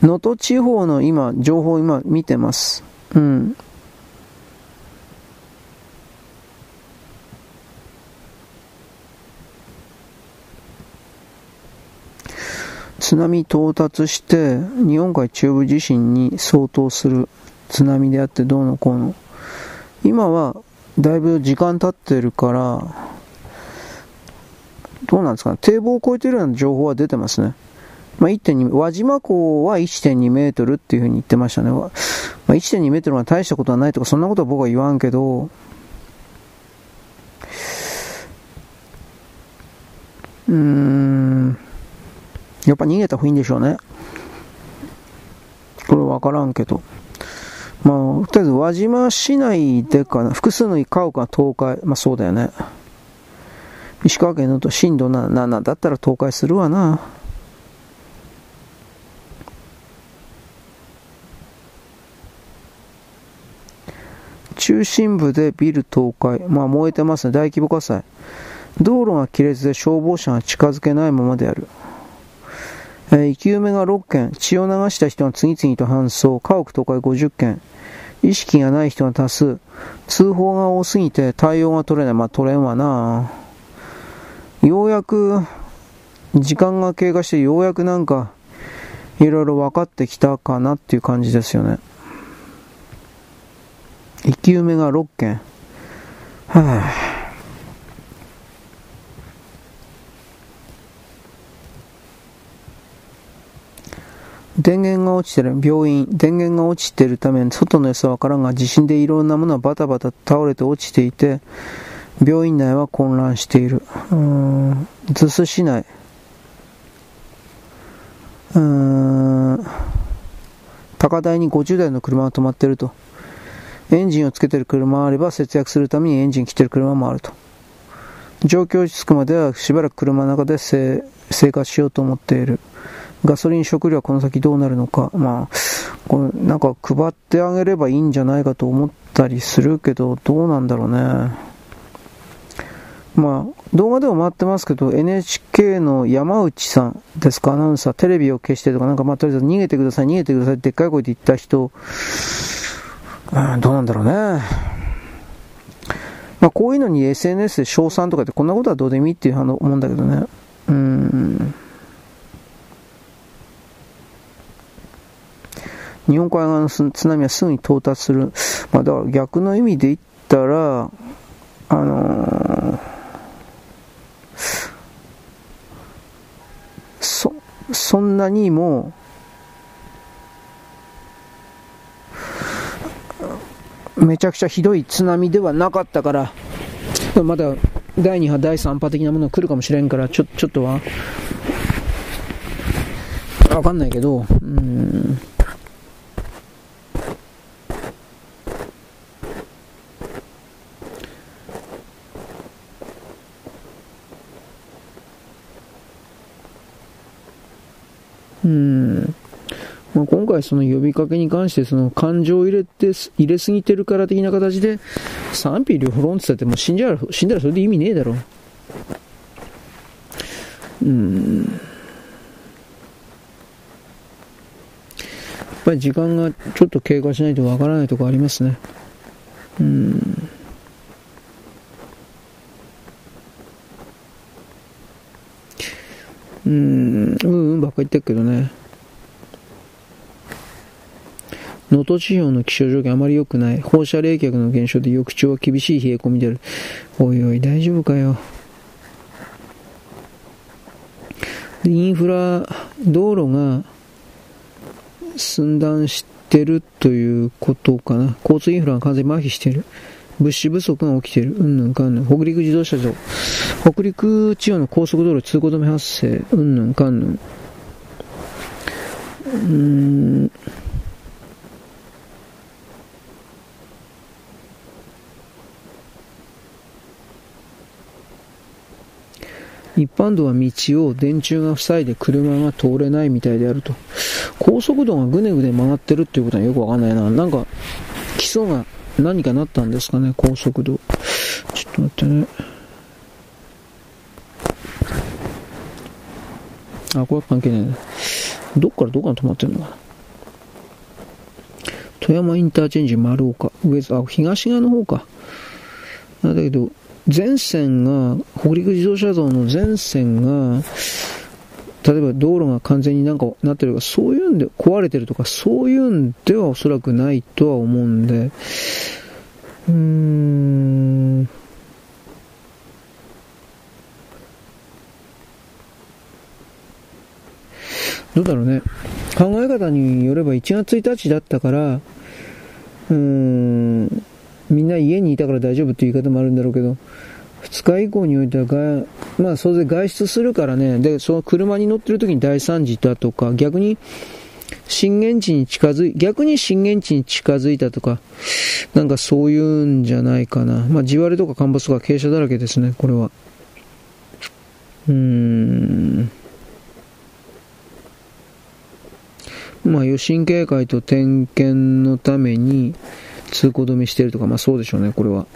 能登地方の今、情報を今見てます。うん。津波到達して日本海中部地震に相当する津波であってどうのこうの。今はだいぶ時間経ってるからどうなんですかね。堤防を越えてるような情報は出てますね。まあ、1.2輪島港は1.2メートルっていうふうに言ってましたね、まあ、1.2メートルは大したことはないとかそんなことは僕は言わんけどうーん。やっぱ逃げた方がいいんでしょうね。これわからんけど。まあ、とりあえず輪島市内でかな、複数の家屋が倒壊、まあそうだよね。石川県のと震度7だったら倒壊するわな。中心部でビル倒壊。まあ燃えてますね。大規模火災。道路が亀裂で消防車が近づけないままである。えー、生き埋めが6件、血を流した人が次々と搬送、家屋倒壊50件、意識がない人が多数、通報が多すぎて対応が取れない。まあ取れんわな。ようやく、時間が経過してようやくなんか、いろいろ分かってきたかなっていう感じですよね。生き埋めが6件。はぁ、あ。電源が落ちてる、病院、電源が落ちてるために、外の様子はわからんが、地震でいろんなものがバタバタ倒れて落ちていて、病院内は混乱している。うーん、逗子市内。うーん、高台に50台の車が止まってると。エンジンをつけてる車があれば節約するためにエンジン切ってる車もあると。状況落ち着くまではしばらく車の中で生活しようと思っている。ガソリン、食料はこの先どうなるのか、まあ、これなんか配ってあげればいいんじゃないかと思ったりするけど、どうなんだろうね。まあ、動画でも回ってますけど、NHK の山内さんですか、アナウンサー、テレビを消してとか、なんかまあ、とりあえず逃げてください、逃げてくださいってでっかい声で言った人、うん、どうなんだろうね。まあ、こういうのに SNS で称賛とかってこんなことはどうでもいいっていう思うんだけどね。うん。日本海側の津波はすぐに到達する。まあ、だから逆の意味で言ったら、あのー、そ、そんなにも、めちゃくちゃひどい津波ではなかったから、まだ第2波、第3波的なものが来るかもしれんから、ちょ、ちょっとは、わかんないけど、うん。回その呼びかけに関してその感情を入れて、入れすぎてるから的な形で賛否両論って言ったってもう死んじゃう、死んだらそれで意味ねえだろ。うん。やっぱり時間がちょっと経過しないとわからないとこありますね。うん。うん、うんうんばっか言ってるけどね。能登地方の気象条件あまり良くない。放射冷却の減少で翌朝は厳しい冷え込みである。おいおい、大丈夫かよ。でインフラ、道路が寸断してるということかな。交通インフラが完全に麻痺してる。物資不足が起きてる。うんぬんかんぬん。北陸自動車道。北陸地方の高速道路通行止め発生。うんぬんかんぬん。うーん。一般道は道を電柱が塞いで車が通れないみたいであると。高速道がぐねぐね曲がってるっていうことはよくわかんないな。なんか、基礎が何かなったんですかね、高速道。ちょっと待ってね。あ、これは関係ないね。どっからどこが止まってるのかな。富山インターチェンジ丸岡。上、あ、東側の方か。だけど、全線が、北陸自動車道の全線が、例えば道路が完全になんかなってるとか、そういうんで壊れてるとか、そういうんではおそらくないとは思うんで、うーん、どうだろうね。考え方によれば1月1日だったから、うーん、みんな家にいたから大丈夫っていう言い方もあるんだろうけど、2日以降においてはが、まあ、それで外出するからね、で、その車に乗ってる時に大惨事だとか、逆に、震源地に近づい、逆に震源地に近づいたとか、なんかそういうんじゃないかな。まあ、地割れとか干ばつとか傾斜だらけですね、これは。うーん。まあ、余震警戒と点検のために、通行止めしてるとか、まあそうでしょうね、これは。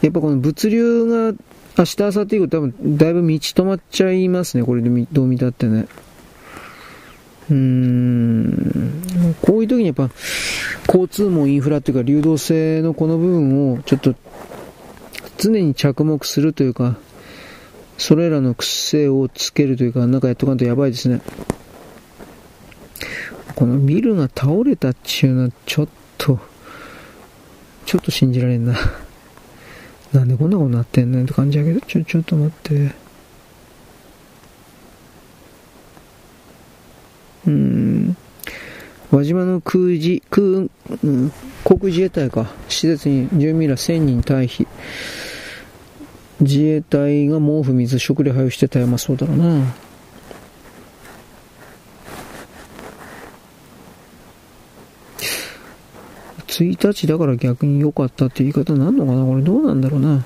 やっぱこの物流が明日、明後日以降多分だいぶ道止まっちゃいますね、これでどう見たってね。うーん、こういう時にやっぱ交通網インフラというか流動性のこの部分をちょっと常に着目するというか、それらの癖をつけるというか、なんかやっとかんとやばいですね。このビルが倒れたっていうのはちょっと、ちょっと信じられんな。[LAUGHS] なんでこんなことなってんねんって感じやけど、ちょ、ちょっと待って。うん。輪島の空自、空、うん、航空自衛隊か。施設に住民ら1000人退避。自衛隊が毛布、水、食料配布してたやまそうだろうな。1日だから逆に良かったって言い方なんのかな？これどうなんだろうな？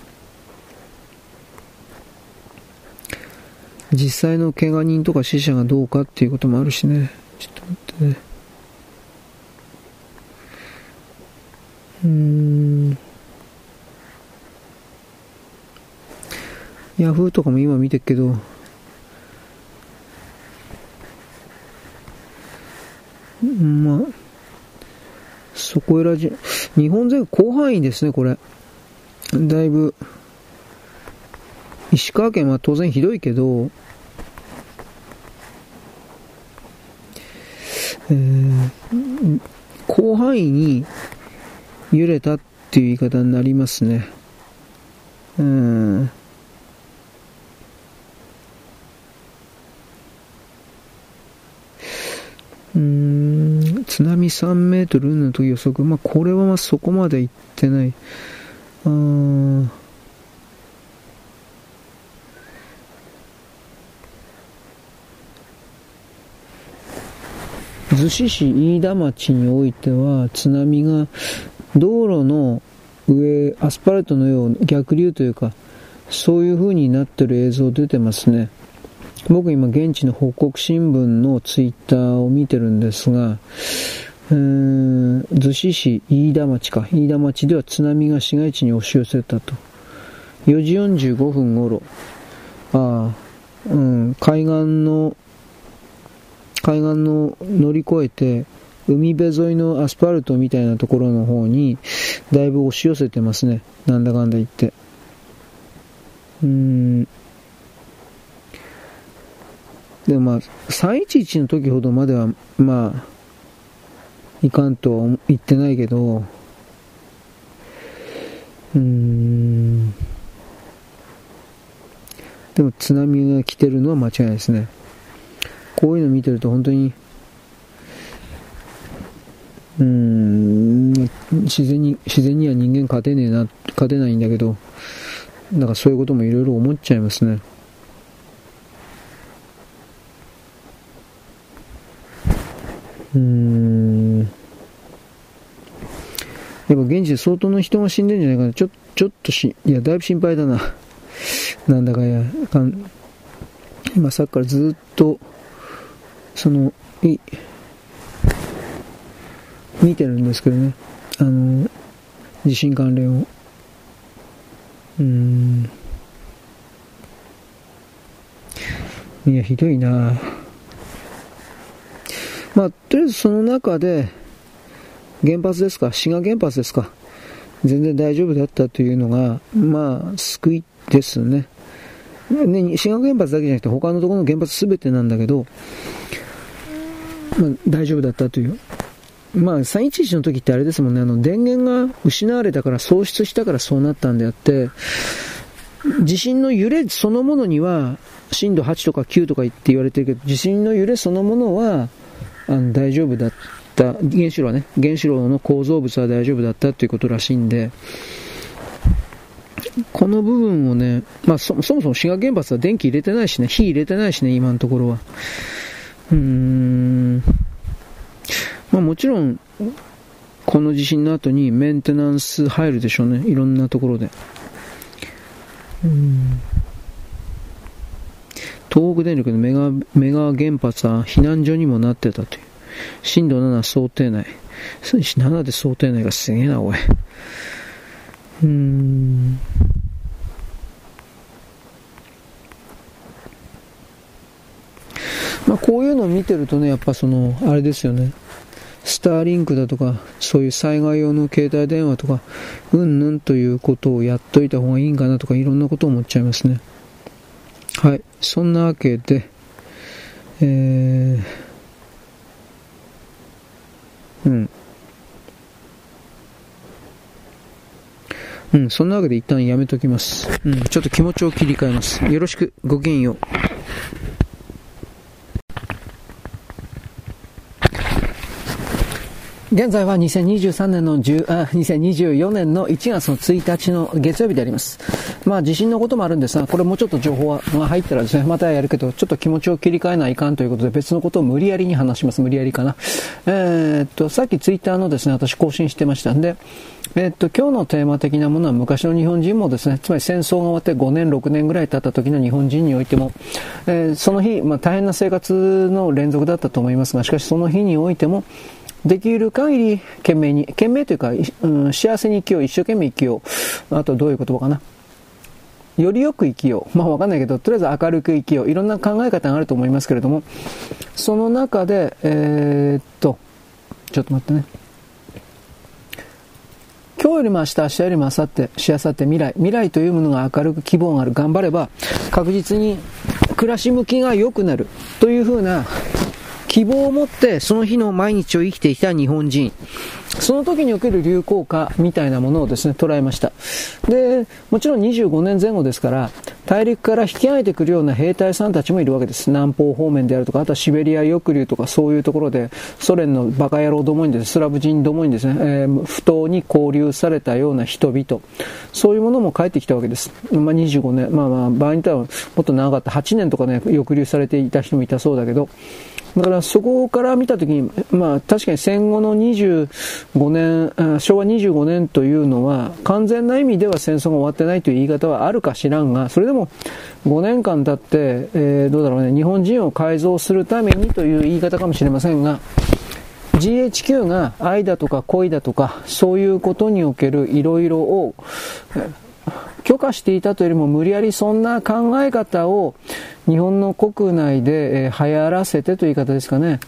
実際の怪我人とか死者がどうかっていうこともあるしね。ちょっと待ってね。うーん。ヤフーとかも今見てるけど、まあ、そこいらじ、日本全国広範囲ですね、これ。だいぶ、石川県は当然ひどいけど、えー、広範囲に揺れたっていう言い方になりますね。うん。うん津波3メートルのと予測、まあ、これはまあそこまで行ってない。うーん。逗子市飯田町においては津波が道路の上、アスファルトのよう逆流というか、そういう風になってる映像出てますね。僕今現地の報告新聞のツイッターを見てるんですが、うーん、逗子市飯田町か。飯田町では津波が市街地に押し寄せたと。4時45分頃、ああ、うん、海岸の、海岸の乗り越えて、海辺沿いのアスファルトみたいなところの方に、だいぶ押し寄せてますね。なんだかんだ言って。うん。でもまあ、311の時ほどまでは、まあ、いかんとは言ってないけど、うーん。でも津波が来てるのは間違いないですね。こういうの見てると本当に、うーん、自然に、自然には人間勝てねえな、勝てないんだけど、なんかそういうこともいろいろ思っちゃいますね。うーん。やっぱ現地で相当の人が死んでるんじゃないかな。ちょ、ちょっとし、いや、だいぶ心配だな。[LAUGHS] なんだかや、かん今さっきからずっと、その、い、見てるんですけどね。あの、地震関連を。うーん。いや、ひどいなまあ、とりあえずその中で、原発ですか、滋賀原発ですか、全然大丈夫だったというのが、まあ、救いですね。ね、滋賀原発だけじゃなくて、他のところの原発すべてなんだけど、まあ、大丈夫だったという。まあ、311の時ってあれですもんね、あの、電源が失われたから喪失したからそうなったんであって、地震の揺れそのものには、震度8とか9とか言って言われてるけど、地震の揺れそのものは、あの大丈夫だった、原子炉はね、原子炉の構造物は大丈夫だったということらしいんで、この部分をね、まあそそもそも滋賀原発は電気入れてないしね、火入れてないしね、今のところは。うーん。まあもちろん、この地震の後にメンテナンス入るでしょうね、いろんなところで。うん東北電力のメガメガ原発は避難所にもなってたという。震度7想定内。7で想定内がすげえな、おい。うーん。まあ、こういうのを見てるとね、やっぱその、あれですよね。スターリンクだとか、そういう災害用の携帯電話とか、うんぬんということをやっといた方がいいんかなとか、いろんなことを思っちゃいますね。はい。そんなわけで、えー、うん。うん、そんなわけで一旦やめときます。うん、ちょっと気持ちを切り替えます。よろしく、ごきげんよう。現在は2023年の10あ2024年の1月の1日の月曜日であります。まあ地震のこともあるんですが、これもうちょっと情報が入ったらですね、またやるけど、ちょっと気持ちを切り替えないかんということで別のことを無理やりに話します。無理やりかな。えー、っと、さっきツイッターのですね、私更新してましたんで、えー、っと、今日のテーマ的なものは昔の日本人もですね、つまり戦争が終わって5年、6年ぐらい経った時の日本人においても、えー、その日、まあ大変な生活の連続だったと思いますが、しかしその日においても、できる限り懸命に、懸命というか、うん、幸せに生きよう、一生懸命生きよう。あとどういう言葉かな。よりよく生きよう。まあわかんないけど、とりあえず明るく生きよう。いろんな考え方があると思いますけれども、その中で、えー、っと、ちょっと待ってね。今日よりも明日、明日よりも明後日、しあさって未来。未来というものが明るく希望がある。頑張れば、確実に暮らし向きが良くなる。というふうな希望を持ってその日の毎日を生きていた日本人。その時における流行歌みたいなものをですね、捉えました。で、もちろん25年前後ですから、大陸から引き上げてくるような兵隊さんたちもいるわけです。南方方面であるとか、あとはシベリア抑留とかそういうところで、ソ連のバカ野郎どもにです、スラブ人どもにですね、えー、不当に交流されたような人々、そういうものも帰ってきたわけです。まあ25年、まあまあ場合によってはもっと長かった、8年とかね、抑留されていた人もいたそうだけど、だからそこから見たときに、まあ確かに戦後の25年、昭和25年というのは完全な意味では戦争が終わってないという言い方はあるか知らんが、それでも5年間経って、えー、どうだろうね、日本人を改造するためにという言い方かもしれませんが、GHQ が愛だとか恋だとか、そういうことにおけるいろいろを、許可していたというよりも無理やりそんな考え方を日本の国内で、えー、流行らせてという言い方ですかね。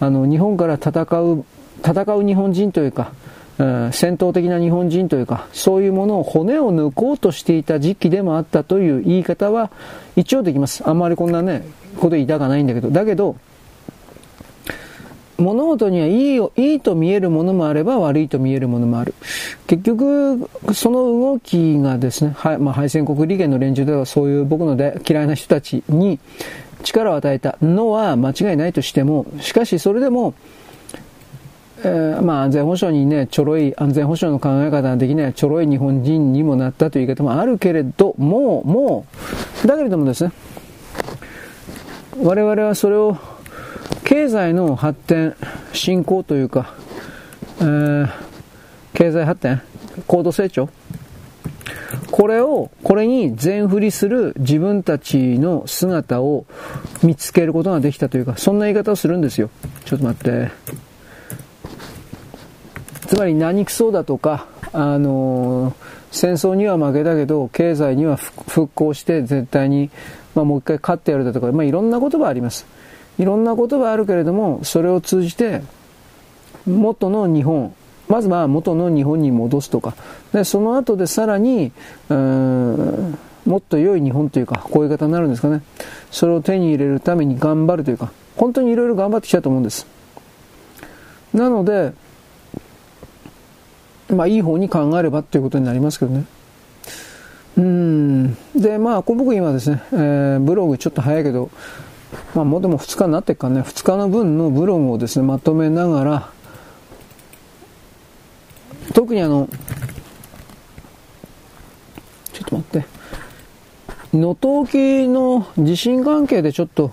あの、日本から戦う、戦う日本人というか、うん、戦闘的な日本人というか、そういうものを骨を抜こうとしていた時期でもあったという言い方は一応できます。あんまりこんなね、こと言いたかないんだけど。だけど、物事にはいいいいと見えるものもあれば悪いと見えるものもある。結局、その動きがですね、はい、まあ、敗戦国利権の連中ではそういう僕ので嫌いな人たちに力を与えたのは間違いないとしても、しかしそれでも、えー、まあ安全保障にね、ちょろい、安全保障の考え方ができないちょろい日本人にもなったという言い方もあるけれども、もう、だけれどもですね、我々はそれを経済の発展、振興というか、えー、経済発展、高度成長、これを、これに全振りする自分たちの姿を見つけることができたというか、そんな言い方をするんですよ。ちょっと待って。つまり何くそだとか、あのー、戦争には負けたけど、経済には復興して絶対に、まあ、もう一回勝ってやるだとか、まあ、いろんな言葉あります。いろんなことがあるけれども、それを通じて、元の日本、まずは元の日本に戻すとか、でその後でさらに、うん、もっと良い日本というか、こういう方になるんですかね。それを手に入れるために頑張るというか、本当にいろいろ頑張ってきたと思うんです。なので、まあいい方に考えればっていうことになりますけどね。うん。で、まあ、僕今ですね、えー、ブログちょっと早いけど、まあもうでも2日になってっかね、2日の分のブログをですね、まとめながら、特にあの、ちょっと待って、能登沖の地震関係でちょっと、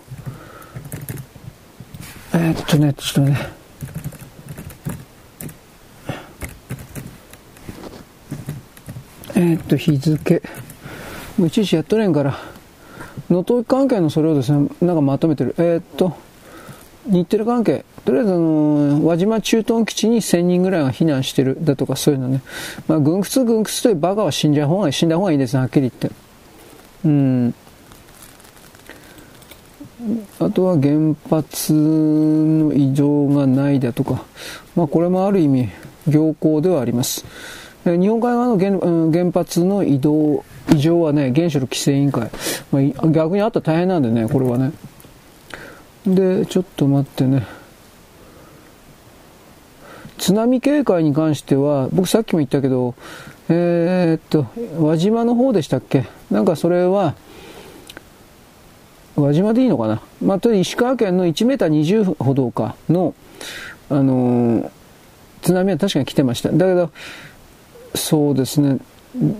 えー、っとね、ちょっとね、えー、っと、日付、もういちいちやっとれんから、能登関係のそれをですね、なんかまとめてる。えー、っと、日テレ関係、とりあえずあの、輪島駐屯基地に1000人ぐらいが避難してるだとかそういうのね。まあ、軍屈軍屈というバカは死んじゃう方がいい、死んだ方がいいですね、はっきり言って。うん。あとは原発の異常がないだとか、まあこれもある意味良好ではあります。日本海側の原原発の移動異常はね、原子力規制委員会。まあ、逆にあったら大変なんでね、これはね。で、ちょっと待ってね。津波警戒に関しては、僕さっきも言ったけど、えー、っと、輪島の方でしたっけ？なんかそれは、輪島でいいのかな？まあ、石川県の1メーター20ほどかの、あのー、津波は確かに来てました。だけど、そうですね、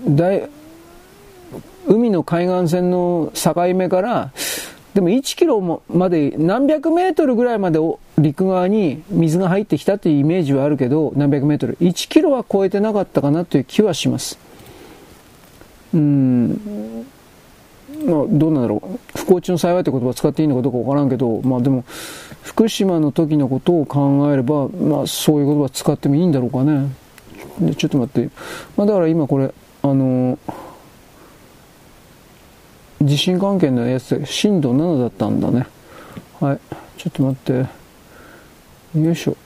だい、海の海岸線の境目から、でも1キロまで、何百メートルぐらいまで陸側に水が入ってきたというイメージはあるけど、何百メートル。1キロは超えてなかったかなという気はします。うん。まあ、どうなんだろう。不幸中の幸いって言葉を使っていいのかどうかわからんけど、まあでも、福島の時のことを考えれば、まあそういう言葉使ってもいいんだろうかね。ちょっと待って。まあだから今これ、あのー地震関係のやつで震度7だったんだね。はい。ちょっと待って。よいしょ。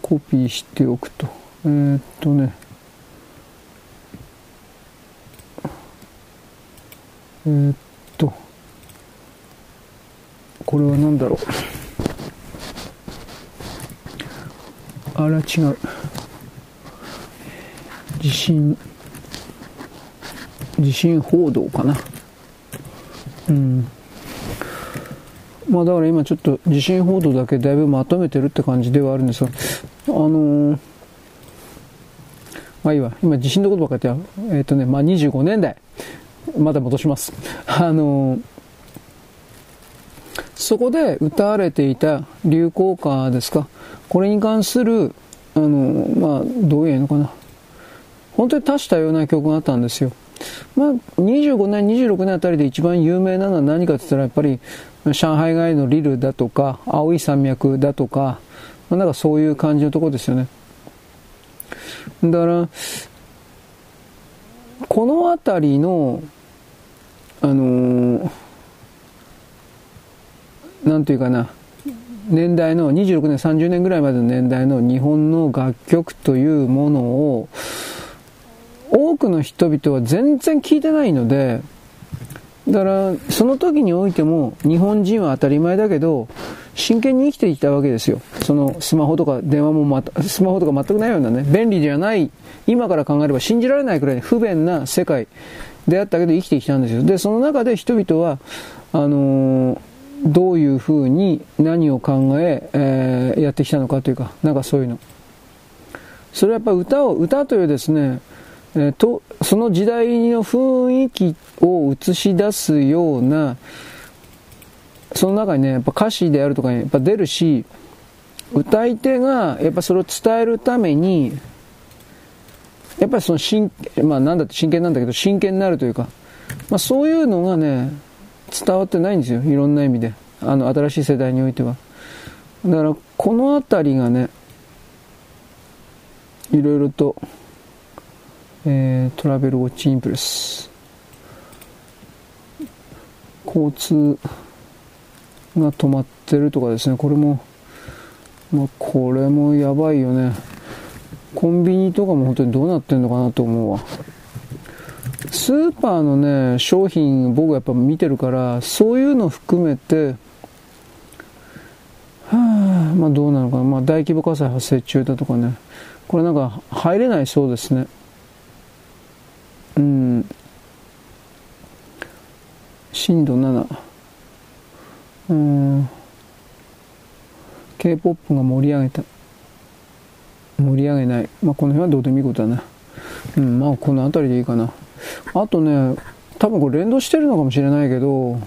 コピーしておくと。えー、っとね。えー、っと。これは何だろう。あら、違う。地震。地震報道かな。うん。まあだから今ちょっと地震報道だけだいぶまとめてるって感じではあるんですが、あのー、まあいいわ。今地震のことばっかり言ってえっ、ー、とね、まあ25年代。まだ戻します。[LAUGHS] あのー、そこで歌われていた流行歌ですか。これに関する、あのまあどういうのかな。本当に多種多様な曲があったんですよ。まあ、25年、26年あたりで一番有名なのは何かって言ったら、やっぱり、上海街のリルだとか、青い山脈だとか、まあ、なんかそういう感じのとこですよね。だから、この辺りの、あのー、なんていうかな、年代の26年、30年ぐらいまでの年代の日本の楽曲というものを、多くの人々は全然聞いてないので、だから、その時においても、日本人は当たり前だけど、真剣に生きていたわけですよ。そのスマホとか電話もまた、スマホとか全くないようなね、便利じゃない、今から考えれば信じられないくらい不便な世界であったけど生きてきたんですよ。で、その中で人々は、あのー、どういうふうに何を考ええー、やってきたのかというか、なんかそういうの。それはやっぱ歌を、歌というですね、えー、と、その時代の雰囲気を映し出すような、その中にね、やっぱ歌詞であるとか、ね、やっぱ出るし、歌い手がやっぱそれを伝えるために、やっぱりその真、まあなんだって真剣なんだけど、真剣になるというか、まあそういうのがね、伝わってないんですよ。いろんな意味で。あの、新しい世代においては。だから、このあたりがね、いろいろと、えー、トラベルウォッチインプレス交通が止まってるとかですねこれもまあ、これもやばいよねコンビニとかも本当にどうなってんのかなと思うわスーパーのね商品僕やっぱ見てるからそういうの含めてはあまあどうなのかなまあ大規模火災発生中だとかねこれなんか入れないそうですねうん、震度7、うん、K-POP が盛り上げた。盛り上げない。まあ、この辺はどうでもいいことだな。うん、まあ、この辺りでいいかな。あとね、多分これ連動してるのかもしれないけど、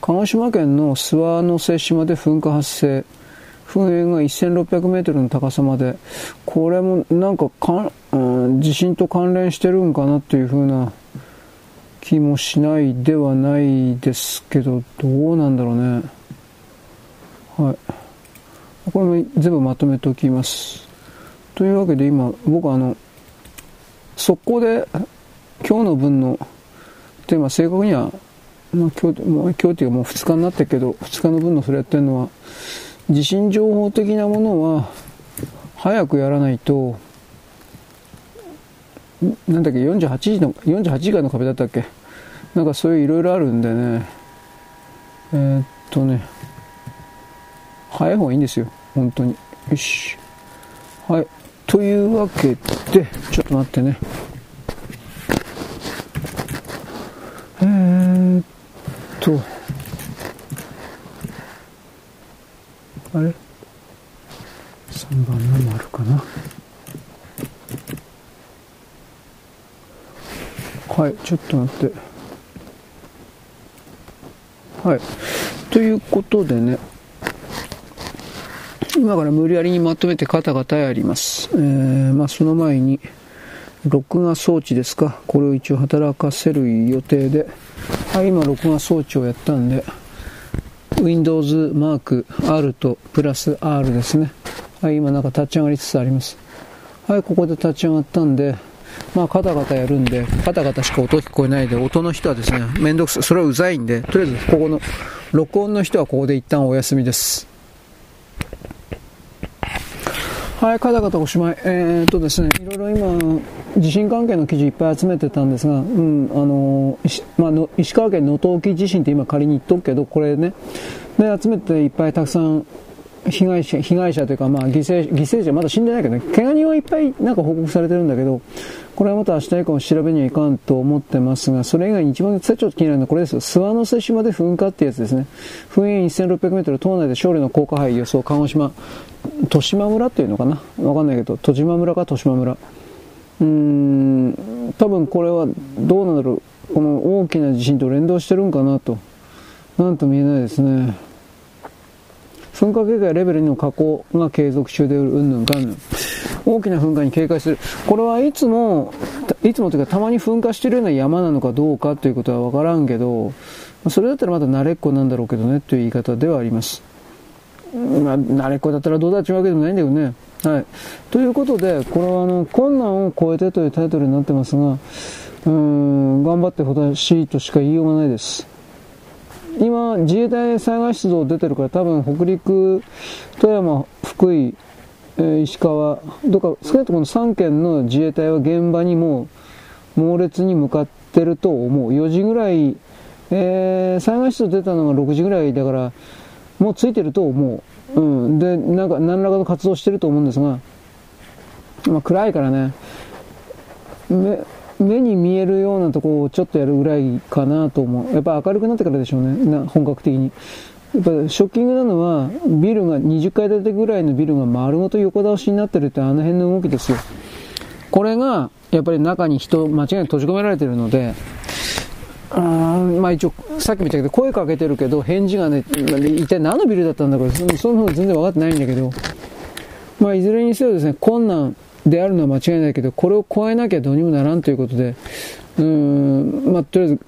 鹿児島県の諏訪之瀬島で噴火発生。噴煙が1600メートルの高さまで、これもなんかか、うん、地震と関連してるんかなっていう風な気もしないではないですけど、どうなんだろうね。はい。これも全部まとめておきます。というわけで今、僕あの、速攻で今日の分のテーマ正確には、まあ今日、もう今日っていうかもう2日になってけど、2日の分のそれやってるのは、地震情報的なものは早くやらないと、なんだっけ、48時の、48時間の壁だったっけ？なんかそういういろいろあるんでね、えー、っとね、早い方がいいんですよ、本当に。よし。はい。というわけで、ちょっと待ってね。えー、っと、あれ ?3 番の丸かな。はい、ちょっと待って。はい。ということでね、今から無理やりにまとめてカタカタやります。えー、まあその前に、録画装置ですか。これを一応働かせる予定で、はい、今録画装置をやったんで、Windows マーク R とプラス R ですね。はい、今なんか立ち上がりつつあります。はい、ここで立ち上がったんで、まあ、カタカタやるんで、カタカタしか音聞こえないで、音の人はですね、めんどくさい、それはうざいんで、とりあえずここの、録音の人はここで一旦お休みです。はい、カタカタおしまい。えー、っとですね、いろいろ今、地震関係の記事いっぱい集めてたんですが、うん、あの、まあ、の石川県能登沖地震って今仮に言っとくけど、これね、で、集めていっぱいたくさん被害者、被害者というか、まあ、犠牲、犠牲者、まだ死んでないけどね、怪我人はいっぱいなんか報告されてるんだけど、これはまた明日以降調べにはいかんと思ってますが、それ以外に一番ちょっと気になるのはこれですよ。諏訪之瀬島で噴火ってやつですね。噴煙1600メートル、島内で勝利の降下杯予想、鹿児島、豊島村っていうのかな？わかんないけど、戸島村か豊島村。うーん、多分これはどうなんだろう。この大きな地震と連動してるんかなと。なんとも言えないですね。噴火警戒レベル2の下降が継続中でうんぬんかんぬん。大きな噴火に警戒する。これはいつも、いつもというかたまに噴火してるような山なのかどうかということはわからんけど、それだったらまだ慣れっこなんだろうけどねという言い方ではあります。まあ、慣れっこだったらどうだっていうわけでもないんだけどね。はい。ということで、これはあの、困難を超えてというタイトルになってますが、うん、頑張ってほしいとしか言いようがないです。今、自衛隊災害出動出てるから、多分北陸、富山、福井、えー、石川、どか、少なくとも3県の自衛隊は現場にも猛烈に向かってると思う。4時ぐらい、えー、災害出動出たのが6時ぐらいだから、もうついてると思う。うん。で、なんか、何らかの活動してると思うんですが、まあ、暗いからね、目に見えるようなところをちょっとやるぐらいかなと思う。やっぱ明るくなってからでしょうね。な本格的に。やっぱショッキングなのは、ビルが20階建てぐらいのビルが丸ごと横倒しになってるってあの辺の動きですよ。これが、やっぱり中に人、間違いなく閉じ込められてるので、あまあ一応、さっきも言ったけど、声かけてるけど、返事がね、一体何のビルだったんだか、その方全然分かってないんだけど、まあいずれにせよですね、困難、であるのは間違いないけど、これを超えなきゃどうにもならんということで、うん、まあ、とりあえず、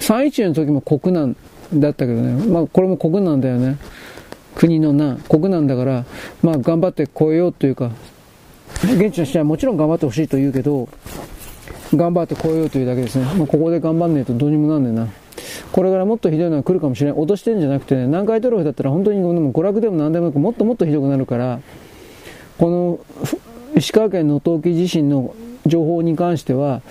311の時も国難だったけどね、まあ、これも国難だよね。国の難、国難だから、まあ、頑張って超えようというか、現地の人はもちろん頑張ってほしいと言うけど、頑張って超えようというだけですね。まあ、ここで頑張んねえとどうにもなんねえな。これからもっとひどいのが来るかもしれない。脅してんじゃなくてね、南海トロフだったら本当に娯楽でも何でもなくもっともっとひどくなるから、この石川県能登沖地震の情報に関しては、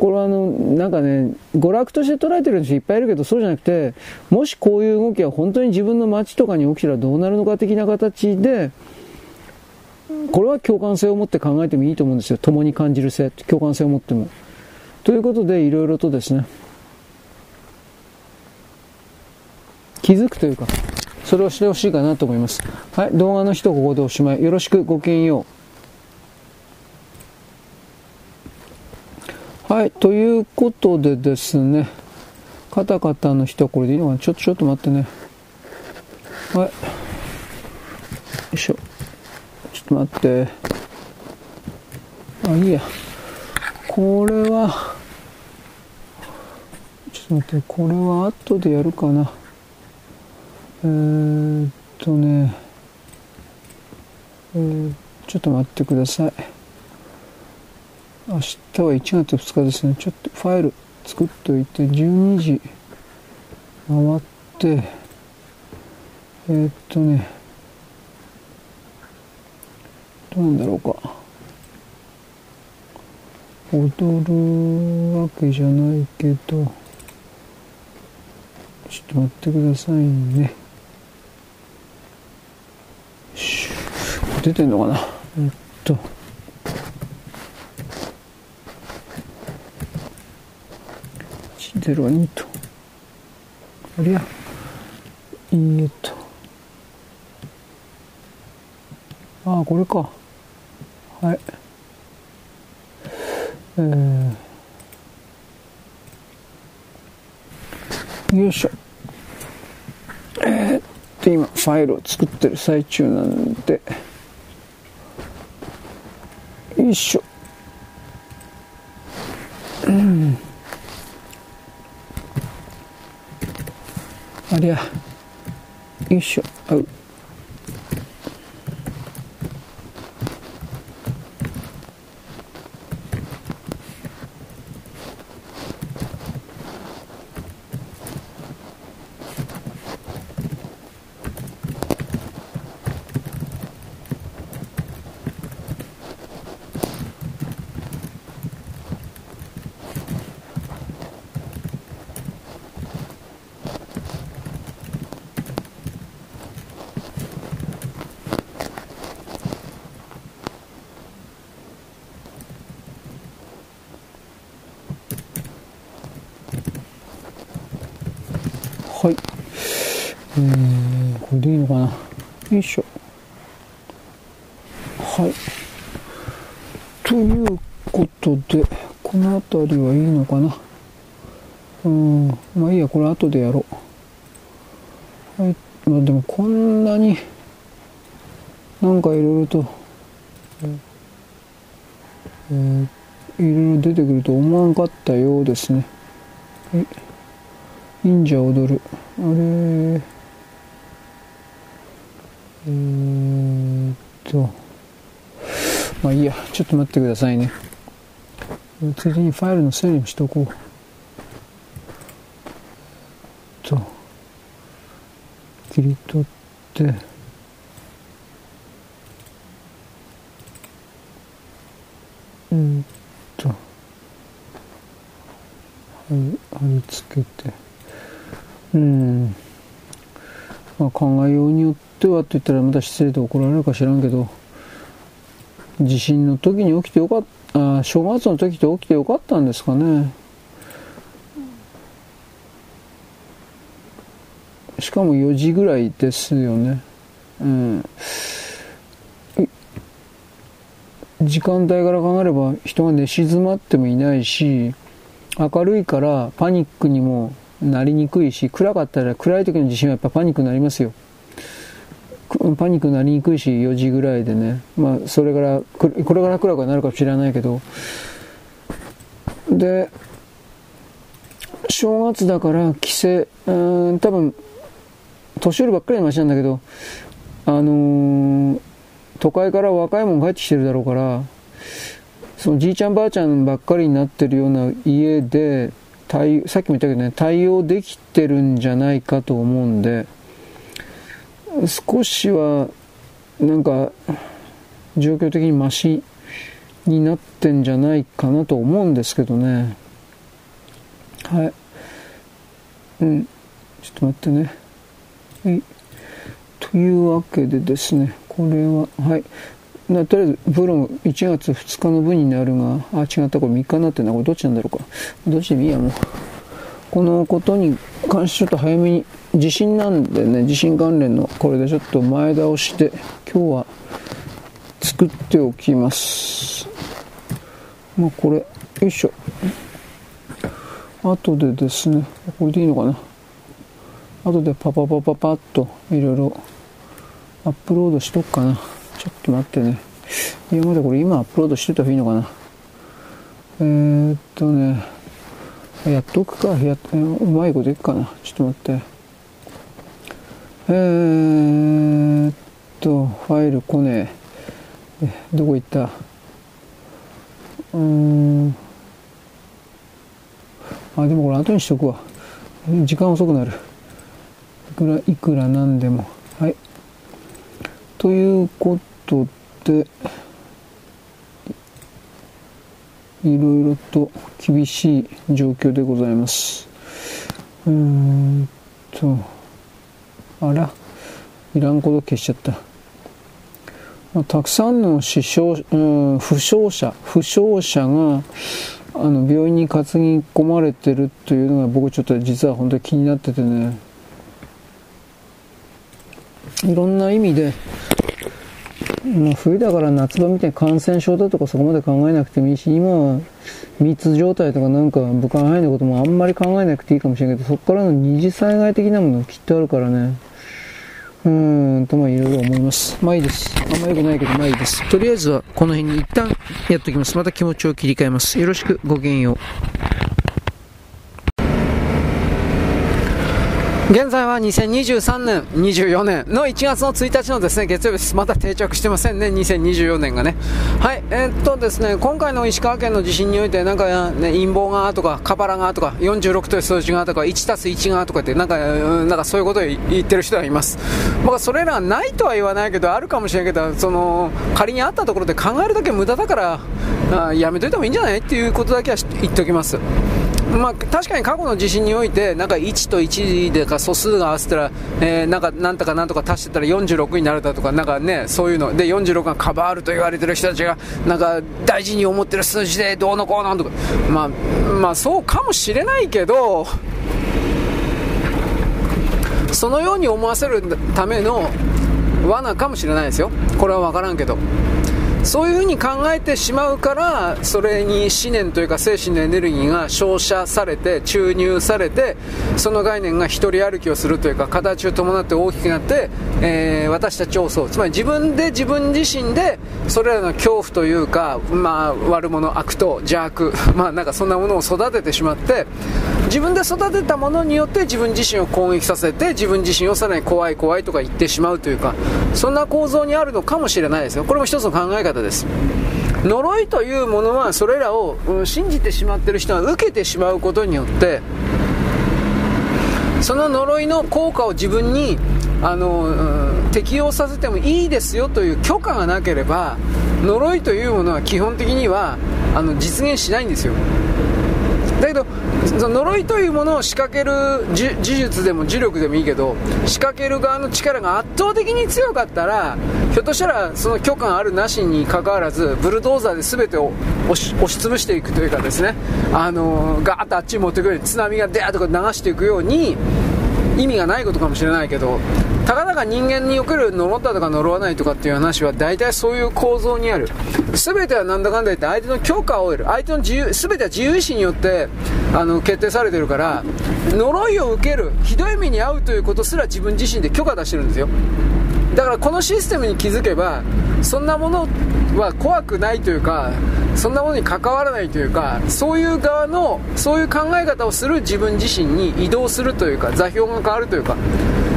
これはあの、なんかね、娯楽として捉えてる人いっぱいいるけど、そうじゃなくて、もしこういう動きが本当に自分の街とかに起きたらどうなるのか的な形で、これは共感性を持って考えてもいいと思うんですよ。共に感じる性、共感性を持っても。ということで、いろいろとですね、気づくというか、それをしてほしいかなと思います。はい、動画の人ここでおしまい。よろしくごきげんよう。はい、ということでですね、カタカタの人はこれでいいのかなちょっとちょっと待ってね。はい。よいしょ。と待って。あ、いいや。これは、ちょっと待って、これは後でやるかな。えー、っとね、えー、ちょっと待ってください。明日は1月2日ですね。ちょっとファイル作っといて、12時回って、えー、っとね、どうなんだろうか。踊るわけじゃないけど、ちょっと待ってくださいね。出てんのかなえっと。02と。ありゃ、えー、っと。ああ、これか。はい。えー、よいしょ。えー、っと、今、ファイルを作ってる最中なんで、よいしょ。うんありゃよいしょあう後でやろう。はい。まあでもこんなに、なんかいろいろと、えー、いろいろ出てくると思わんかったようですね。はい。忍者踊る。あれ、えー、っと、まあいいや、ちょっと待ってくださいね。ついにファイルの整理もしとこう。と、切り取って、うん。と、はい、貼り付けて、うん、まあ考えようによってはって言ったらまた失礼で怒られるか知らんけど、地震の時に起きてよかった、あ正月の時って起きてよかったんですかね。かも4時ぐらいですよね。うん。時間帯から考えれば人が寝静まってもいないし、明るいからパニックにもなりにくいし、暗かったら暗い時の地震はやっぱパニックになりますよ。パニックになりにくいし、4時ぐらいでね。まあ、それから、これから暗くなるかもしれないけど。で、正月だから帰省、うん、多分、年寄りばっかりの話なんだけど、あのー、都会から若いもん帰ってきてるだろうから、そのじいちゃんばあちゃんばっかりになってるような家で、対さっきも言ったけどね、対応できてるんじゃないかと思うんで、少しはなんか状況的にマシになってんじゃないかなと思うんですけどね。はい。うん。ちょっと待ってね。はいというわけでですねこれははい。なとりあえずブログ1月2日の分になるがあ違ったこれ3日になってんだ。これどっちなんだろうか。どっちでもいいやもう。このことに関してちょっと早めに地震なんでね地震関連のこれでちょっと前倒して今日は作っておきます。まあこれよいしょ。後でですねこれでいいのかな。後でパパパパパッといろいろアップロードしとくかなちょっと待ってねいやまだこれ今アップロードしてた方がいいのかなえー、っとねやっとくかやうまいこといくかなちょっと待ってえー、っと、ファイル来ねえ。どこ行った？うーん。あ、でもこれ後にしとくわ。時間遅くなる。いくら、いくらなんでも。はい。ということで、いろいろと厳しい状況でございます。うーんと、あら、いらんこと消しちゃった。たくさんの死傷、うん、負傷者、負傷者が、あの、病院に担ぎ込まれてるというのが僕ちょっと実は本当に気になっててね。いろんな意味で、まあ、冬だから夏場みたいに感染症だとかそこまで考えなくてもいいし、今は密状態とかなんか武漢肺炎のこともあんまり考えなくていいかもしれないけど、そこからの二次災害的なものきっとあるからね。うーんと、まあいろいろ思います。まあいいです。あんま良くないけど、まあいいです。とりあえずはこの辺に一旦やっておきます。また気持ちを切り替えます。よろしく、ごきげんよう。現在は2023年、24年の1月の1日のですね、月曜日です。まだ定着してませんね、2024年がね。はい、えー、っとですね、今回の石川県の地震において、なんか、ね、陰謀がとか、カバラがとか、46という数字がとか、1たす1がとかって、なんか、なんかそういうことを言ってる人はいます。僕はそれらないとは言わないけど、あるかもしれないけど、その、仮にあったところで考えるだけ無駄だから、あやめといてもいいんじゃない？っていうことだけは言っておきます。まあ、確かに過去の地震において、なんか1と1でか素数が合わせたら、えー、なんかなんとかなんとか足してたら46になるだとか、なんかね、そういうの。で46がカバールと言われてる人たちが、なんか大事に思ってる数字でどうのこうのとか、まあ、まあそうかもしれないけど、そのように思わせるための罠かもしれないですよ。これは分からんけど。そういうふうに考えてしまうからそれに思念というか精神のエネルギーが照射されて注入されてその概念が一人歩きをするというか形を伴って大きくなって、えー、私たちを襲う。つまり自分で自分自身でそれらの恐怖というか、まあ、悪者悪党邪悪、[LAUGHS] まあ、なんかそんなものを育ててしまって自分で育てたものによって自分自身を攻撃させて自分自身をさらに怖い怖いとか言ってしまうというかそんな構造にあるのかもしれないですよ。これも一つの考え方です。呪いというものはそれらを、信じてしまっている人が受けてしまうことによってその呪いの効果を自分にあの、うん、適用させてもいいですよという許可がなければ呪いというものは基本的にはあの実現しないんですよ。だけどその呪いというものを仕掛ける呪術でも呪力でもいいけど仕掛ける側の力が圧倒的に強かったらひょっとしたらその許可あるなしにかかわらずブルドーザーで全てを押し押し潰していくというかですね。あのガーッとあっちに持っていくように津波がデーッとか流していくように意味がないことかもしれないけどたかだか人間における呪ったとか呪わないとかっていう話は大体そういう構造にある。全てはなんだかんだ言って相手の許可を得る。相手の自由全ては自由意志によってあの決定されてるから呪いを受けるひどい目に遭うということすら自分自身で許可出してるんですよ。だからこのシステムに気づけばそんなものは怖くないというかそんなものに関わらないというかそういう側のそういう考え方をする自分自身に移動するというか座標が変わるというか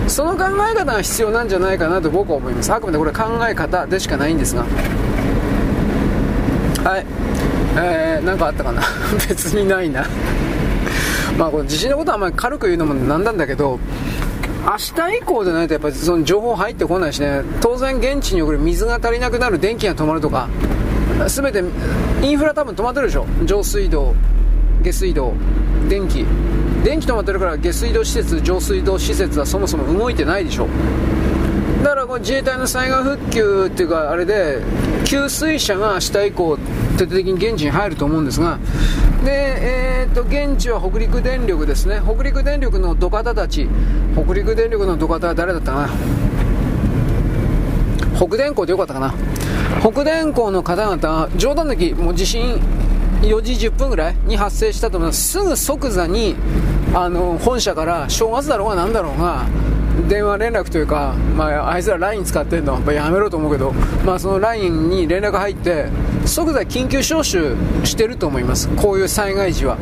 その考え方が必要なんじゃないかなと僕は思います。あくまでこれ考え方でしかないんですが。はい。えー、なんかあったかな？[LAUGHS] 別にないな。[LAUGHS] まあこの地震のことはあんまり軽く言うのもなんなんだけど明日以降でないとやっぱりその情報入ってこないしね。当然現地に送る水が足りなくなる電気が止まるとか全てインフラ多分止まってるでしょ。上水道下水道電気。電気止まってるから下水道施設上水道施設はそもそも動いてないでしょ。だからこ自衛隊の災害復旧っていうかあれで給水車が明日以降徹底的に現地に入ると思うんですがで、えーと、現地は北陸電力ですね。北陸電力の土方たち。北陸電力の土方は誰だったかな？北電工でよかったかな？北電工の方々冗談抜きもう地震4時10分ぐらいに発生したと思います。すぐ即座にあの本社から正月だろうが何だろうが電話連絡というか、まあ、あいつら LINE 使ってんの、まあ、やめろと思うけど、まあ、その LINE に連絡入って即座緊急招集してると思います。こういう災害時は。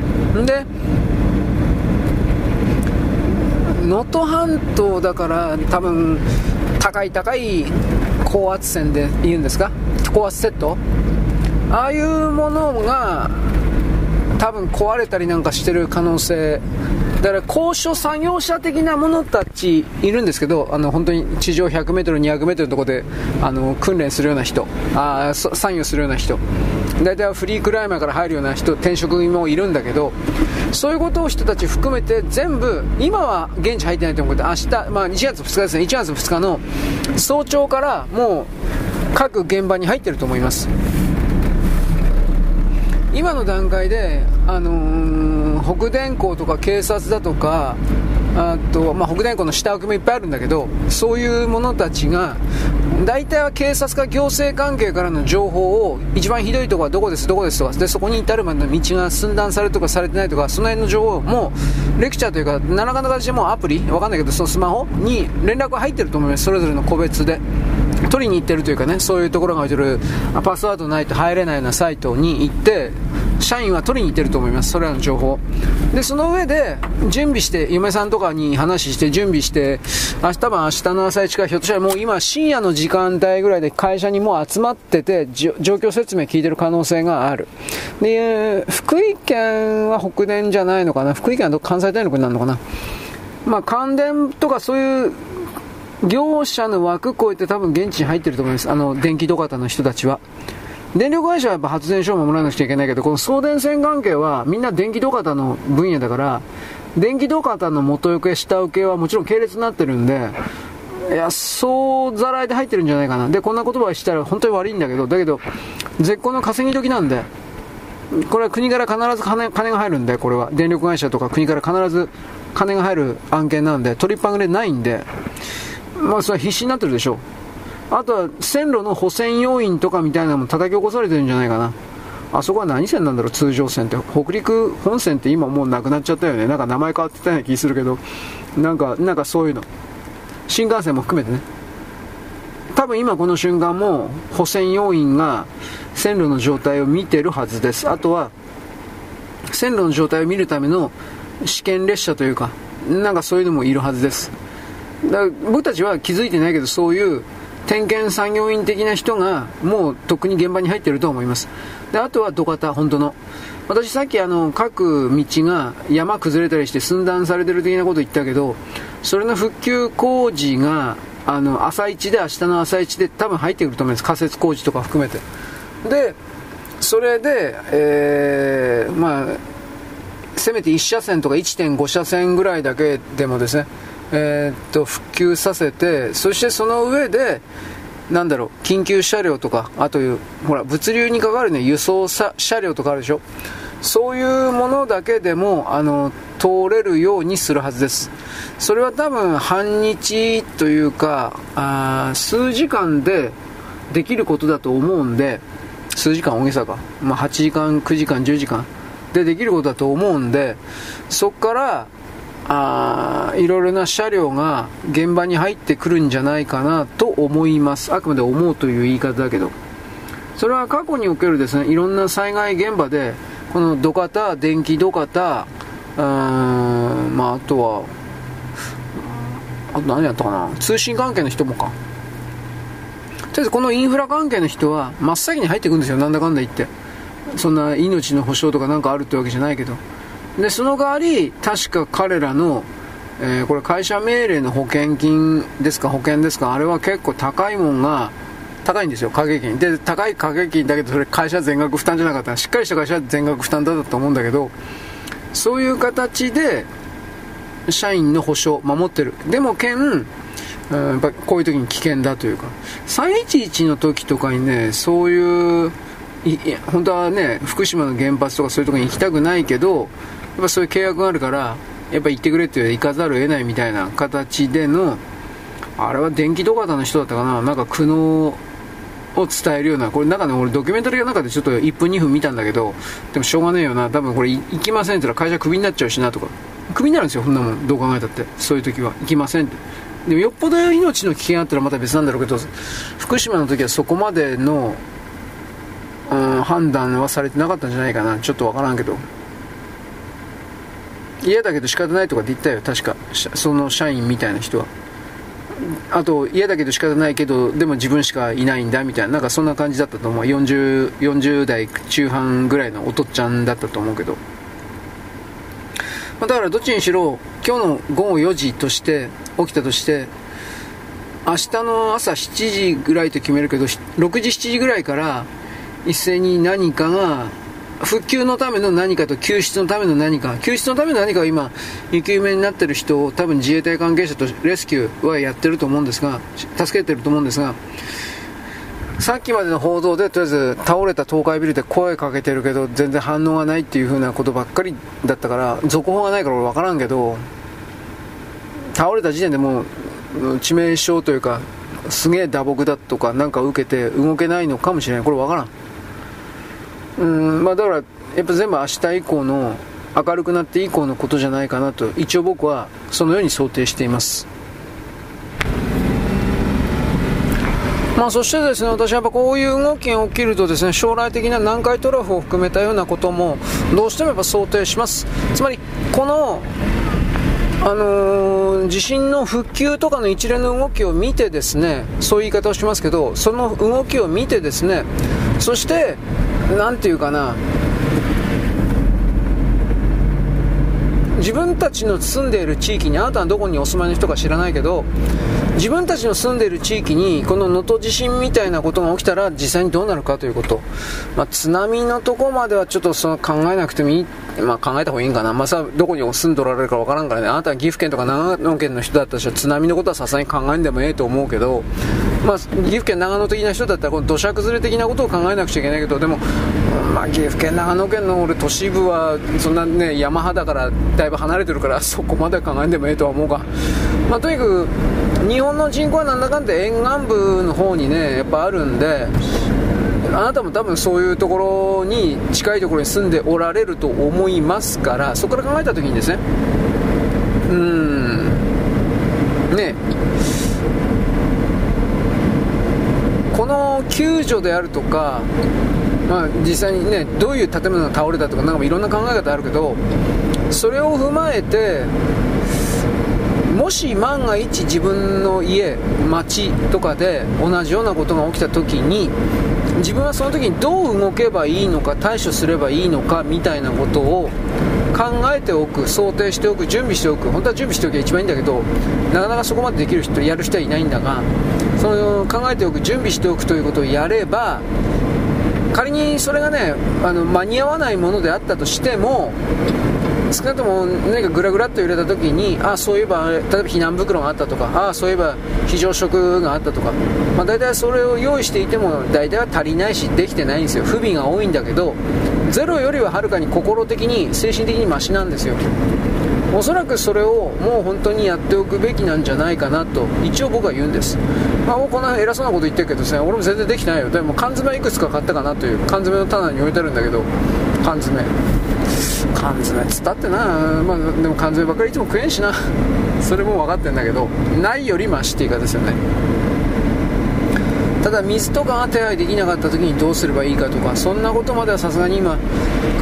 で能登半島だから多分高い高い高圧線で言うんですか？高圧セット？ああいうものが多分壊れたりなんかしてる可能性だから高所作業車的なものたちいるんですけどあの本当に地上 100m、200m のところであの訓練するような人あ作業するような人。大体はフリークライマーから入るような人転職もいるんだけどそういうことを人たち含めて全部今は現地入ってないと思うけど明日、まあ、1月2日ですね。1月2日の早朝からもう各現場に入ってると思います。今の段階で、あのー、北電工とか警察だとかあと、まあ、北電工の下請けもいっぱいあるんだけどそういう者たちが大体は警察か行政関係からの情報を一番ひどいところはどこですどこですとかでそこに至るまでの道が寸断されるとかされてないとかその辺の情報もレクチャーというか何らかの形でもアプリわかんないけどそのスマホに連絡が入ってると思います。それぞれの個別で。取りに行ってるというかねそういうところが置いてるパスワードないと入れないようなサイトに行って社員は取りに行ってると思います。それらの情報。でその上で準備して嫁さんとかに話して準備して明日晩明日の朝一からひょっとしたらもう今深夜の時間帯ぐらいで会社にもう集まってて状況説明聞いてる可能性がある。で福井県は北電じゃないのかな？福井県は関西電力になるのかな？まあ関電とかそういう業者の枠超えて多分現地に入ってると思いますあの電気土方の人たちは電力会社はやっぱ発電所を守らなくちゃいけないけど、この送電線関係はみんな電気土方の分野だから、電気土方の元請け、下請けはもちろん系列になってるんで、いや、そうざらいで入ってるんじゃないかな。で、こんな言葉をしたら本当に悪いんだけど、だけど、絶好の稼ぎ時なんで、これは国から必ず金金が入るんで、これは。電力会社とか国から必ず金が入る案件なんで、取りっぱぐれないんで、まあそれは必死になってるでしょう。あとは線路の補選要員とかみたいなのも叩き起こされてるんじゃないかな。あそこは何線なんだろう、通常線って。北陸本線って今もうなくなっちゃったよね。なんか名前変わってたような気するけど、なんか、なんかそういうの。新幹線も含めてね。多分今この瞬間も補選要員が線路の状態を見てるはずです。あとは、線路の状態を見るための試験列車というか、なんかそういうのもいるはずです。だ僕たちは気づいてないけど、そういう点検作業員的な人がもうとっくに現場に入っていると思います。で、あとは土方、本当の。私さっきあの、各道が山崩れたりして寸断されてる的なこと言ったけど、それの復旧工事が、あの、朝一で、明日の朝一で多分入ってくると思います。仮設工事とか含めて。で、それで、えー、まあ、せめて1車線とか1.5車線ぐらいだけでもですね、えー、っと、復旧させて、そしてその上で、なんだろう、緊急車両とか、あという、ほら、物流に関わるね、輸送車両とかあるでしょ。そういうものだけでも、あの、通れるようにするはずです。それは多分、半日というか、あ数時間でできることだと思うんで、数時間大げさか。まあ、8時間、9時間、10時間でできることだと思うんで、そこから、あいろいろな車両が現場に入ってくるんじゃないかなと思います。あくまで思うという言い方だけど。それは過去におけるですね、いろんな災害現場で、この土方、電気土方、うーん、まあ、あとは、あと何やったかな、通信関係の人もか。とりあえずこのインフラ関係の人は真っ先に入ってくるんですよ、なんだかんだ言って。そんな命の保証とかなんかあるってわけじゃないけど。でその代わり確か彼らの、えー、これ会社命令の保険金ですか保険ですかあれは結構高いもんが高いんですよ掛け金。で高い掛け金だけどそれ会社全額負担じゃなかったしっかりした会社は全額負担だったと思うんだけどそういう形で社員の保証守ってる。でも県やっぱこういう時に危険だというか。311の時とかにねそういうい本当はね福島の原発とかそういうところに行きたくないけどっぱそういう契約があるから、やっぱ行ってくれって行かざるを得ないみたいな形での、あれは電気土方の人だったかな、なんか苦悩を伝えるような、これ中で俺ドキュメンタリーの中でちょっと1分2分見たんだけど、でもしょうがねえよな、多分これ行きませんって言ったら会社クビになっちゃうしなとか、クビになるんですよ、そんなもん、どう考えたって、そういう時は、行きませんって。でもよっぽど命の危険あったらまた別なんだろうけど、福島の時はそこまでの、うん、判断はされてなかったんじゃないかな、ちょっとわからんけど。嫌だけど仕方ないとかって言ったよ。確か。その社員みたいな人は。あと嫌だけど仕方ないけどでも自分しかいないんだみたいな。なんかそんな感じだったと思う。40, 40代中半ぐらいのおとっちゃんだったと思うけど、まあ、だからどっちにしろ今日の午後4時として起きたとして明日の朝7時ぐらいと決めるけど6時7時ぐらいから一斉に何かが復旧のための何かと救出のための何か、救出のための何かを今、生き埋めになっている人を多分自衛隊関係者とレスキューはやってると思うんですが、助けてると思うんですが、さっきまでの報道でとりあえず倒れた倒壊ビルで声かけてるけど全然反応がないっていう風なことばっかりだったから続報がないから俺分からんけど倒れた時点でもう致命傷というかすげえ打撲だとかなんか受けて動けないのかもしれない。これ分からん。うんまあ、だから、やっぱ全部明日以降の明るくなって以降のことじゃないかなと一応僕はそのように想定しています。まあ、そしてですね、私はやっぱこういう動きが起きるとですね、将来的な南海トラフを含めたようなこともどうしてもやっぱ想定します。つまり、この、あのー、地震の復旧とかの一連の動きを見てですね、そういう言い方をしますけど、その動きを見てですね、そして、なんていうかな自分たちの住んでいる地域にあなたはどこにお住まいの人か知らないけど自分たちの住んでいる地域にこの能登地震みたいなことが起きたら実際にどうなるかということ、まあ、津波のとこまではちょっとその考えなくてもいい、まあ、考えた方がいいんかな、まあ、さどこに住んでおられるかわからんからね。あなたは岐阜県とか長野県の人だったら津波のことはさすがに考えんでもええと思うけどまあ、岐阜県長野的な人だったらこの土砂崩れ的なことを考えなくちゃいけないけどでも、まあ、岐阜県長野県の俺都市部はそんなね山肌からだいぶ離れてるから [LAUGHS] そこまで考えんでもええとは思うが、まあ、とにかく日本の人口はなんだかんだ沿岸部の方にねやっぱあるんであなたも多分そういうところに近いところに住んでおられると思いますからそこから考えた時にですね。うん。ね。この救助であるとか、まあ、実際にねどういう建物が倒れたとかなんかいろんな考え方あるけどそれを踏まえてもし万が一自分の家町とかで同じようなことが起きた時に自分はその時にどう動けばいいのか対処すればいいのかみたいなことを考えておく想定しておく準備しておく本当は準備しておけば一番いいんだけどなかなかそこまでできる人やる人はいないんだがその考えておく準備しておくということをやれば仮にそれがねあの間に合わないものであったとしても少なくとも何かグラグラっと揺れた時にあそういえば例えば避難袋があったとかあそういえば非常食があったとか、まあ、大体それを用意していても大体は足りないしできてないんですよ。不備が多いんだけどゼロよりははるかに心的に精神的にマシなんですよ。おそらくそれをもう本当にやっておくべきなんじゃないかなと一応僕は言うんです、まあ、こんな偉そうなこと言ってるけどですね俺も全然できてないよ。でも缶詰いくつか買ったかなという缶詰の棚に置いてあるんだけど缶詰。缶詰つったってな、まあ、でも缶詰ばっかりいつも食えんしな。それも分かってんだけどないよりマシって言い方ですよね。ただ水とかが手配できなかった時にどうすればいいかとかそんなことまではさすがに今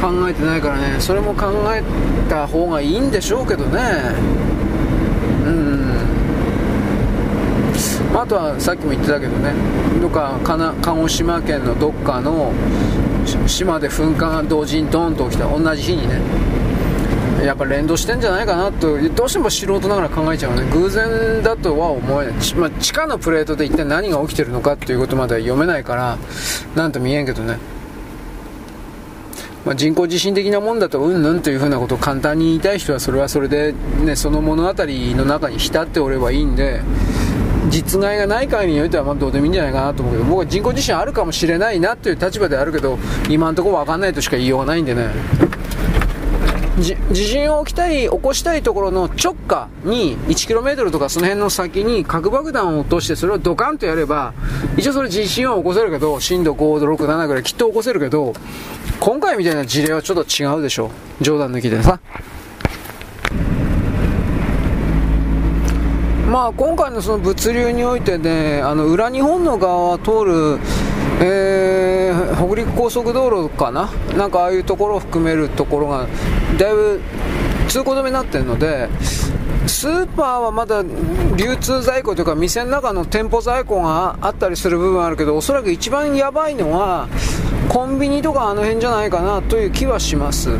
考えてないからね。それも考えた方がいいんでしょうけどね。うん。あとはさっきも言ってたけどね。どっか鹿児島県のどっかの島で噴火が同時にドーンと起きた同じ日にねやっぱ連動してんじゃないかなとどうしても素人ながら考えちゃうね。偶然だとは思えない、まあ、地下のプレートで一体何が起きてるのかっていうことまでは読めないからなんと見えんけどね、まあ、人工地震的なもんだとうんぬんというふうなことを簡単に言いたい人はそれはそれで、ね、その物語の中に浸っておればいいんで実害がない限りにおいてはまあどうでもいいんじゃないかなと思うけど僕は人工地震あるかもしれないなという立場であるけど今のところ分かんないとしか言いようがないんでね地震を起きたい、起こしたいところの直下に 1km とかその辺の先に核爆弾を落としてそれをドカンとやれば、一応それ地震は起こせるけど、震度5度、6、7ぐらいきっと起こせるけど、今回みたいな事例はちょっと違うでしょ。冗談抜きでさ。まあ今回のその物流においてね、あの裏日本の側は通る、えー、北陸高速道路かな、なんかああいうところを含めるところが、だいぶ通行止めになってるので、スーパーはまだ流通在庫というか、店の中の店舗在庫があったりする部分はあるけど、おそらく一番やばいのは、コンビニとかあの辺じゃないかなという気はします。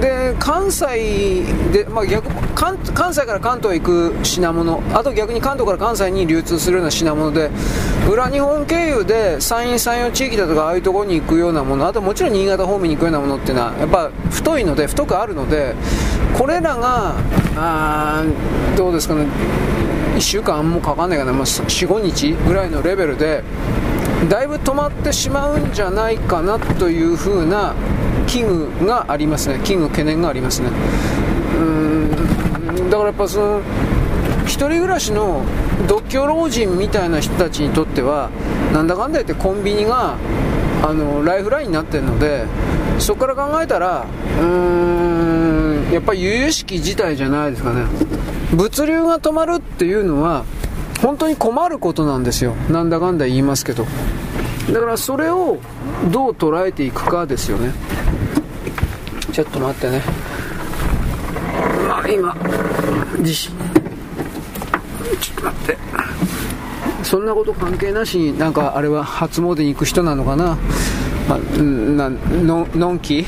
で関西で、まあ逆関、関西から関東へ行く品物、あと逆に関東から関西に流通するような品物で、裏日本経由で山陰山陽地域だとか、ああいうところに行くようなもの、あともちろん新潟方面に行くようなものっていうのは、やっぱ太いので、太くあるので、これらが、あどうですかね、1週間もかかんないかな、まあ、4、5日ぐらいのレベルで、だいぶ止まってしまうんじゃないかなというふうな危惧がありますね。危惧懸念がありますね。うん。だからやっぱその一人暮らしの独居老人みたいな人たちにとってはなんだかんだ言ってコンビニがあのライフラインになってるのでそこから考えたらうーんやっぱり由々しき事態じゃないですかね。物流が止まるっていうのは本当に困ることなんですよ。なんだかんだ言いますけど。だからそれをどう捉えていくかですよね。ちょっと待ってね。まあ今地震ちょっと待って。そんなこと関係なしになんかあれは初詣に行く人なのかな、まあ、なののんき？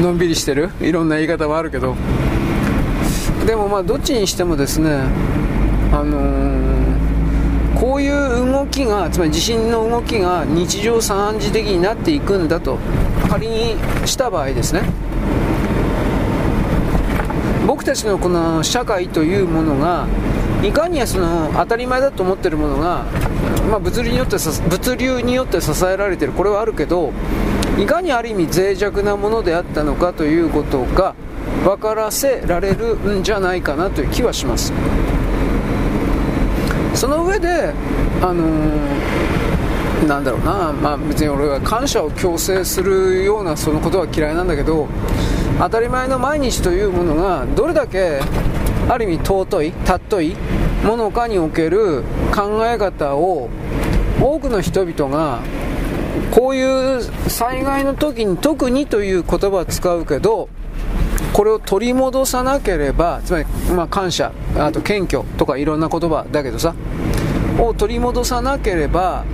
のんびりしてる？いろんな言い方はあるけど。でもまあどっちにしてもですねあのー、こういう動きがつまり地震の動きが日常茶飯事的になっていくんだと仮にした場合ですね。僕たちのこの社会というものがいかにその当たり前だと思ってるものが、まあ、物流によって物流によって支えられてる。これはあるけどいかにある意味脆弱なものであったのかということが分からせられるんじゃないかなという気はします。その上であのー、なんだろうな、まあ、別に俺は感謝を強制するようなそのことは嫌いなんだけど当たり前の毎日というものがどれだけある意味尊い尊いものかにおける考え方を多くの人々がこういう災害の時に特にという言葉を使うけどこれを取り戻さなければつまり、まあ、感謝あと謙虚とかいろんな言葉だけどさを取り戻さなければ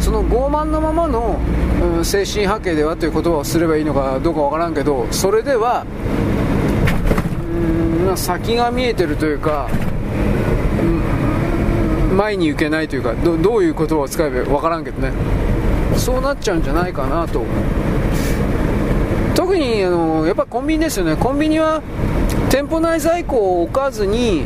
その傲慢なままの、うん、精神波形ではという言葉をすればいいのかどうかわからんけどそれではうん先が見えてるというか、うん、前に行けないというかどどういう言葉を使えばわからんけどね。そうなっちゃうんじゃないかなと特にあのやっぱコンビニですよね。コンビニは店舗内在庫を置かずに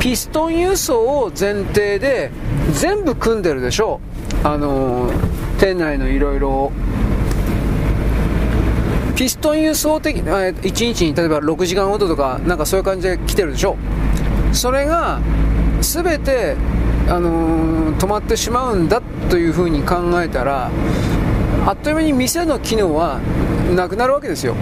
ピストン輸送を前提で全部組んでるでしょあの店内のいろいろピストン輸送的1日に例えば6時間ほどとかなんかそういう感じで来てるでしょそれが全てあのー、止まってしまうんだというふうに考えたらあっという間に店の機能はなくなるわけですよ。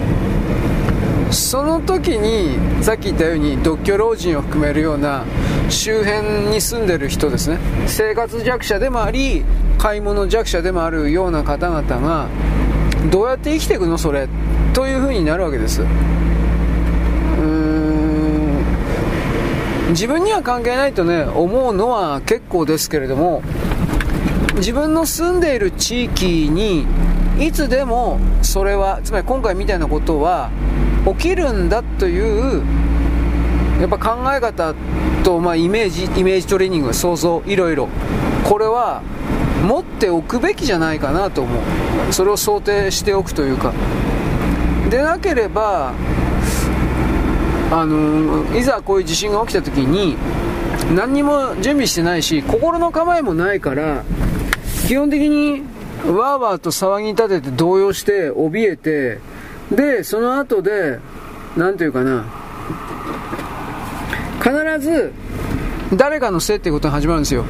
その時にさっき言ったように独居老人を含めるような周辺に住んでる人ですね。生活弱者でもあり買い物弱者でもあるような方々がどうやって生きていくの？それというふうになるわけです。自分には関係ないとね思うのは結構ですけれども自分の住んでいる地域にいつでもそれはつまり今回みたいなことは起きるんだというやっぱ考え方と、まあ、イメージイメージトレーニング想像いろいろ。これは持っておくべきじゃないかなと思う。それを想定しておくというか。でなければあのいざこういう地震が起きた時に何にも準備してないし心の構えもないから基本的にわーわーと騒ぎ立てて動揺して怯えてでその後で何ていうかな。必ず誰かのせいっていうことが始まるんですよ。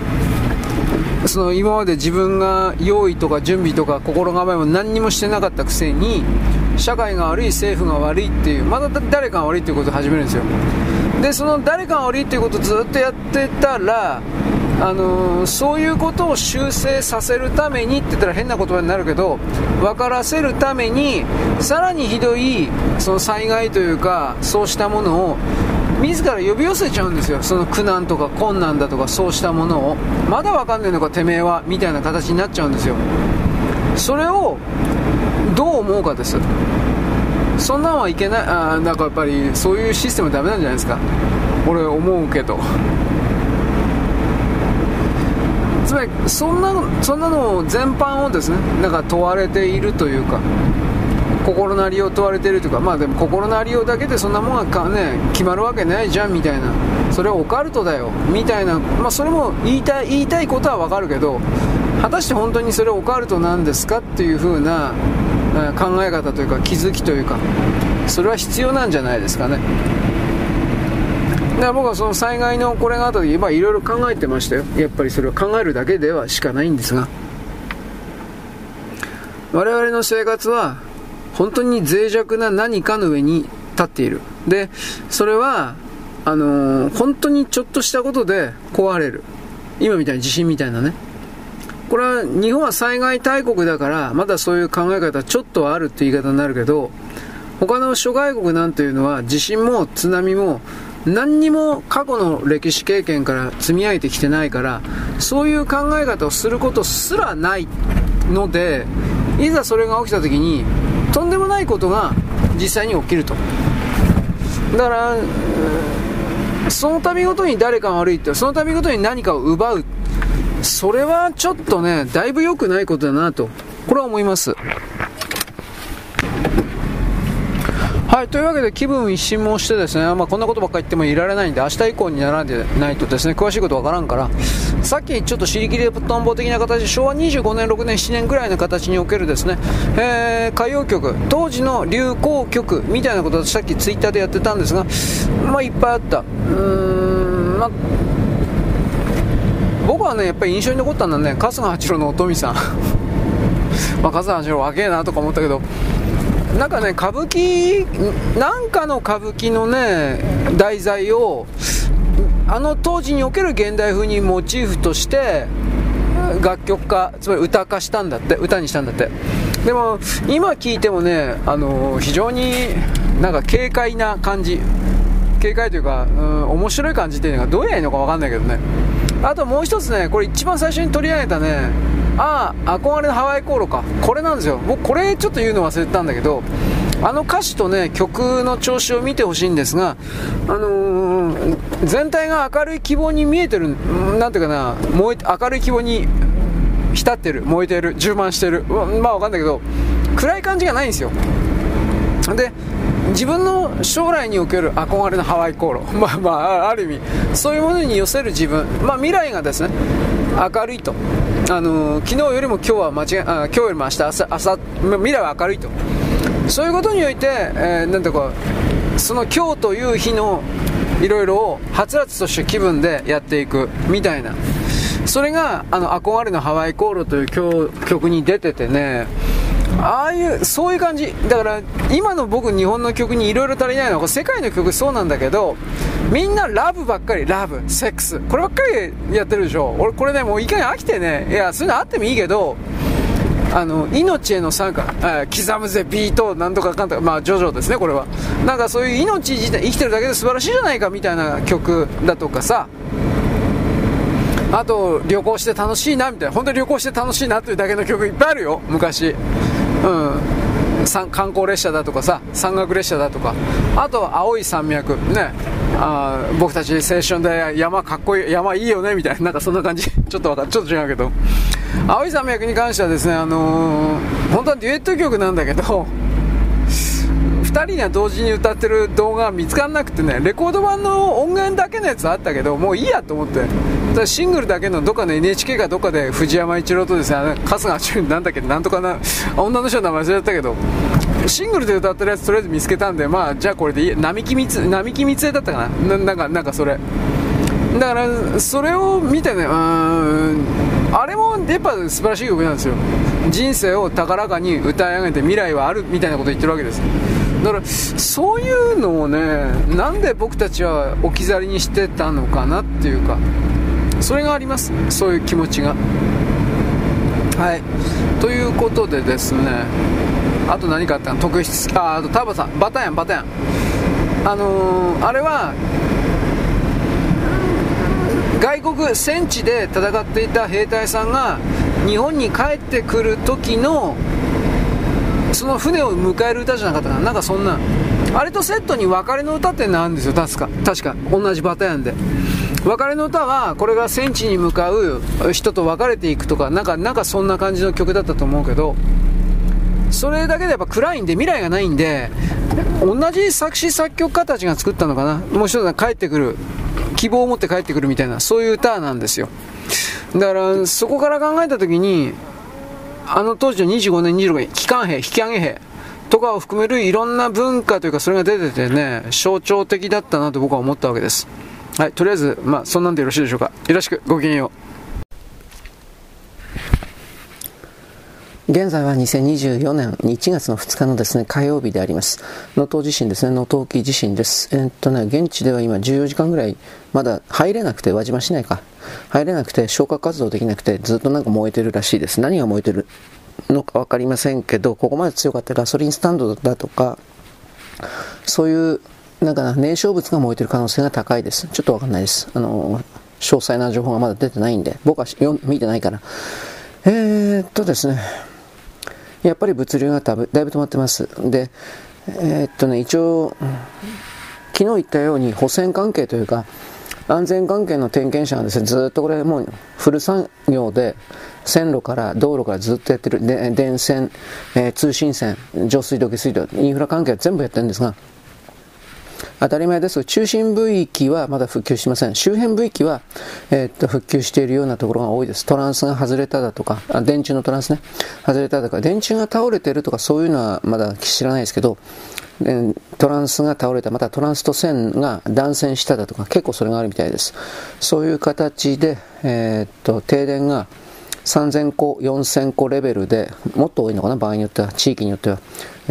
その今まで自分が用意とか準備とか心構えも何にもしてなかったくせに社会が悪い政府が悪いっていうまだ誰かが悪いっていうことを始めるんですよ。でその誰かが悪いっていうことをずっとやってたらあのー、そういうことを修正させるためにって言ったら変な言葉になるけど分からせるためにさらにひどいその災害というかそうしたものを自ら呼び寄せちゃうんですよ。その苦難とか困難だとかそうしたものを。まだ分かんねえのかてめえはみたいな形になっちゃうんですよ。それをどう思うかです。そんなんはいけない。あなんかやっぱりそういうシステムダメなんじゃないですか。俺思うけど。つまりそんなそんなの全般をですねなんか問われているというか心のありよう問われているというかまあでも心のありようだけでそんなもんがね決まるわけないじゃんみたいなそれはオカルトだよみたいなまあそれも言いたい言いたいことはわかるけど果たして本当にそれオカルトなんですかっていう風な考え方というか気づきというか。それは必要なんじゃないですかねから僕はその災害のこれがあった時いろいろ考えてましたよ。やっぱりそれを考えるだけではしかないんですが。我々の生活は本当に脆弱な何かの上に立っている。でそれはあのー、本当にちょっとしたことで壊れる。今みたいな地震みたいなね。これは日本は災害大国だからまだそういう考え方ちょっとはあるって言い方になるけど他の諸外国なんていうのは地震も津波も何にも過去の歴史経験から積み上げてきてないからそういう考え方をすることすらないのでいざそれが起きた時にとんでもないことが実際に起きるとだからその度ごとに誰かが悪いってその度ごとに何かを奪うそれはちょっとね、だいぶ良くないことだなと、これは思います。はい、というわけで気分一新もしてですね、まあ、こんなことばっかり言ってもいられないんで、明日以降にならないとですね、詳しいことわからんから、さっきちょっと尻切りトンボ的な形、昭和25年、6年、7年ぐらいの形におけるですね、えー、歌謡曲、当時の流行曲みたいなことをさっきツイッターでやってたんですが、まあ、いっぱいあった。うーん、まあ僕はね、やっぱり印象に残ったのはね、春日八郎のおとみさん。[LAUGHS] まあ、春日八郎若えなとか思ったけど、なんかね、歌舞伎、なんかの歌舞伎のね、題材を、あの当時における現代風にモチーフとして、楽曲化、つまり歌化したんだって、歌にしたんだって。でも、今聞いてもね、あの非常になんか軽快な感じ。軽快というか、うん、面白い感じっていうのがどうやらいいのかわかんないけどね。あともう一つね、これ一番最初に取り上げたね、ああ、憧れのハワイ航路か。これなんですよ。僕これちょっと言うの忘れてたんだけど、あの歌詞とね、曲の調子を見てほしいんですが、あのー、全体が明るい希望に見えてる、なんていうかな、燃え、明るい希望に浸ってる、燃えてる、充満してる。まあわかんないけど、暗い感じがないんですよ。で、自分の将来における憧れのハワイ航路、[LAUGHS] まあまあ、ある意味、そういうものに寄せる自分、まあ未来がですね、明るいと。あのー、昨日よりも今日は間違あ今日よりも明日朝朝未来は明るいと。そういうことにおいて、えー、なんてかその今日という日のいろいろをはつらつとした気分でやっていくみたいな。それがあの憧れのハワイ航路という曲に出ててね。ああいうそういう感じ。だから今の僕日本の曲にいろいろ足りないのは世界の曲そうなんだけどみんなラブばっかり。ラブセックス。こればっかりやってるでしょ。俺これねもういかに飽きてね。いやそういうのあってもいいけどあの命への参加、え刻むぜビートなんとかかんとか。まあジョジョですねこれは。なんかそういう命自体生きてるだけで素晴らしいじゃないかみたいな曲だとかさ。あと旅行して楽しいなみたいな。本当に旅行して楽しいなというだけの曲いっぱいあるよ昔。うん。観光列車だとかさ山岳列車だとか。あと青い山脈。ね。あ僕たち青春で山かっこいい山いいよねみたいな。なんかそんな感じ。[LAUGHS] ちょっとわかちょっと違うけど。青い山脈に関してはですねあのー、本当はデュエット曲なんだけど2人が同時に歌ってる動画が見つからなくてねレコード版の音源だけのやつあったけどもういいやと思って。シングルだけのどっかの NHK かどっかで藤山一郎とですね春日淳なんだっけなんとかな女の人の名前忘れちゃったけどシングルで歌ってるやつとりあえず見つけたんでまあじゃあこれでいい並木光並木光恵だったかな？なんかなんかそれ。だからそれを見てねうんあれもやっぱ素晴らしい曲なんですよ。人生を高らかに歌い上げて未来はあるみたいなこと言ってるわけです。だからそういうのをねなんで僕たちは置き去りにしてたのかなっていうか。それがあります。そういう気持ちが。はい。ということでですね。あと何かあったの？特筆ああとタバさん。バタヤンバタヤン。あのー、あれは外国戦地で戦っていた兵隊さんが日本に帰ってくる時のその船を迎える歌じゃなかったかな？なんかそんな。あれとセットに別れの歌ってのあるんですよ？確か。確か。同じバタヤンで。別れの歌はこれが戦地に向かう人と別れていくとかなんかなんかそんな感じの曲だったと思うけどそれだけでやっぱ暗いんで未来がないんで同じ作詞作曲家たちが作ったのかな？もう一つ帰ってくる希望を持って帰ってくるみたいなそういう歌なんですよ。だからそこから考えた時にあの当時の25年26年機関兵引き上げ兵とかを含めるいろんな文化というかそれが出ててね象徴的だったなと僕は思ったわけです。はいとりあえずまあそんなんでよろしいでしょうかよろしくごきげんよう現在は2024年1月の2日のですね、火曜日であります。能登地震ですね、能登沖地震です。えー、っとね、現地では今14時間ぐらい、まだ入れなくて、輪島市内か。入れなくて、消火活動できなくて、ずっとなんか燃えてるらしいです。何が燃えてるのか分かりませんけど、ここまで強かったガソリンスタンドだとか、そういう、なんか燃焼物が燃えてる可能性が高いです。ちょっと分かんないです。あの、詳細な情報がまだ出てないんで、僕は見てないから。えー、っとですね、やっぱり物流がだいぶ止まってます。で、えー、っとね、一応、昨日言ったように補選関係というか、安全関係の点検者がですね、ずっとこれもうフル作業で、線路から道路からずっとやってる電線、えー、通信線上水道下水道インフラ関係は全部やってるんですが当たり前ですが中心部域はまだ復旧しません。周辺部域は、えー、っと復旧しているようなところが多いです。トランスが外れただとかあ電柱のトランスね。外れただとか電柱が倒れてるとかそういうのはまだ知らないですけどトランスが倒れた、またトランスと線が断線しただとか、結構それがあるみたいです。そういう形で、えー、っと、停電が3000個、4000個レベルで、もっと多いのかな、場合によっては、地域によっては、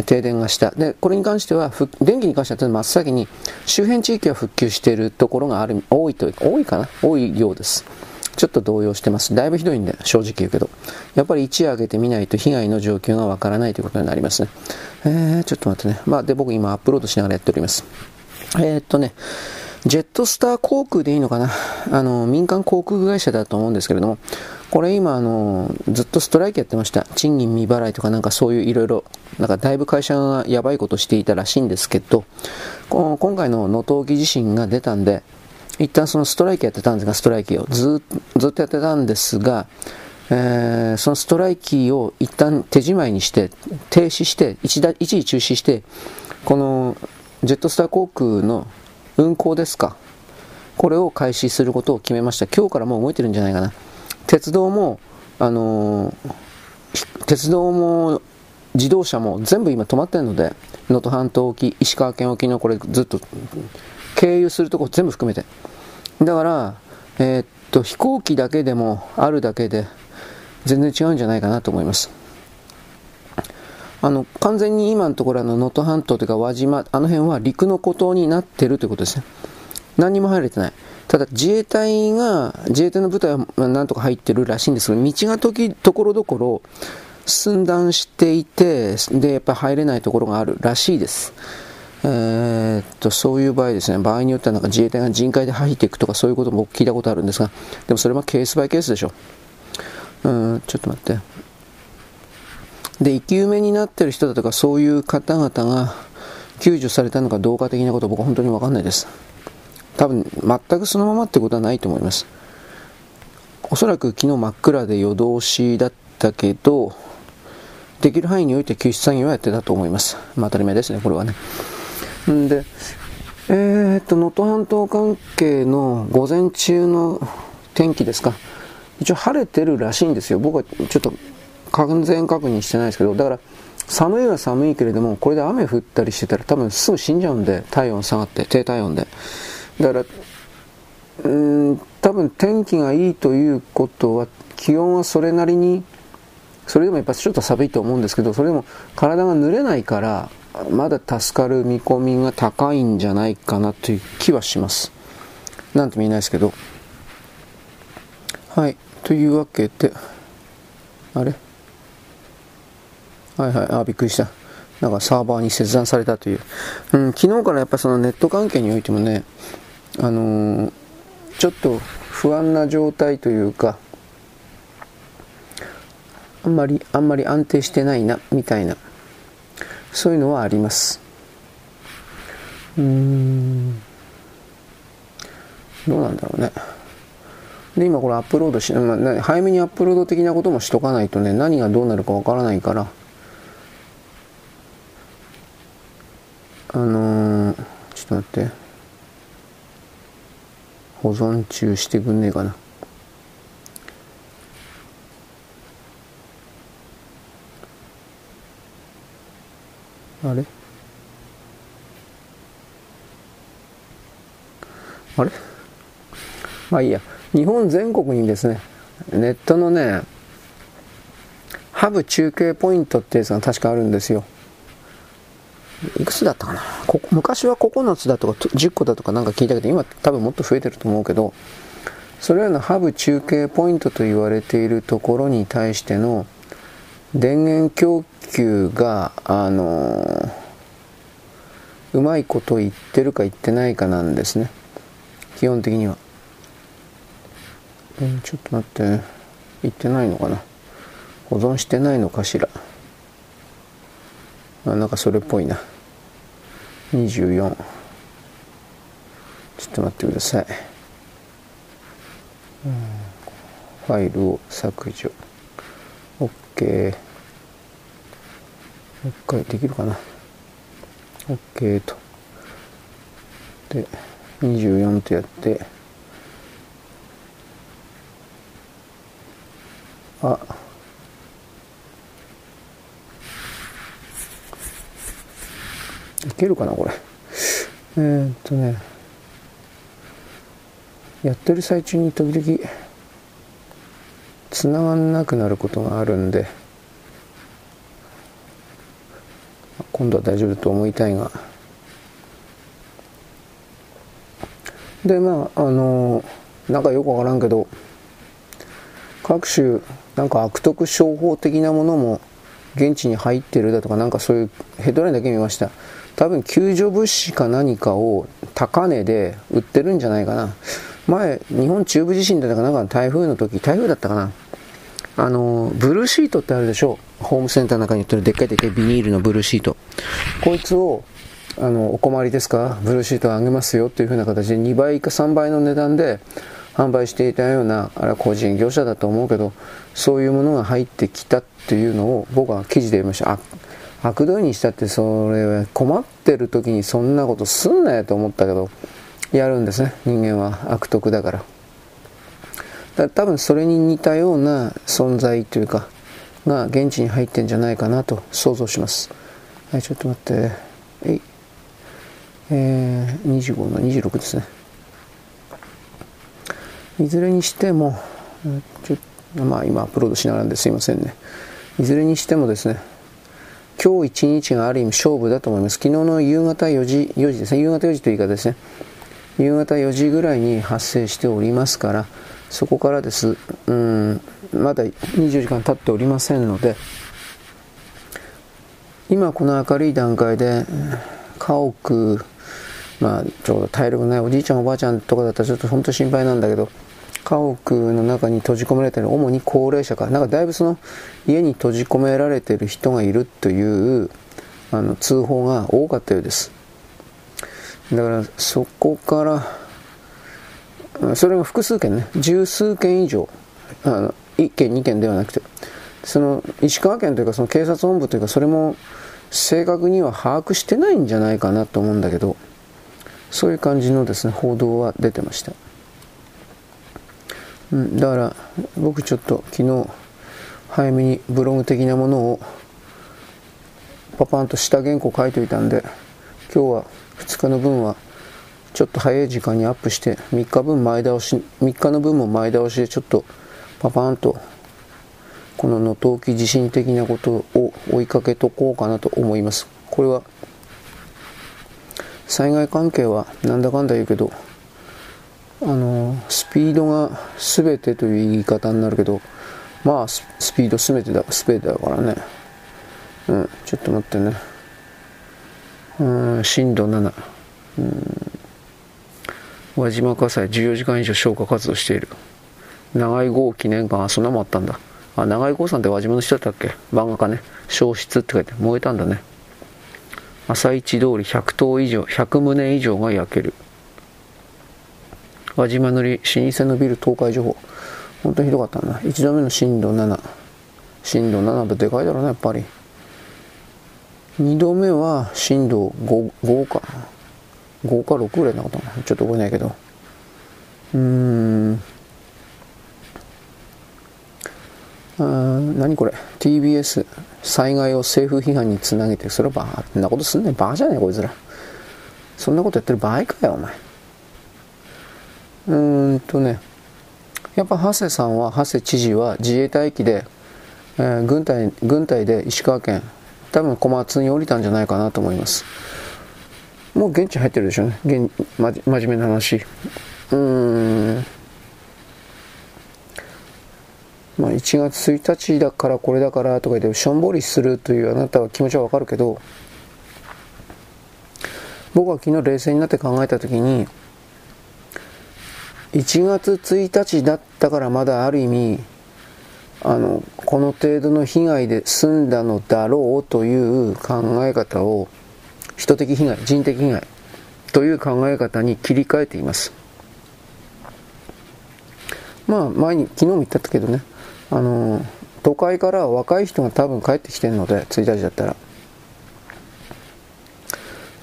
停電がした。で、これに関しては、電気に関しては真っ先に、周辺地域は復旧しているところがある、多いというか、多いかな？多いようです。ちょっと動揺してます。だいぶひどいんで、正直言うけど。やっぱり一夜上げてみないと被害の状況がわからないということになりますね。えー、ちょっと待ってね。まあ、で、僕今アップロードしながらやっております。えー、っとね、ジェットスター航空でいいのかな？あの、民間航空会社だと思うんですけれども、これ今あの、ずっとストライキやってました。賃金未払いとかなんかそういういろいろ、なんかだいぶ会社がやばいことしていたらしいんですけど、今回の能登沖地震が出たんで、一旦そのストライキやってたんですが、ストライキをずずっとやってたんですが、えー、そのストライキを一旦手じまいにして、停止して、一一時中止して、このジェットスター航空の運航ですか、これを開始することを決めました。今日からもう動いてるんじゃないかな。鉄道も、あのー、鉄道も自動車も全部今止まってるので、能登半島沖、石川県沖のこれずっと経由するとこ全部含めて。だから、えー、っと、飛行機だけでもあるだけで、全然違うんじゃないかなと思います。あの、完全に今のところの能登半島というか輪島、あの辺は陸の孤島になってるということですね。何にも入れてない。ただ自衛隊が、自衛隊の部隊はなんとか入ってるらしいんですけど、道が時、ところどころ寸断していて、で、やっぱ入れないところがあるらしいです。えー、っと、そういう場合ですね、場合によってはなんか自衛隊が人海で入っていくとかそういうことも聞いたことあるんですが、でもそれはケースバイケースでしょ。うん、ちょっと待って。で、生き埋めになってる人だとかそういう方々が救助されたのかどうか的なこと僕は本当にわかんないです。多分、全くそのままってことはないと思います。おそらく昨日真っ暗で夜通しだったけど、できる範囲において救出作業はやってたと思います。まあ当たり前ですね、これはね。んで、えー、っと、能登半島関係の午前中の天気ですか。一応晴れてるらしいんですよ。僕はちょっと完全確認してないですけど、だから寒いは寒いけれども、これで雨降ったりしてたら多分すぐ死んじゃうんで、体温下がって、低体温で。だから、うん、多分天気がいいということは、気温はそれなりに、それでもやっぱちょっと寒いと思うんですけど、それでも体が濡れないから、まだ助かる見込みが高いんじゃないかなという気はします。なんとも言えないですけど。はい。というわけで、あれ？はいはい、あ、びっくりした。なんかサーバーに切断されたという。うん、昨日からやっぱそのネット関係においてもね、あの、ちょっと不安な状態というか、あんまり、あんまり安定してないな、みたいなそういうのはあります。うん。どうなんだろうね。で今これアップロードし、まあ、早めにアップロード的なこともしとかないとね何がどうなるかわからないからあのー、ちょっと待って。保存中してくんねえかなあれ？あれ？まあいいや。日本全国にですね、ネットのね、ハブ中継ポイントってやつが確かあるんですよ。いくつだったかな？こ昔は9つだとか10個だとかなんか聞いたけど、今多分もっと増えてると思うけど、それらのハブ中継ポイントと言われているところに対しての電源供給が、あのー、うまいこと言ってるか言ってないかなんですね。基本的には。えー、ちょっと待って、言ってないのかな？保存してないのかしら？あ、なんかそれっぽいな。24。ちょっと待ってください。ファイルを削除。OK もう一回できるかな OK とで24とやってあいけるかなこれ。えー、っとね。やってる最中に時々繋がんなくなることがあるんで今度は大丈夫と思いたいが。でまああのなんかよくわからんけど各種なんか悪徳商法的なものも現地に入ってるだとかなんかそういうヘッドラインだけ見ました。多分救助物資か何かを高値で売ってるんじゃないかな。前日本中部地震だったかなんか台風の時台風だったかな。あのブルーシートってあるでしょ。ホームセンターの中に売ってるでっかいでっかいビニールのブルーシート。こいつをあのお困りですか？ブルーシートあげますよっていう風な形で2倍か3倍の値段で販売していたようなあれは個人業者だと思うけどそういうものが入ってきたっていうのを僕は記事で言いました。あ悪どいにしたってそれは困ってる時にそんなことすんなよと思ったけどやるんですね。人間は。悪徳だから。だ多分それに似たような存在というかが現地に入ってんじゃないかなと想像します。はいちょっと待って。えい。えー、25の26ですね。いずれにしてもちょまあ今アップロードしながらですいませんね。いずれにしてもですね今日一日がある意味勝負だと思います。昨日の夕方4時4時ですね。夕方4時という言い方ですね。夕方4時ぐらいに発生しておりますからそこからです。うんまだ24時間経っておりませんので今この明るい段階で家屋まあちょうど体力ないおじいちゃんおばあちゃんとかだったらちょっと本当心配なんだけど家屋の中に閉じ込められている主に高齢者か。なんかだいぶその家に閉じ込められている人がいるというあの通報が多かったようです。だからそこからそれが複数件ね。十数件以上。あの1件2件ではなくて。その石川県というかその警察本部というかそれも正確には把握してないんじゃないかなと思うんだけどそういう感じのですね報道は出てました。うん、だから僕ちょっと昨日早めにブログ的なものをパパンと下原稿書いておいたんで今日は2日の分はちょっと早い時間にアップして3日分前倒し3日の分も前倒しでちょっとパパンとこの能登沖地震的なことを追いかけとこうかなと思います。これは災害関係はなんだかんだ言うけどあのスピードが全てという言い方になるけどまあスピード全てだ全てだからね。うんちょっと待ってね。うん震度7うん。輪島火災14時間以上消火活動している。長井号記念館あそんなもあったんだ。あ長井号さんって輪島の人だったっけ？漫画家ね。消失って書いて燃えたんだね。朝市通り100棟以上100棟以上が焼ける。輪島塗り老舗のビル倒壊情報。本当にひどかったな。1度目の震度7震度7ってでかいだろうなやっぱり。2度目は震度 5, 5か5か6ぐらいなかったな。ちょっと覚えないけど。うーん。あ何これ。TBS 災害を政府批判につなげてそれはバカなことすんねんバカじゃねえこいつら。そんなことやってる場合かよお前。うんとねやっぱ長谷さんは長谷知事は自衛隊機で、えー、軍隊軍隊で石川県多分小松に降りたんじゃないかなと思います。もう現地入ってるでしょうね。現、ま、真面目な話。うん。まあ1月1日だからこれだからとか言ってしょんぼりするというあなたは気持ちはわかるけど僕は昨日冷静になって考えた時に1月1日だったからまだある意味あのこの程度の被害で済んだのだろうという考え方を人的被害人的被害という考え方に切り替えています。まあ前に昨日も言ったけどねあの都会から若い人が多分帰ってきてるので1日だったら。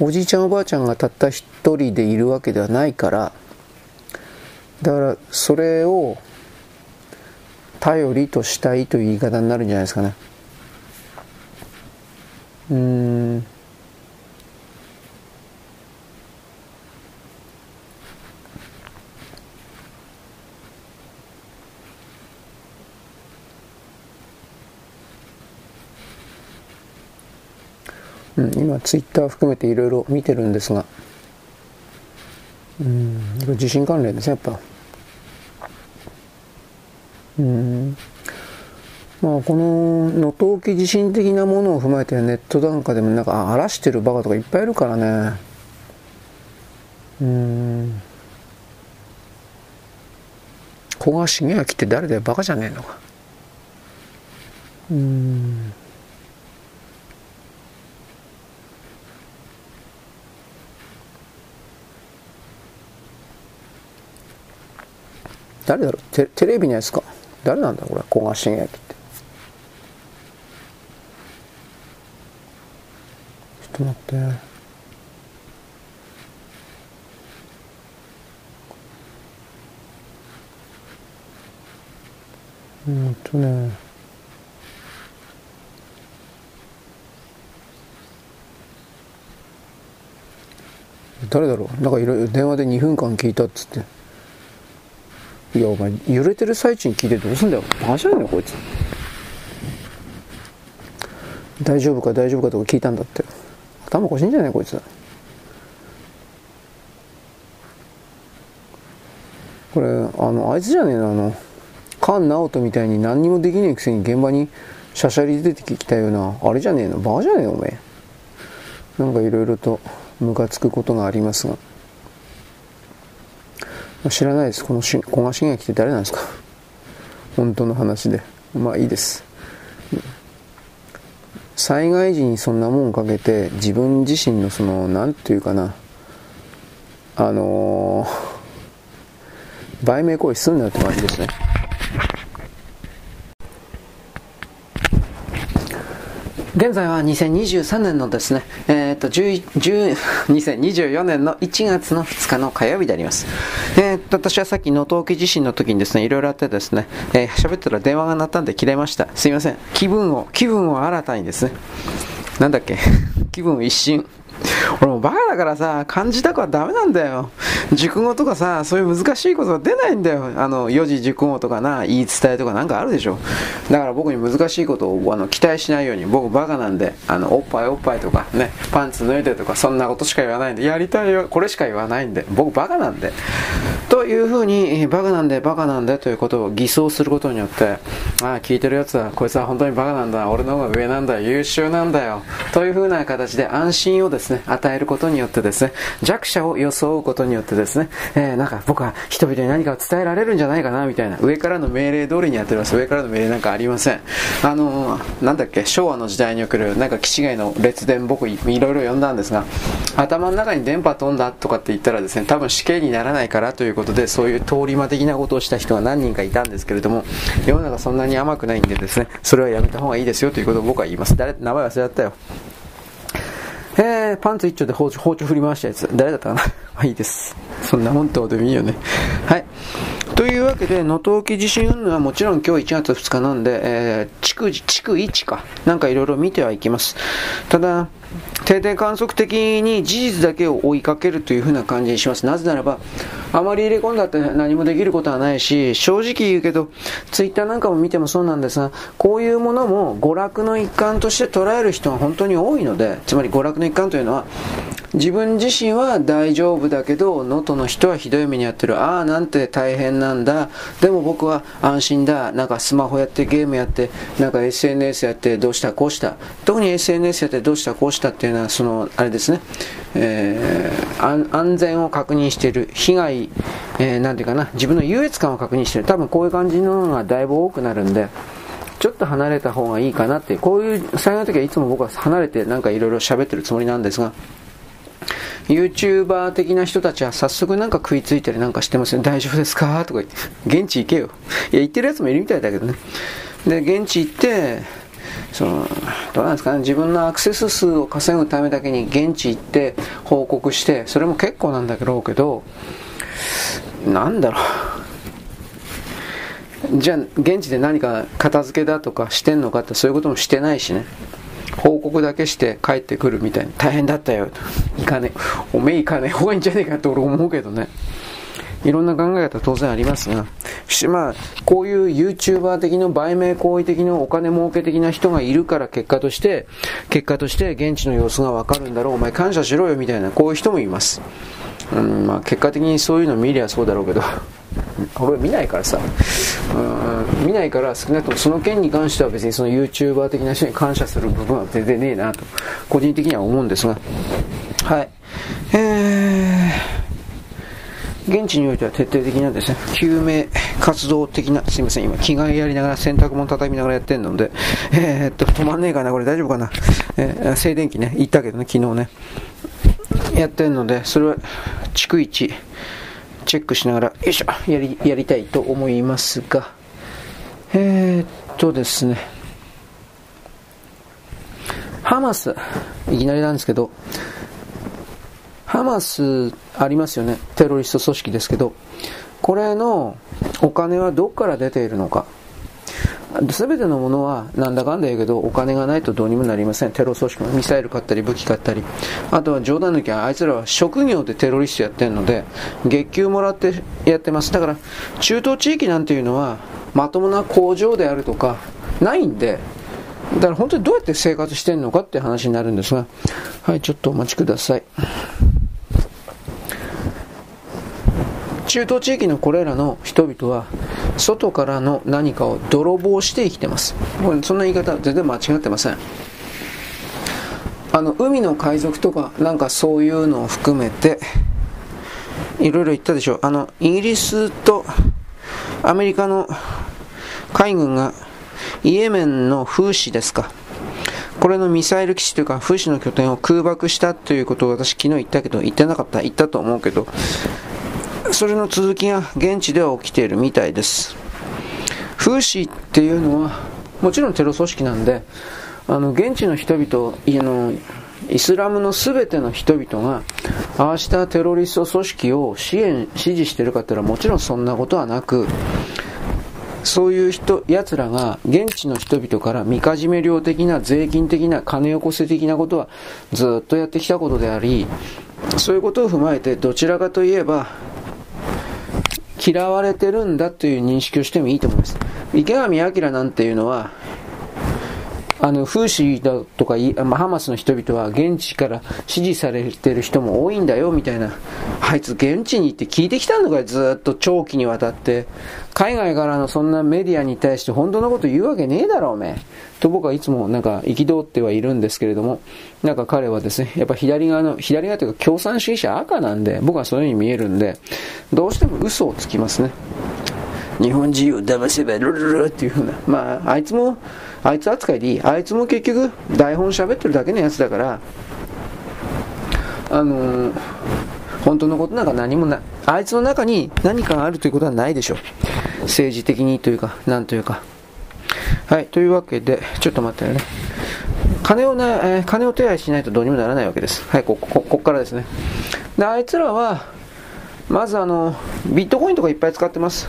おじいちゃんおばあちゃんがたった一人でいるわけではないからだからそれを頼りとしたいという言い方になるんじゃないですかね。うん。うん、今ツイッター含めていろいろ見てるんですが。うん。地震関連ですねやっぱ。うん。まあこの能登沖地震的なものを踏まえてネットなんかでもなんか荒らしてるバカとかいっぱいいるからね。うん。古賀茂明って誰だよバカじゃねえのか。うん。誰だろう？テレビのやつか。誰なんだこれ。古賀茂明って。ちょっと待って。うんとね。誰だろう？なんかいろいろ電話で2分間聞いたっつって。いやお前揺れてる最中に聞いてどうすんだよ。バカじゃねえこいつ。大丈夫か大丈夫かとか聞いたんだって。頭おかしいんじゃないこいつ。これあのあいつじゃねえのあの菅直人みたいに何にもできねえくせに現場にしゃしゃり出てきたようなあれじゃねえのバカじゃねえよおめえ。なんかいろいろとムカつくことがありますが。知らないです。この古賀茂明って誰なんですか？本当の話で。まあいいです。災害時にそんなもんかけて自分自身のその、なんていうかな、あのー、売名行為すんなよって感じですね。現在は2023年のですね、え、っと、2024 [LAUGHS] 年の1月の2日の火曜日であります。えー、っと、私はさっき能登沖地震の時にですね、いろいろあってですね、えー、喋ったら電話が鳴ったんで切れました。すいません。気分を、気分を新たにですね、なんだっけ、[LAUGHS] 気分一新。俺もバカだからさ、漢字だかはダメなんだよ。熟語とかさ、そういう難しいことが出ないんだよ。あの、四字熟語とかな、言い伝えとかなんかあるでしょ。だから僕に難しいことをあの期待しないように、僕バカなんで、あの、おっぱいおっぱいとかね、パンツ脱いでとか、そんなことしか言わないんで、やりたいよ、これしか言わないんで、僕バカなんで。というふうに、バカなんで、バカなんでということを偽装することによって、ああ、聞いてるやつは、こいつは本当にバカなんだ、俺の方が上なんだ、優秀なんだよ、というふうな形で安心をですね、与えることによってですね、弱者を装うことによってですね、えー、なんか僕は人々に何かを伝えられるんじゃないかな、みたいな、上からの命令通りにやってます。上からの命令なんかありません。あのー、なんだっけ、昭和の時代における、なんか、気違いの列伝、僕、いろいろ読んだんですが、頭の中に電波飛んだとかって言ったらですね、多分死刑にならないからということで、そういう通り魔的なことをした人が何人かいたんですけれども、世の中そんなに甘くないんでですね、それはやめた方がいいですよということを僕は言います。誰、名前忘れちゃったよ。えー、パンツ一丁で包丁、包丁振り回したやつ。誰だったかな [LAUGHS] まあいいです。そんな本当でもいいよね。はい。というわけで、能登沖地震運動はもちろん今日1月2日なんで、えー、地区、地区1か、なんかいろいろ見てはいきます。ただ、定点観測的に事実だけを追いかけるというふうな感じにします。なぜならば、あまり入れ込んだって何もできることはないし、正直言うけど、ツイッターなんかも見てもそうなんですが、こういうものも娯楽の一環として捉える人が本当に多いので、つまり娯楽の一環というのは、自分自身は大丈夫だけど、能登の人はひどい目に遭ってる。ああ、なんて大変なんだ。でも僕は安心だ。なんかスマホやってゲームやって、なんか SNS やってどうしたこうした。特に SNS やってどうしたこうしたっていうのは、その、あれですね。えー、安全を確認している。被害、えー、なんていうかな。自分の優越感を確認している。多分こういう感じののがだいぶ多くなるんで、ちょっと離れた方がいいかなって、こういう災害の時はいつも僕は離れてなんかいろいろ喋ってるつもりなんですが、YouTuber 的な人たちは早速なんか食いついたりなんかしてますよ。大丈夫ですか？とか言って、現地行けよ。いや、言ってるやつもいるみたいだけどね。で、現地行って、そのどうなんですかね？自分のアクセス数を稼ぐためだけに現地行って報告してそれも結構なんだろうけどなんだろうじゃあ現地で何か片付けだとかしてんのかってそういうこともしてないしね報告だけして帰ってくるみたいな大変だったよと。行かねおめえ行かねえ方がいいんじゃねえかって俺思うけどね。いろんな考え方当然ありますが、しまあ、こういう YouTuber 的な売名行為的なお金儲け的な人がいるから結果として、結果として現地の様子がわかるんだろう、お前感謝しろよみたいな、こういう人もいます。うんまあ、結果的にそういうの見りゃそうだろうけど、[LAUGHS] 俺見ないからさ、うん、見ないから少なくともその件に関しては別にその YouTuber 的な人に感謝する部分は全然ねえなと、個人的には思うんですが、はい。えー現地においては徹底的なですね、救命活動的な、すいません、今着替えやりながら洗濯物畳みながらやってんので、えー、っと、止まんねえかな、これ大丈夫かな。えー、静電気ね、行ったけどね、昨日ね。やってんので、それは、逐一、チェックしながら、よいしょ、やり、やりたいと思いますが、えー、っとですね、ハマス、いきなりなんですけど、ハマスありますよね。テロリスト組織ですけど、これのお金はどこから出ているのか。すべてのものはなんだかんだ言うけどお金がないとどうにもなりません。テロ組織もミサイル買ったり武器買ったり。あとは冗談抜きはあいつらは職業でテロリストやってるので月給もらってやってます。だから中東地域なんていうのはまともな工場であるとかないんでだから本当にどうやって生活してるのかって話になるんですがはいちょっとお待ちください。中東地域のこれらの人々は外からの何かを泥棒して生きてます。これそんな言い方全然間違ってません。あの海の海賊とかなんかそういうのを含めていろいろ言ったでしょう。あのイギリスとアメリカの海軍がイエメンの風刺ですか。これのミサイル基地というか、風刺の拠点を空爆したということを私昨日言ったけど、言ってなかった、言ったと思うけど、それの続きが現地では起きているみたいです。風刺っていうのは、もちろんテロ組織なんで、あの、現地の人々、あの、イスラムの全ての人々が、ああしたテロリスト組織を支援、支持してるかっていうのはもちろんそんなことはなく、そういう人、奴らが現地の人々からみかじめ料的な税金的な金よこせ的なことはずっとやってきたことであり、そういうことを踏まえてどちらかといえば嫌われてるんだという認識をしてもいいと思います。池上彰なんていうのは、あの、風刺だとか、まあ、ハマスの人々は現地から支持されてる人も多いんだよ、みたいな。あいつ現地に行って聞いてきたのかずっと長期にわたって。海外からのそんなメディアに対して本当のこと言うわけねえだろ、おめえ。と僕はいつもなんか憤ってはいるんですけれども、なんか彼はですね、やっぱ左側の、左側というか共産主義者赤なんで、僕はそういう風に見えるんで、どうしても嘘をつきますね。日本人を騙せばルルルっていうふうな。まあ、あいつも、あいつ扱いでいい。あいつも結局、台本喋ってるだけのやつだから、あのー、本当のことなんか何もない。あいつの中に何かあるということはないでしょう。政治的にというか、なんというか。はい、というわけで、ちょっと待ってね。金をね、えー、金を手配しないとどうにもならないわけです。はい、ここ、ここからですね。で、あいつらは、まずあの、ビットコインとかいっぱい使ってます。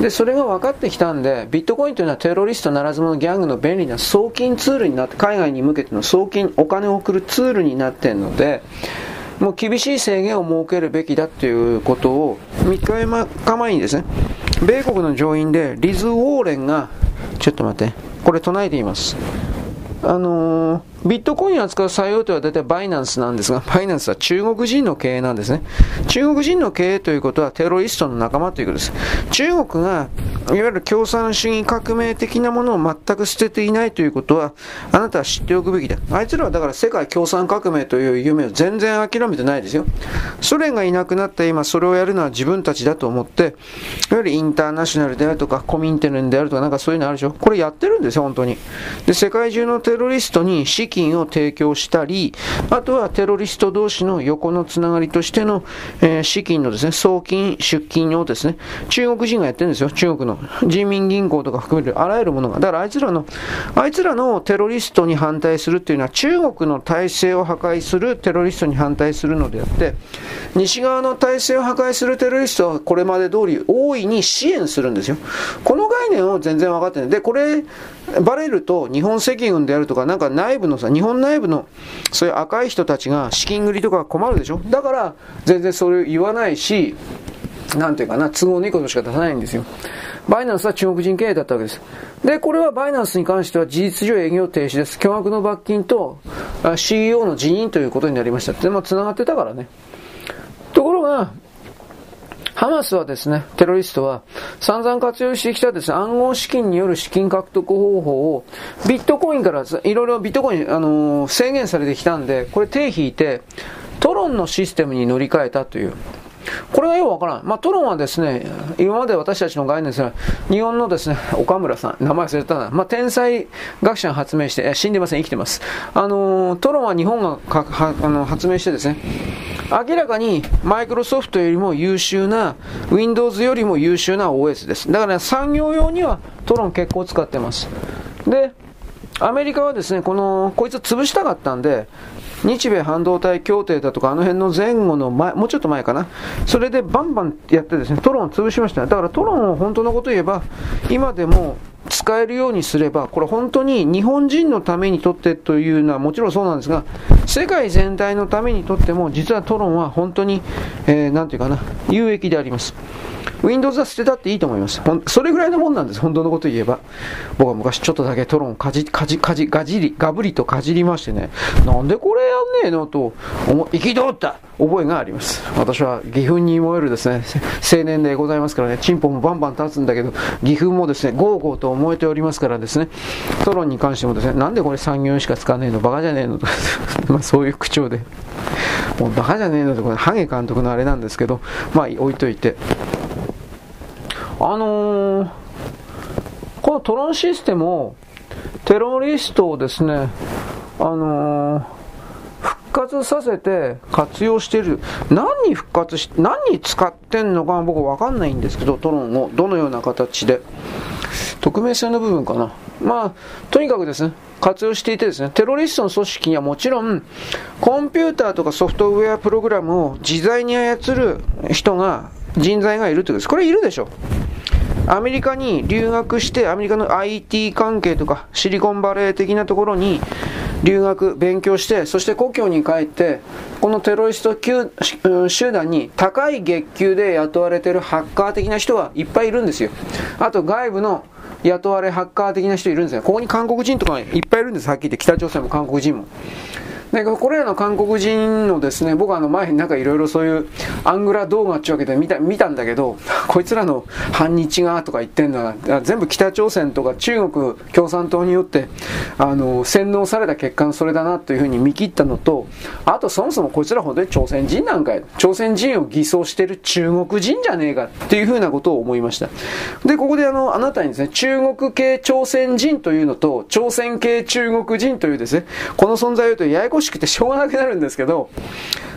で、それが分かってきたんで、ビットコインというのはテロリストならず者ギャングの便利な送金ツールになって、海外に向けての送金、お金を送るツールになってるので、もう厳しい制限を設けるべきだということを3日か前にですね、米国の上院でリズ・ウォーレンが、ちょっと待って、これ唱えています。あのー、ビットコインを扱う最大手は大体バイナンスなんですが、バイナンスは中国人の経営なんですね。中国人の経営ということはテロリストの仲間ということです。中国がいわゆる共産主義革命的なものを全く捨てていないということは、あなたは知っておくべきだ。あいつらはだから世界共産革命という夢を全然諦めてないですよ。ソ連がいなくなった今、それをやるのは自分たちだと思って、いわゆるインターナショナルであるとか、コミンテルンであるとか、なんかそういうのあるでしょ。これやってるんですよ、本当に。で、世界中のテロリストに金を提供したり、あとはテロリスト同士の横のつながりとしての、えー、資金のですね、送金、出金をですね、中国人がやってるんですよ、中国の。人民銀行とか含めるあらゆるものが。だからあいつらの、あいつらのテロリストに反対するっていうのは中国の体制を破壊するテロリストに反対するのであって、西側の体制を破壊するテロリストはこれまで通り大いに支援するんですよ。この概念を全然分かってない。で、これ、バレると日本赤軍であるとか、なんか内部のさ、日本内部のそういう赤い人たちが資金繰りとか困るでしょ？だから全然それを言わないし、なんていうかな、都合のいいことしか出さないんですよ。バイナンスは中国人経営だったわけです。で、これはバイナンスに関しては事実上営業停止です。巨額の罰金と CEO の辞任ということになりました。でも繋がってたからね。ところが、ハマスはですね、テロリストは散々活用してきたですね、暗号資金による資金獲得方法をビットコインからいろいろビットコイン、あのー、制限されてきたんで、これ手引いてトロンのシステムに乗り換えたという。これがよくわからん。まあ、トロンはですね、今まで私たちの概念ですが、日本のですね、岡村さん、名前忘れたな、まあ、天才学者が発明して、死んでません、生きてます。あのトロンは日本があの発明してですね、明らかにマイクロソフトよりも優秀な、Windows よりも優秀な OS です。だから、ね、産業用にはトロン結構使ってます。で、アメリカはですね、この、こいつ潰したかったんで、日米半導体協定だとか、あの辺の前後の前、もうちょっと前かな。それでバンバンやってですね、トロンを潰しました。だからトロンを本当のこと言えば、今でも使えるようにすれば、これ本当に日本人のためにとってというのはもちろんそうなんですが、世界全体のためにとっても、実はトロンは本当に、えー、なんていうかな、有益であります。Windows は捨てたっていいと思います。それぐらいのもんなんです、本当のこと言えば。僕は昔ちょっとだけトロンかじ、かじ、かじ、がじり、がぶりとかじりましてね、なんでこれやんねえのと、憤った覚えがあります。私は義憤に燃えるですね、青年でございますからね、チンポもバンバン立つんだけど、義憤もですね、ゴーゴーと燃えておりますからですね、トロンに関してもですね、なんでこれ産業しか使わねえの、バカじゃねえの？とまあそういう口調で、もうバカじゃねえのと、これ、ハゲ監督のあれなんですけど、まあ置いといて。あのー、このトロンシステムを、テロリストをですね、あのー、復活させて活用してる。何に復活し、何に使ってんのか僕わかんないんですけど、トロンを。どのような形で。匿名性の部分かな。まあ、とにかくですね、活用していてですね、テロリストの組織にはもちろん、コンピューターとかソフトウェアプログラムを自在に操る人が、人材がいるということです。これいるでしょ。アメリカに留学して、アメリカの IT 関係とか、シリコンバレー的なところに留学、勉強して、そして故郷に帰って、このテロリスト集団に高い月給で雇われてるハッカー的な人はいっぱいいるんですよ。あと外部の雇われハッカー的な人いるんですよ。ここに韓国人とかいっぱいいるんです、はっきり言って。北朝鮮も韓国人も。でこれらの韓国人のですね、僕はあの前になんかいろいろそういうアングラ動画っていうわけで見た見たんだけど、こいつらの反日がとか言ってんのは、全部北朝鮮とか中国共産党によって、あの、洗脳された結果のそれだなというふうに見切ったのと、あとそもそもこいつら本当に朝鮮人なんかや、朝鮮人を偽装してる中国人じゃねえかっていうふうなことを思いました。で、ここであの、あなたにですね、中国系朝鮮人というのと、朝鮮系中国人というですね、この存在を言うとややこしくてしょうがなくなるんですけど、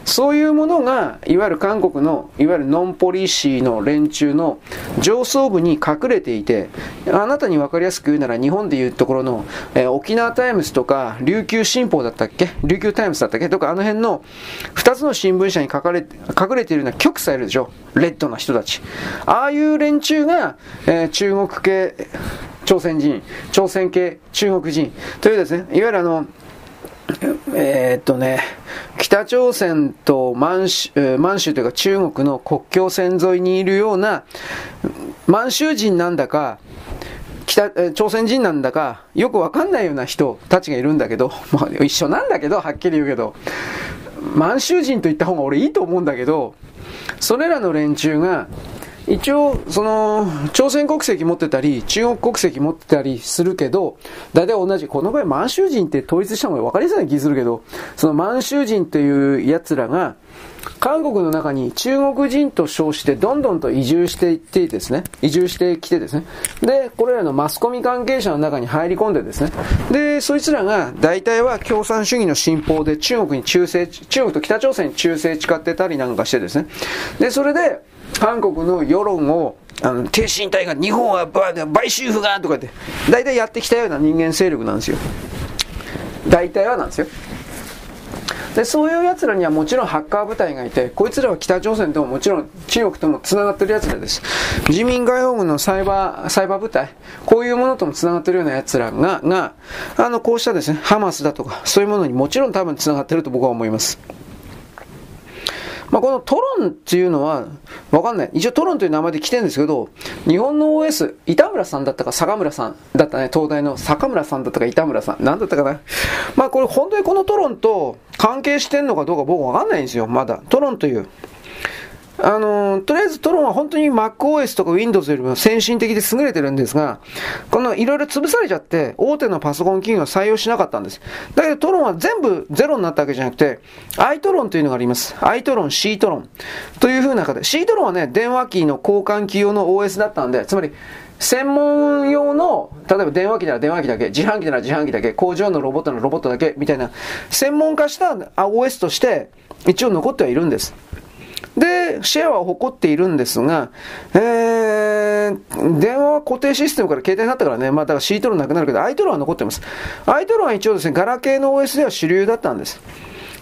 そういうものが、いわゆる韓国の、いわゆるノンポリシーの連中の上層部に隠れていて、あなたに分かりやすく言うなら、日本でいうところの、えー、沖縄タイムズとか、琉球新報だったっけ？琉球タイムズだったっけ？とか、あの辺の2つの新聞社に書かれ、隠れているような極左いるでしょ？レッドな人たち。ああいう連中が、えー、中国系、朝鮮人、朝鮮系中国人というですね、いわゆるあの、えー、っとね、北朝鮮と満州、満州というか中国の国境線沿いにいるような、満州人なんだか、北、朝鮮人なんだか、よくわかんないような人たちがいるんだけど、[LAUGHS] まあ一緒なんだけど、はっきり言うけど、満州人と言った方が俺いいと思うんだけど、それらの連中が、一応、その、朝鮮国籍持ってたり、中国国籍持ってたりするけど、大体同じ、この場合満州人って統一した方が分かりやすい気するけど、その満州人っていう奴らが、韓国の中に中国人と称してどんどんと移住していってですね、移住してきてですね、で、これらのマスコミ関係者の中に入り込んでですね、で、そいつらが大体は共産主義の信奉で中国に忠誠、中国と北朝鮮に忠誠誓ってたりなんかしてですね、で、それで、韓国の世論をあの、挺身隊が日本は買収不がとかって、大体やってきたような人間勢力なんですよ。大体はなんですよ。でそういう奴らにはもちろんハッカー部隊がいてこいつらは北朝鮮とももちろん中国ともつながってる奴らです自民外報軍のサイバーサイバー部隊こういうものともつながってるような奴らががあのこうしたですねハマスだとかそういうものにもちろん多分つながってると僕は思いますまあ、このトロンっていうのは、わかんない。一応トロンという名前で来てるんですけど、日本の OS、板村さんだったか坂村さんだったね、東大の坂村さんだったか板村さん、なんだったかな。まあこれ本当にこのトロンと関係してんのかどうか僕わかんないんですよ、まだ。トロンという。あの、とりあえずトロンは本当に MacOS とか Windows よりも先進的で優れてるんですが、このいろいろ潰されちゃって、大手のパソコン企業は採用しなかったんです。だけどトロンは全部ゼロになったわけじゃなくて、iTron というのがあります。iTron、Ctron という風な形、Ctron はね、電話機の交換機用の OS だったんで、つまり、専門用の、例えば電話機なら電話機だけ、自販機なら自販機だけ、工場のロボットならロボットだけ、みたいな、専門化した OS として、一応残ってはいるんです。で、シェアは誇っているんですが、えー、電話は固定システムから携帯になったからね、まあだから C トロなくなるけど、I トロは残ってます。I トロは一応ですね、ガラケーの OS では主流だったんです。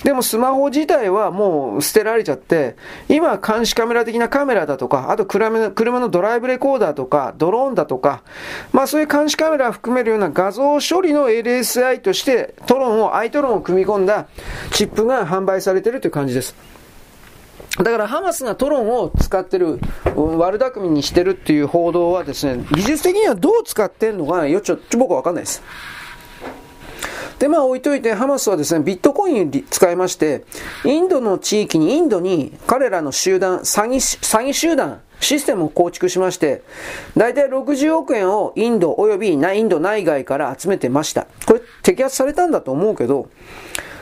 でもスマホ自体はもう捨てられちゃって、今監視カメラ的なカメラだとか、あと車のドライブレコーダーとか、ドローンだとか、まあそういう監視カメラを含めるような画像処理の LSI としてトロンを、アイトロンを組み込んだチップが販売されてるという感じです。だからハマスがトロンを使ってる、悪巧みにしてるっていう報道はですね、技術的にはどう使ってんのかよちょ、ちょ、僕はわかんないです。で、まあ置いといて、ハマスはですね、ビットコイン使いまして、インドの地域に、インドに彼らの集団、詐欺、詐欺集団、システムを構築しまして、だいたい60億円をインド及びインド内外から集めてました。これ摘発されたんだと思うけど、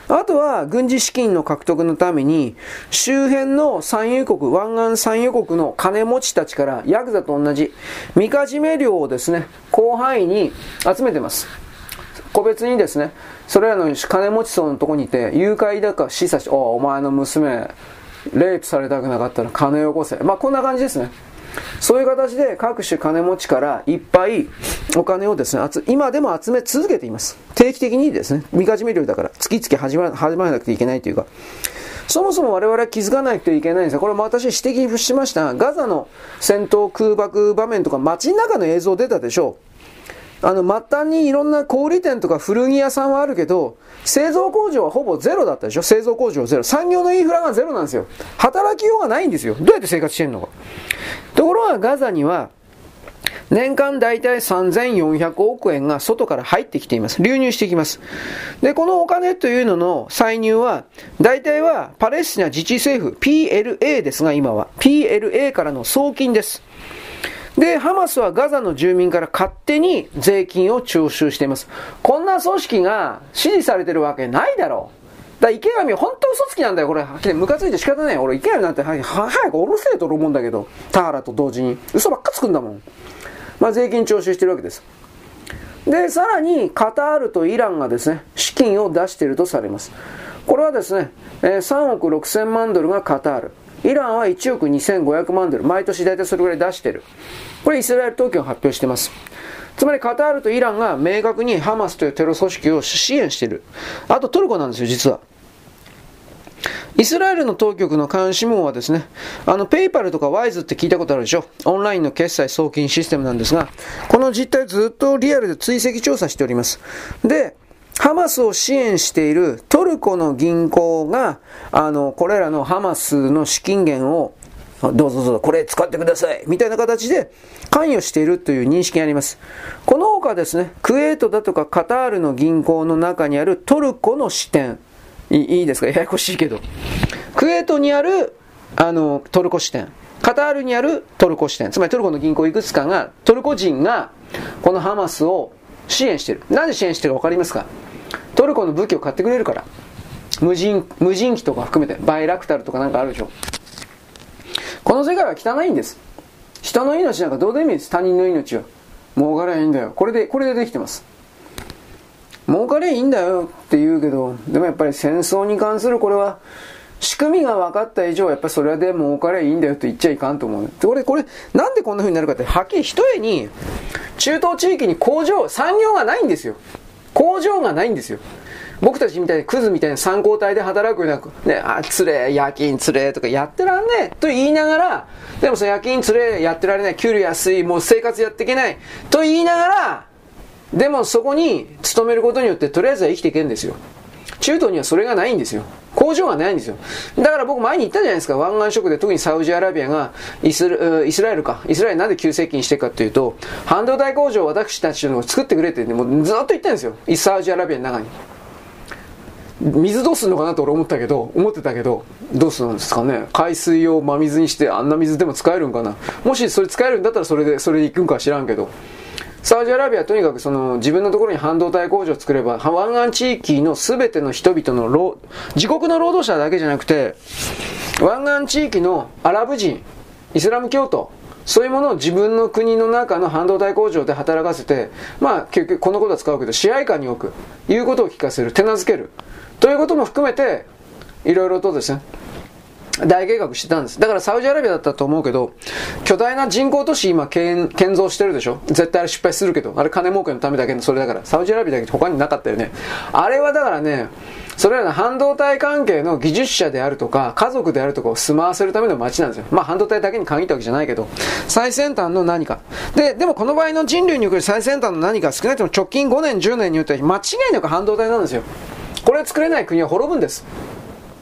あとは軍事資金の獲得のために周辺の産油国、湾岸産油国の金持ちたちからヤクザと同じみかじめ料をですね、広範囲に集めてます。個別にですね、それらの金持ち層のとこにいて、誘拐だか示唆し、おお前の娘、レイプされたくなかったら金をよこせ。まあこんな感じですね。そういう形で各種金持ちからいっぱいお金をですね、今でも集め続けています。定期的にですね、みかじめ料だから、月々始ま始まらなくていけないというか、そもそも我々は気づかないといけないんですが。これも私指摘しましたが。ガザの戦闘空爆場面とか街の中の映像出たでしょう。あの、末端にいろんな小売店とか古着屋さんはあるけど、製造工場はほぼゼロだったでしょ？製造工場ゼロ。産業のインフラがゼロなんですよ。働きようがないんですよ。どうやって生活してんのか。ところがガザには、年間大体3400億円が外から入ってきています。流入してきます。で、このお金というのの歳入は、大体はパレスチナ自治政府、PLA ですが今は、PLA からの送金です。で、ハマスはガザの住民から勝手に税金を徴収しています。こんな組織が支持されてるわけないだろう。だ池上、本当嘘つきなんだよ、これ。ムカついて仕方ない。俺、池上なんて、早く下ろせえと思うんだけど、田原と同時に。嘘ばっかつくんだもん。まあ、税金徴収してるわけです。で、さらに、カタールとイランがですね、資金を出しているとされます。これはですね、3億6千万ドルがカタール。イランは1億2500万ドル。毎年大体それぐらい出してる。これイスラエル当局が発表してます。つまりカタールとイランが明確にハマスというテロ組織を支援している。あとトルコなんですよ、実は。イスラエルの当局の監視網はですね、あの、ペイパルとかワイズって聞いたことあるでしょ？オンラインの決済送金システムなんですが、この実態ずっとリアルで追跡調査しております。で、ハマスを支援しているトルコの銀行が、あの、これらのハマスの資金源をどうぞどうぞ、これ使ってください。みたいな形で関与しているという認識があります。この他ですね、クウェートだとかカタールの銀行の中にあるトルコの支店。いいですか？ややこしいけど。クウェートにある、あの、トルコ支店。カタールにあるトルコ支店。つまりトルコの銀行いくつかが、トルコ人が、このハマスを支援している。なぜ支援してるか分かりますか？トルコの武器を買ってくれるから。無人、無人機とか含めて、バイラクタルとかなんかあるでしょ。この世界は汚いんです。人の命なんかどうでもいいです。他人の命は。儲かりゃいいんだよ。これで、これでできてます。儲かりゃいいんだよって言うけど、でもやっぱり戦争に関するこれは、仕組みが分かった以上、やっぱりそれで儲かりゃいいんだよと言っちゃいかんと思う。これ、これ、なんでこんな風になるかって、はっきり一重に、中東地域に工場、産業がないんですよ。工場がないんですよ。僕たちみたいにクズみたいな参考体で働くような、ね、あ、つれ、夜勤つれとかやってらんねえと言いながら、でもその夜勤つれやってられない、給料安い、もう生活やっていけないと言いながら、でもそこに勤めることによってとりあえずは生きていけるんですよ。中東にはそれがないんですよ。工場がないんですよ。だから僕前に言ったじゃないですか。湾岸諸国で特にサウジアラビアがイスラエルか。イスラエルなんで急接近してるかっていうと、半導体工場を私たちの作ってくれって、もうずっと言ってるんですよ。サウジアラビアの中に。水どうすんのかなと俺思ったけど、思ってたけど、どうするんですかね。海水を真水にしてあんな水でも使えるんかな。もしそれ使えるんだったらそれで、それで行くんか知らんけど。サウジアラビアはとにかくその自分のところに半導体工場を作れば、湾岸地域の全ての人々の労、自国の労働者だけじゃなくて、湾岸地域のアラブ人、イスラム教徒、そういうものを自分の国の中の半導体工場で働かせて、まあ結局このことは使うけど、支配下に置く、いうことを聞かせる、手なずける。ということも含めて、いろいろとですね、大計画してたんです。だからサウジアラビアだったと思うけど、巨大な人工都市今建造してるでしょ？絶対あれ失敗するけど、あれ金儲けのためだけのそれだから、サウジアラビアだけ他になかったよね。あれはだからね、それらの半導体関係の技術者であるとか、家族であるとかを住まわせるための街なんですよ。まあ半導体だけに限ったわけじゃないけど、最先端の何か。で、でもこの場合の人類における最先端の何か少なくとも直近5年、10年によって間違いなく半導体なんですよ。これを作れない国は滅ぶんです。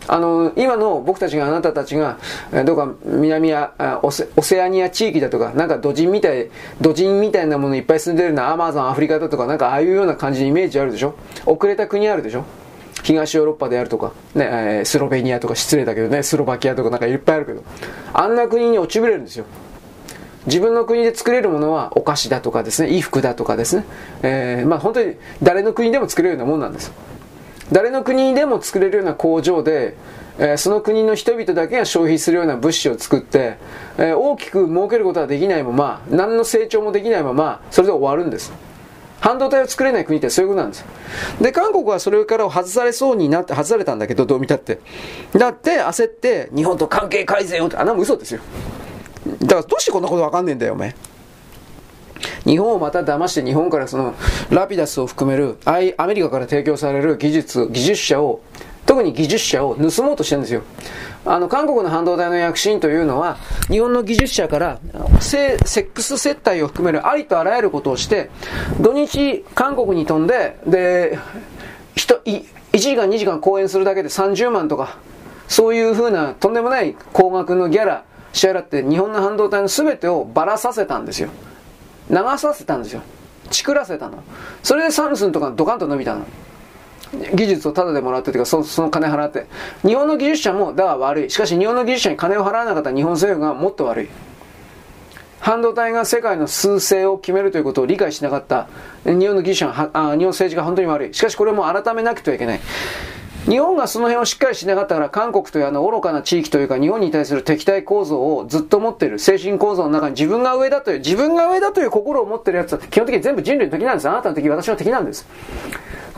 あの、今の僕たちがあなたたちが、どうか南やオセオセアニア地域だとか、なんか土人みたい、土人みたいなものいっぱい住んでるようなアマゾン、アフリカだとか、なんかああいうような感じのイメージあるでしょ？遅れた国あるでしょ？東ヨーロッパであるとか、ね、スロベニアとか失礼だけどね、スロバキアとかなんかいっぱいあるけど、あんな国に落ちぶれるんですよ。自分の国で作れるものはお菓子だとかですね、衣服だとかですね、えー、まあ本当に誰の国でも作れるようなもんなんです。誰の国でも作れるような工場で、えー、その国の人々だけが消費するような物資を作って、えー、大きく儲けることができないまま、何の成長もできないまま、それで終わるんです。半導体を作れない国ってそういうことなんです。で、韓国はそれから外されそうになって、外されたんだけど、どう見たって。だって、焦って、日本と関係改善をって、あんなも嘘ですよ。だから、どうしてこんなことわかんねえんだよ、お前。日本をまた騙して日本からそのラピダスを含めるアメリカから提供される技術、技術者を特に技術者を盗もうとしてるんですよ。あの、韓国の半導体の躍進というのは、日本の技術者からセ、セックス接待を含めるありとあらゆることをして、土日、韓国に飛んで、で、1時間2時間講演するだけで30万とか、そういうふうなとんでもない高額のギャラ支払って日本の半導体の全てをばらさせたんですよ。流させたんですよ。チクらせたの。それでサムスンとかドカンと伸びたの。技術をタダでもらってというかそ、その金払って。日本の技術者も、だから悪い。しかし日本の技術者に金を払わなかった日本政府がもっと悪い。半導体が世界の数勢を決めるということを理解しなかった日本の技術者が、あ日本政治が本当に悪い。しかしこれも改めなくてはいけない。日本がその辺をしっかりしなかったから韓国というあの愚かな地域というか日本に対する敵対構造をずっと持っている精神構造の中に自分が上だという自分が上だという心を持っているやつは基本的に全部人類の敵なんです。あなたの敵私の敵なんです。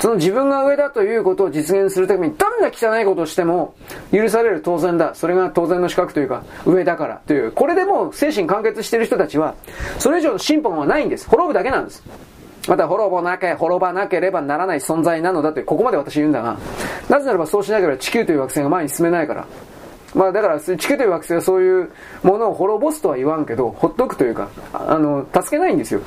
その自分が上だということを実現するためにどんな汚いことをしても許される当然だ。それが当然の資格というか上だからという。これでもう精神完結している人たちはそれ以上の進歩はないんです。滅ぶだけなんです。また滅ぼなけ、滅ばなければならない存在なのだという、ここまで私言うんだが、なぜならばそうしなければ地球という惑星が前に進めないから。まあだから地球という惑星はそういうものを滅ぼすとは言わんけど、ほっとくというか、あの、助けないんですよ。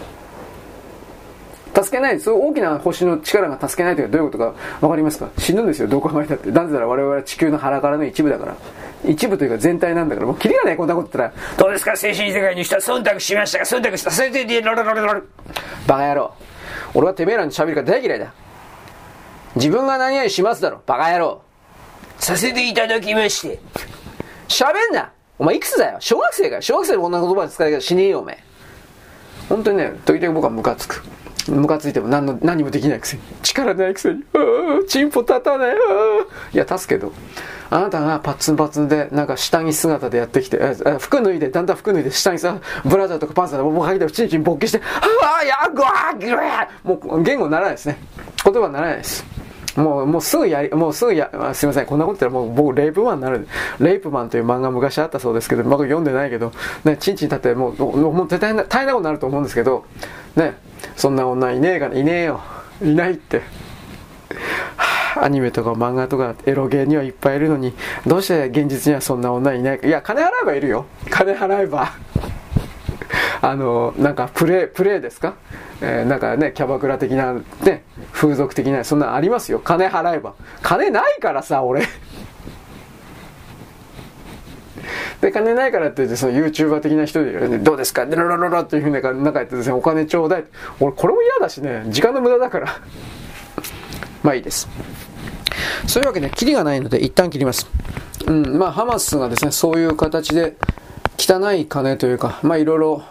助けない、そう大きな星の力が助けないというのはどういうことか分かりますか？死ぬんですよ、どう考えたって。なぜなら我々は地球の腹からの一部だから。一部というか全体なんだから、もうキリがない。こんなこと言ったら、どうですか？精神世界にした。忖度しましたか忖度した、それで、ロロロロロ。バカ野郎。俺はてめえらの喋り方大嫌いだ。自分が何々しますだろ、バカ野郎。させていただきまして。喋んなお前いくつだよ小学生かよ小学生のこんな言葉で使い方しねえよ、お前。本当にね、時々僕はムカつく。ムカついても何の何もできないくせに力ないくせに「チンポ立たない」いや立つけどあなたがパッツンパッツンでなんか下着姿でやってきて服脱いでだんだん服脱いで下着さブラジャーとかパンツでもう履いてチンチン勃起して「ああやぐわーぐわもう言語ならないですね言葉ならないですもう、もうすぐやり、もうすぐや、すいません、こんなこと言ったらもう僕レイプマンになる。レイプマンという漫画昔あったそうですけど、僕読んでないけど、ね、チンチン立ってもう、もう大変な、大変なことになると思うんですけど、ね、そんな女いねえかな、いねえよ。いないって。アニメとか漫画とかエロゲーにはいっぱいいるのに、どうして現実にはそんな女いない？か。いや、金払えばいるよ。金払えば。[LAUGHS] あの、なんかプレイ、プレイですか？えー、なんかね、キャバクラ的な、ね、風俗的な、そんなありますよ。金払えば。金ないからさ、俺。[LAUGHS] で、金ないからって言って、その YouTuber 的な人で、ね、どうですか？でロロロロっていうふうになんか言ってですね、お金ちょうだい。俺、これも嫌だしね、時間の無駄だから。まあいいです。そういうわけで、キリがないので、一旦切ります。うん、まあ、ハマスがですね、そういう形で、汚い金というか、まあいろいろ、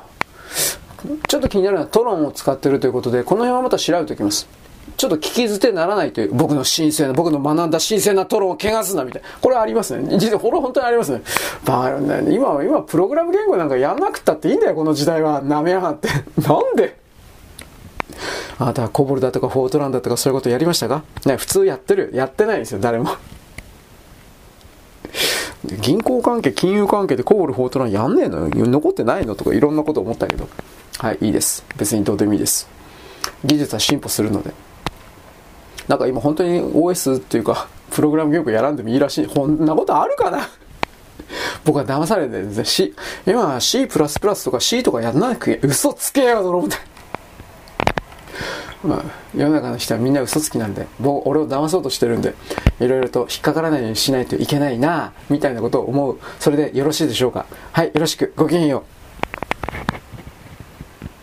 ちょっと気になるのはトロンを使ってるということで、この辺はまた調べておきます。ちょっと聞き捨てならないという、僕の神聖な、僕の学んだ神聖なトロンを汚すな、みたいな。これありますね。実は、これは本当にありますね。まあ、ね、今は、今、プログラム言語なんかやんなくったっていいんだよ、この時代は。舐めやがって。なんであなたはコボルだとかフォートランだとかそういうことやりましたか？ね、普通やってるやってないんですよ、誰も。銀行関係、金融関係でコボル、フォートランやんねえのよ。残ってないのとかいろんなこと思ったけど。はい、いいです。別にどうでもいいです。技術は進歩するので。なんか今本当に OS っていうか、プログラム言語やらんでもいいらしい。こんなことあるかな？僕は騙されてるんですね。C、今 C++ とか C とかやんなくて嘘つけよと思って。まあ、世の中の人はみんな嘘つきなんで、僕、俺を騙そうとしてるんで、いろいろと引っかからないようにしないといけないなみたいなことを思う。それでよろしいでしょうか？はい、よろしく。ごきげんよう。